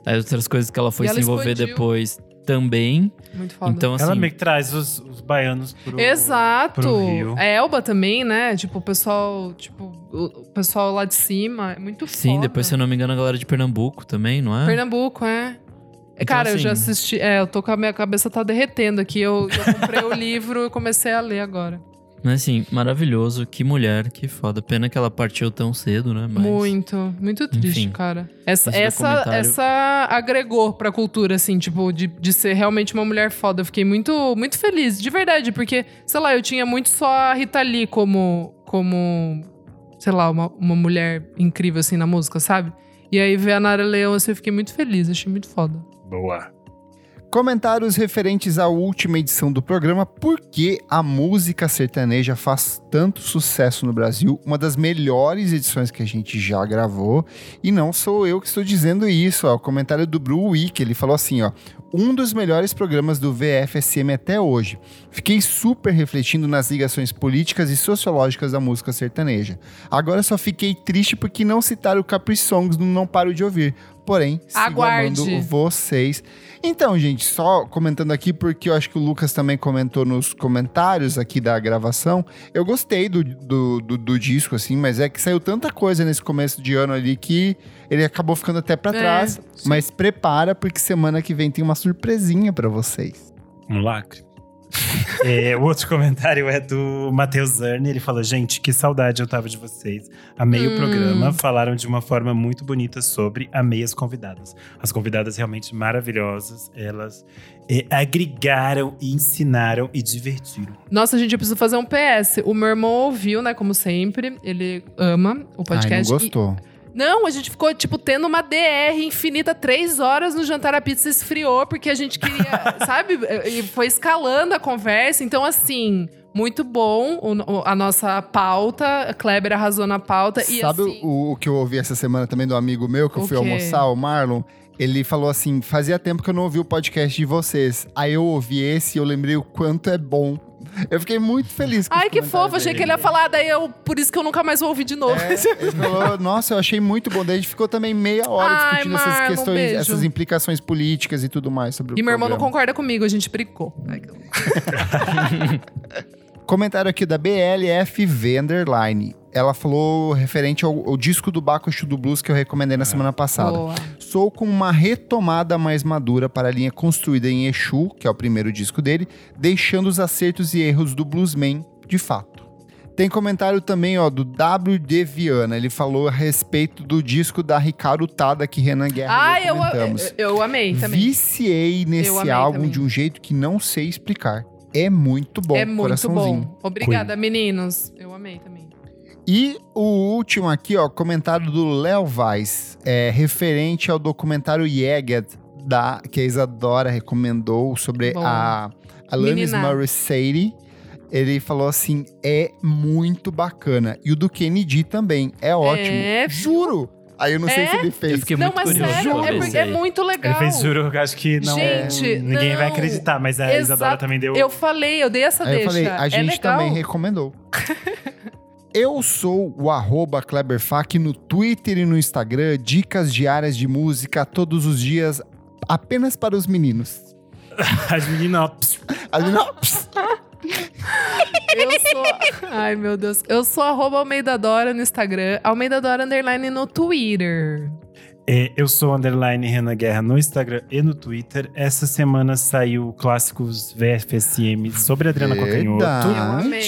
Aí outras coisas que ela foi E se ela envolver expandiu. depois também. Muito foda. Então, assim... Ela meio que traz os, os baianos pro, Exato. pro Rio. A Elba também, né? Tipo, o pessoal, tipo, o o pessoal lá de cima. É muito Sim, foda. depois, se eu não me engano, a galera de Pernambuco também, não é? Pernambuco, é. Então, Cara, eu já assim- assisti. É, eu tô com a minha cabeça tá derretendo aqui. Eu, eu comprei o [laughs] livro e comecei a ler agora. Mas assim, maravilhoso. Que mulher, que foda. Pena que ela partiu tão cedo, né? Mas... Muito, muito triste, Enfim, cara. Essa, essa, documentário- essa agregou pra cultura, assim, tipo, de, de ser realmente uma mulher foda. Eu fiquei muito, muito feliz, de verdade, porque, sei lá, eu tinha muito só a Rita Lee como, como sei lá, uma, uma mulher incrível, assim, na música, sabe? E aí ver a Nara Leão, assim, eu fiquei muito feliz, achei muito foda. Boa. Comentários referentes à última edição do programa Por que a música sertaneja faz tanto sucesso no Brasil? Uma das melhores edições que a gente já gravou. E não sou eu que estou dizendo isso, ó. O comentário do Bru Week, ele falou assim, ó. Um dos melhores programas do VFSM até hoje. Fiquei super refletindo nas ligações políticas e sociológicas da música sertaneja. Agora só fiquei triste porque não citaram o Capri Songs no Não Paro de Ouvir. Porém, sigo Aguarde. amando vocês. Então, gente, só comentando aqui, porque eu acho que o Lucas também comentou nos comentários aqui da gravação. Eu gostei do, do, do, do disco, assim, mas é que saiu tanta coisa nesse começo de ano ali que ele acabou ficando até pra É, trás. sim. Mas prepara, porque semana que vem tem uma surpresinha pra vocês. Um lacre. [laughs] É, o outro comentário é do Matheus Zerni. Ele falou: Gente, que saudade eu tava de vocês. Amei Hum. o programa. Falaram de uma forma muito bonita sobre. Amei as convidadas. As convidadas realmente maravilhosas. Elas é, agregaram, ensinaram e divertiram. Nossa, gente, eu preciso fazer um PS. O meu irmão ouviu, né, como sempre. Ele ama o Ai, podcast. não e- gostou. Não, a gente ficou, tipo, tendo uma DR infinita três horas no jantar, a pizza esfriou, porque a gente queria, [laughs] sabe? E foi escalando a conversa. Então, assim, muito bom o- a nossa pauta. A Kleber arrasou na pauta. e Sabe assim, o, o que eu ouvi essa semana também do amigo meu, que eu O fui quê? almoçar, o Marlon? Ele falou assim: fazia tempo que eu não ouvi o podcast de vocês. Aí eu ouvi esse e eu lembrei o quanto é bom. [laughs] Eu fiquei muito feliz com Ai, que fofo. Achei dele. que ele ia falar, daí eu. Por isso que eu nunca mais vou ouvir de novo. É, ele falou, [laughs] nossa, eu achei muito bom. Daí a gente ficou também meia hora Ai, discutindo essas questões, beijo. essas implicações políticas e tudo mais sobre o E meu irmão não programa. concorda comigo, a gente bricou. [laughs] Comentário aqui da BLFV Underline. Ela falou referente ao, ao disco do Baco Exu do Blues que eu recomendei na semana passada. Boa. Sou com uma retomada mais madura para a linha construída em Exu, que é o primeiro disco dele, deixando os acertos e erros do Bluesman de fato. Tem comentário também ó, do WD Viana. Ele falou a respeito do disco da Ricardo Tada que Renan Guerra Ai, eu eu, comentamos. eu, eu amei também. Viciei nesse álbum também. de um jeito que não sei explicar. É muito bom, é muito bom. Obrigada, meninos. Eu amei também. E o último aqui, ó, comentário do Léo Vaz, é, referente ao documentário Jagged, da, que a Isadora recomendou sobre Bom. a Alanis. Morissette. Ele falou assim, é muito bacana. E o do Kennedy também, é ótimo. É, Juro! Aí eu não sei É? se ele fez. Eu fiquei não, muito mas curioso sério, é, porque é muito legal. Ele fez juro, eu acho que não. Gente, ninguém vai não. acreditar, mas a Exato. Isadora também deu. Eu falei, eu dei essa Aí eu deixa. falei, a é gente legal. também recomendou. [laughs] Eu sou o arroba Kleberfac no Twitter e no Instagram, dicas diárias de música todos os dias, apenas para os meninos. As meninas. As meninas- [laughs] Eu sou. [laughs] Ai, meu Deus. Eu sou arroba Almeida Dora no Instagram, Almeida Dora Underline no Twitter. É, eu sou underline Renan Guerra no Instagram e no Twitter. Essa semana saiu o Clássicos VFSM sobre Adriana Cocanhoto.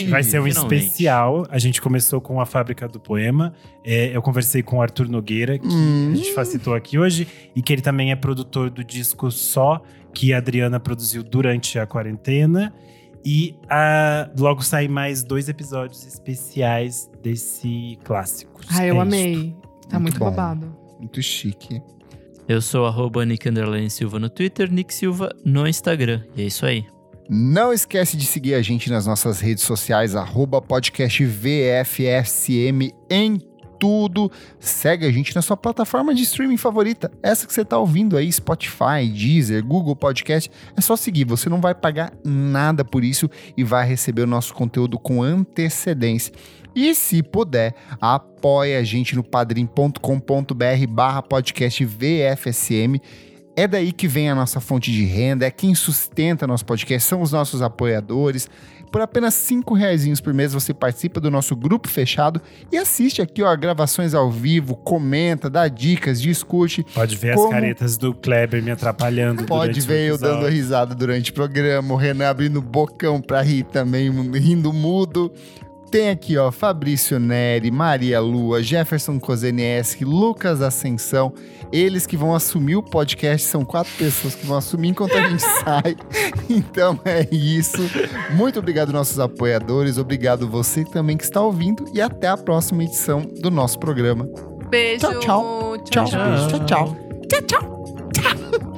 Vai ser um Finalmente. especial. A gente começou com a Fábrica do Poema. É, eu conversei com o Arthur Nogueira, que Hum. a gente facilitou aqui hoje, e que ele também é produtor do disco Só, que a Adriana produziu durante a quarentena. E ah, logo saem mais dois episódios especiais desse clássico. Ai, eu É amei. Tá Muito muito, babado. Muito chique. Eu sou arroba Nick Underline Silva no Twitter, Nick Silva no Instagram. E é isso aí. Não esquece de seguir a gente nas nossas redes sociais, arroba podcast VFSM em tudo. Segue a gente na sua plataforma de streaming favorita. Essa que você está ouvindo aí, Spotify, Deezer, Google Podcast. É só seguir, você não vai pagar nada por isso e vai receber o nosso conteúdo com antecedência. E se puder, apoie a gente no padrim.com.br barra podcast VFSM. É daí que vem a nossa fonte de renda, é quem sustenta nosso podcast, são os nossos apoiadores. Por apenas cinco reais por mês você participa do nosso grupo fechado e assiste aqui ó, gravações ao vivo, comenta, dá dicas, discute. Pode ver Como- as caretas do Kleber me atrapalhando. Pode ver eu dando risada durante o programa, o Renan abrindo o bocão pra rir também, rindo mudo. Tem aqui, ó, Fabrício Neri, Maria Lua, Jefferson Kozenieski, Lucas Ascensão. Eles que vão assumir o podcast, são quatro pessoas que vão assumir enquanto a gente [laughs] sai. Então é isso. Muito obrigado, nossos apoiadores. Obrigado você também que está ouvindo. E até a próxima edição do nosso programa. Beijo. Tchau, tchau. Tchau, tchau, tchau.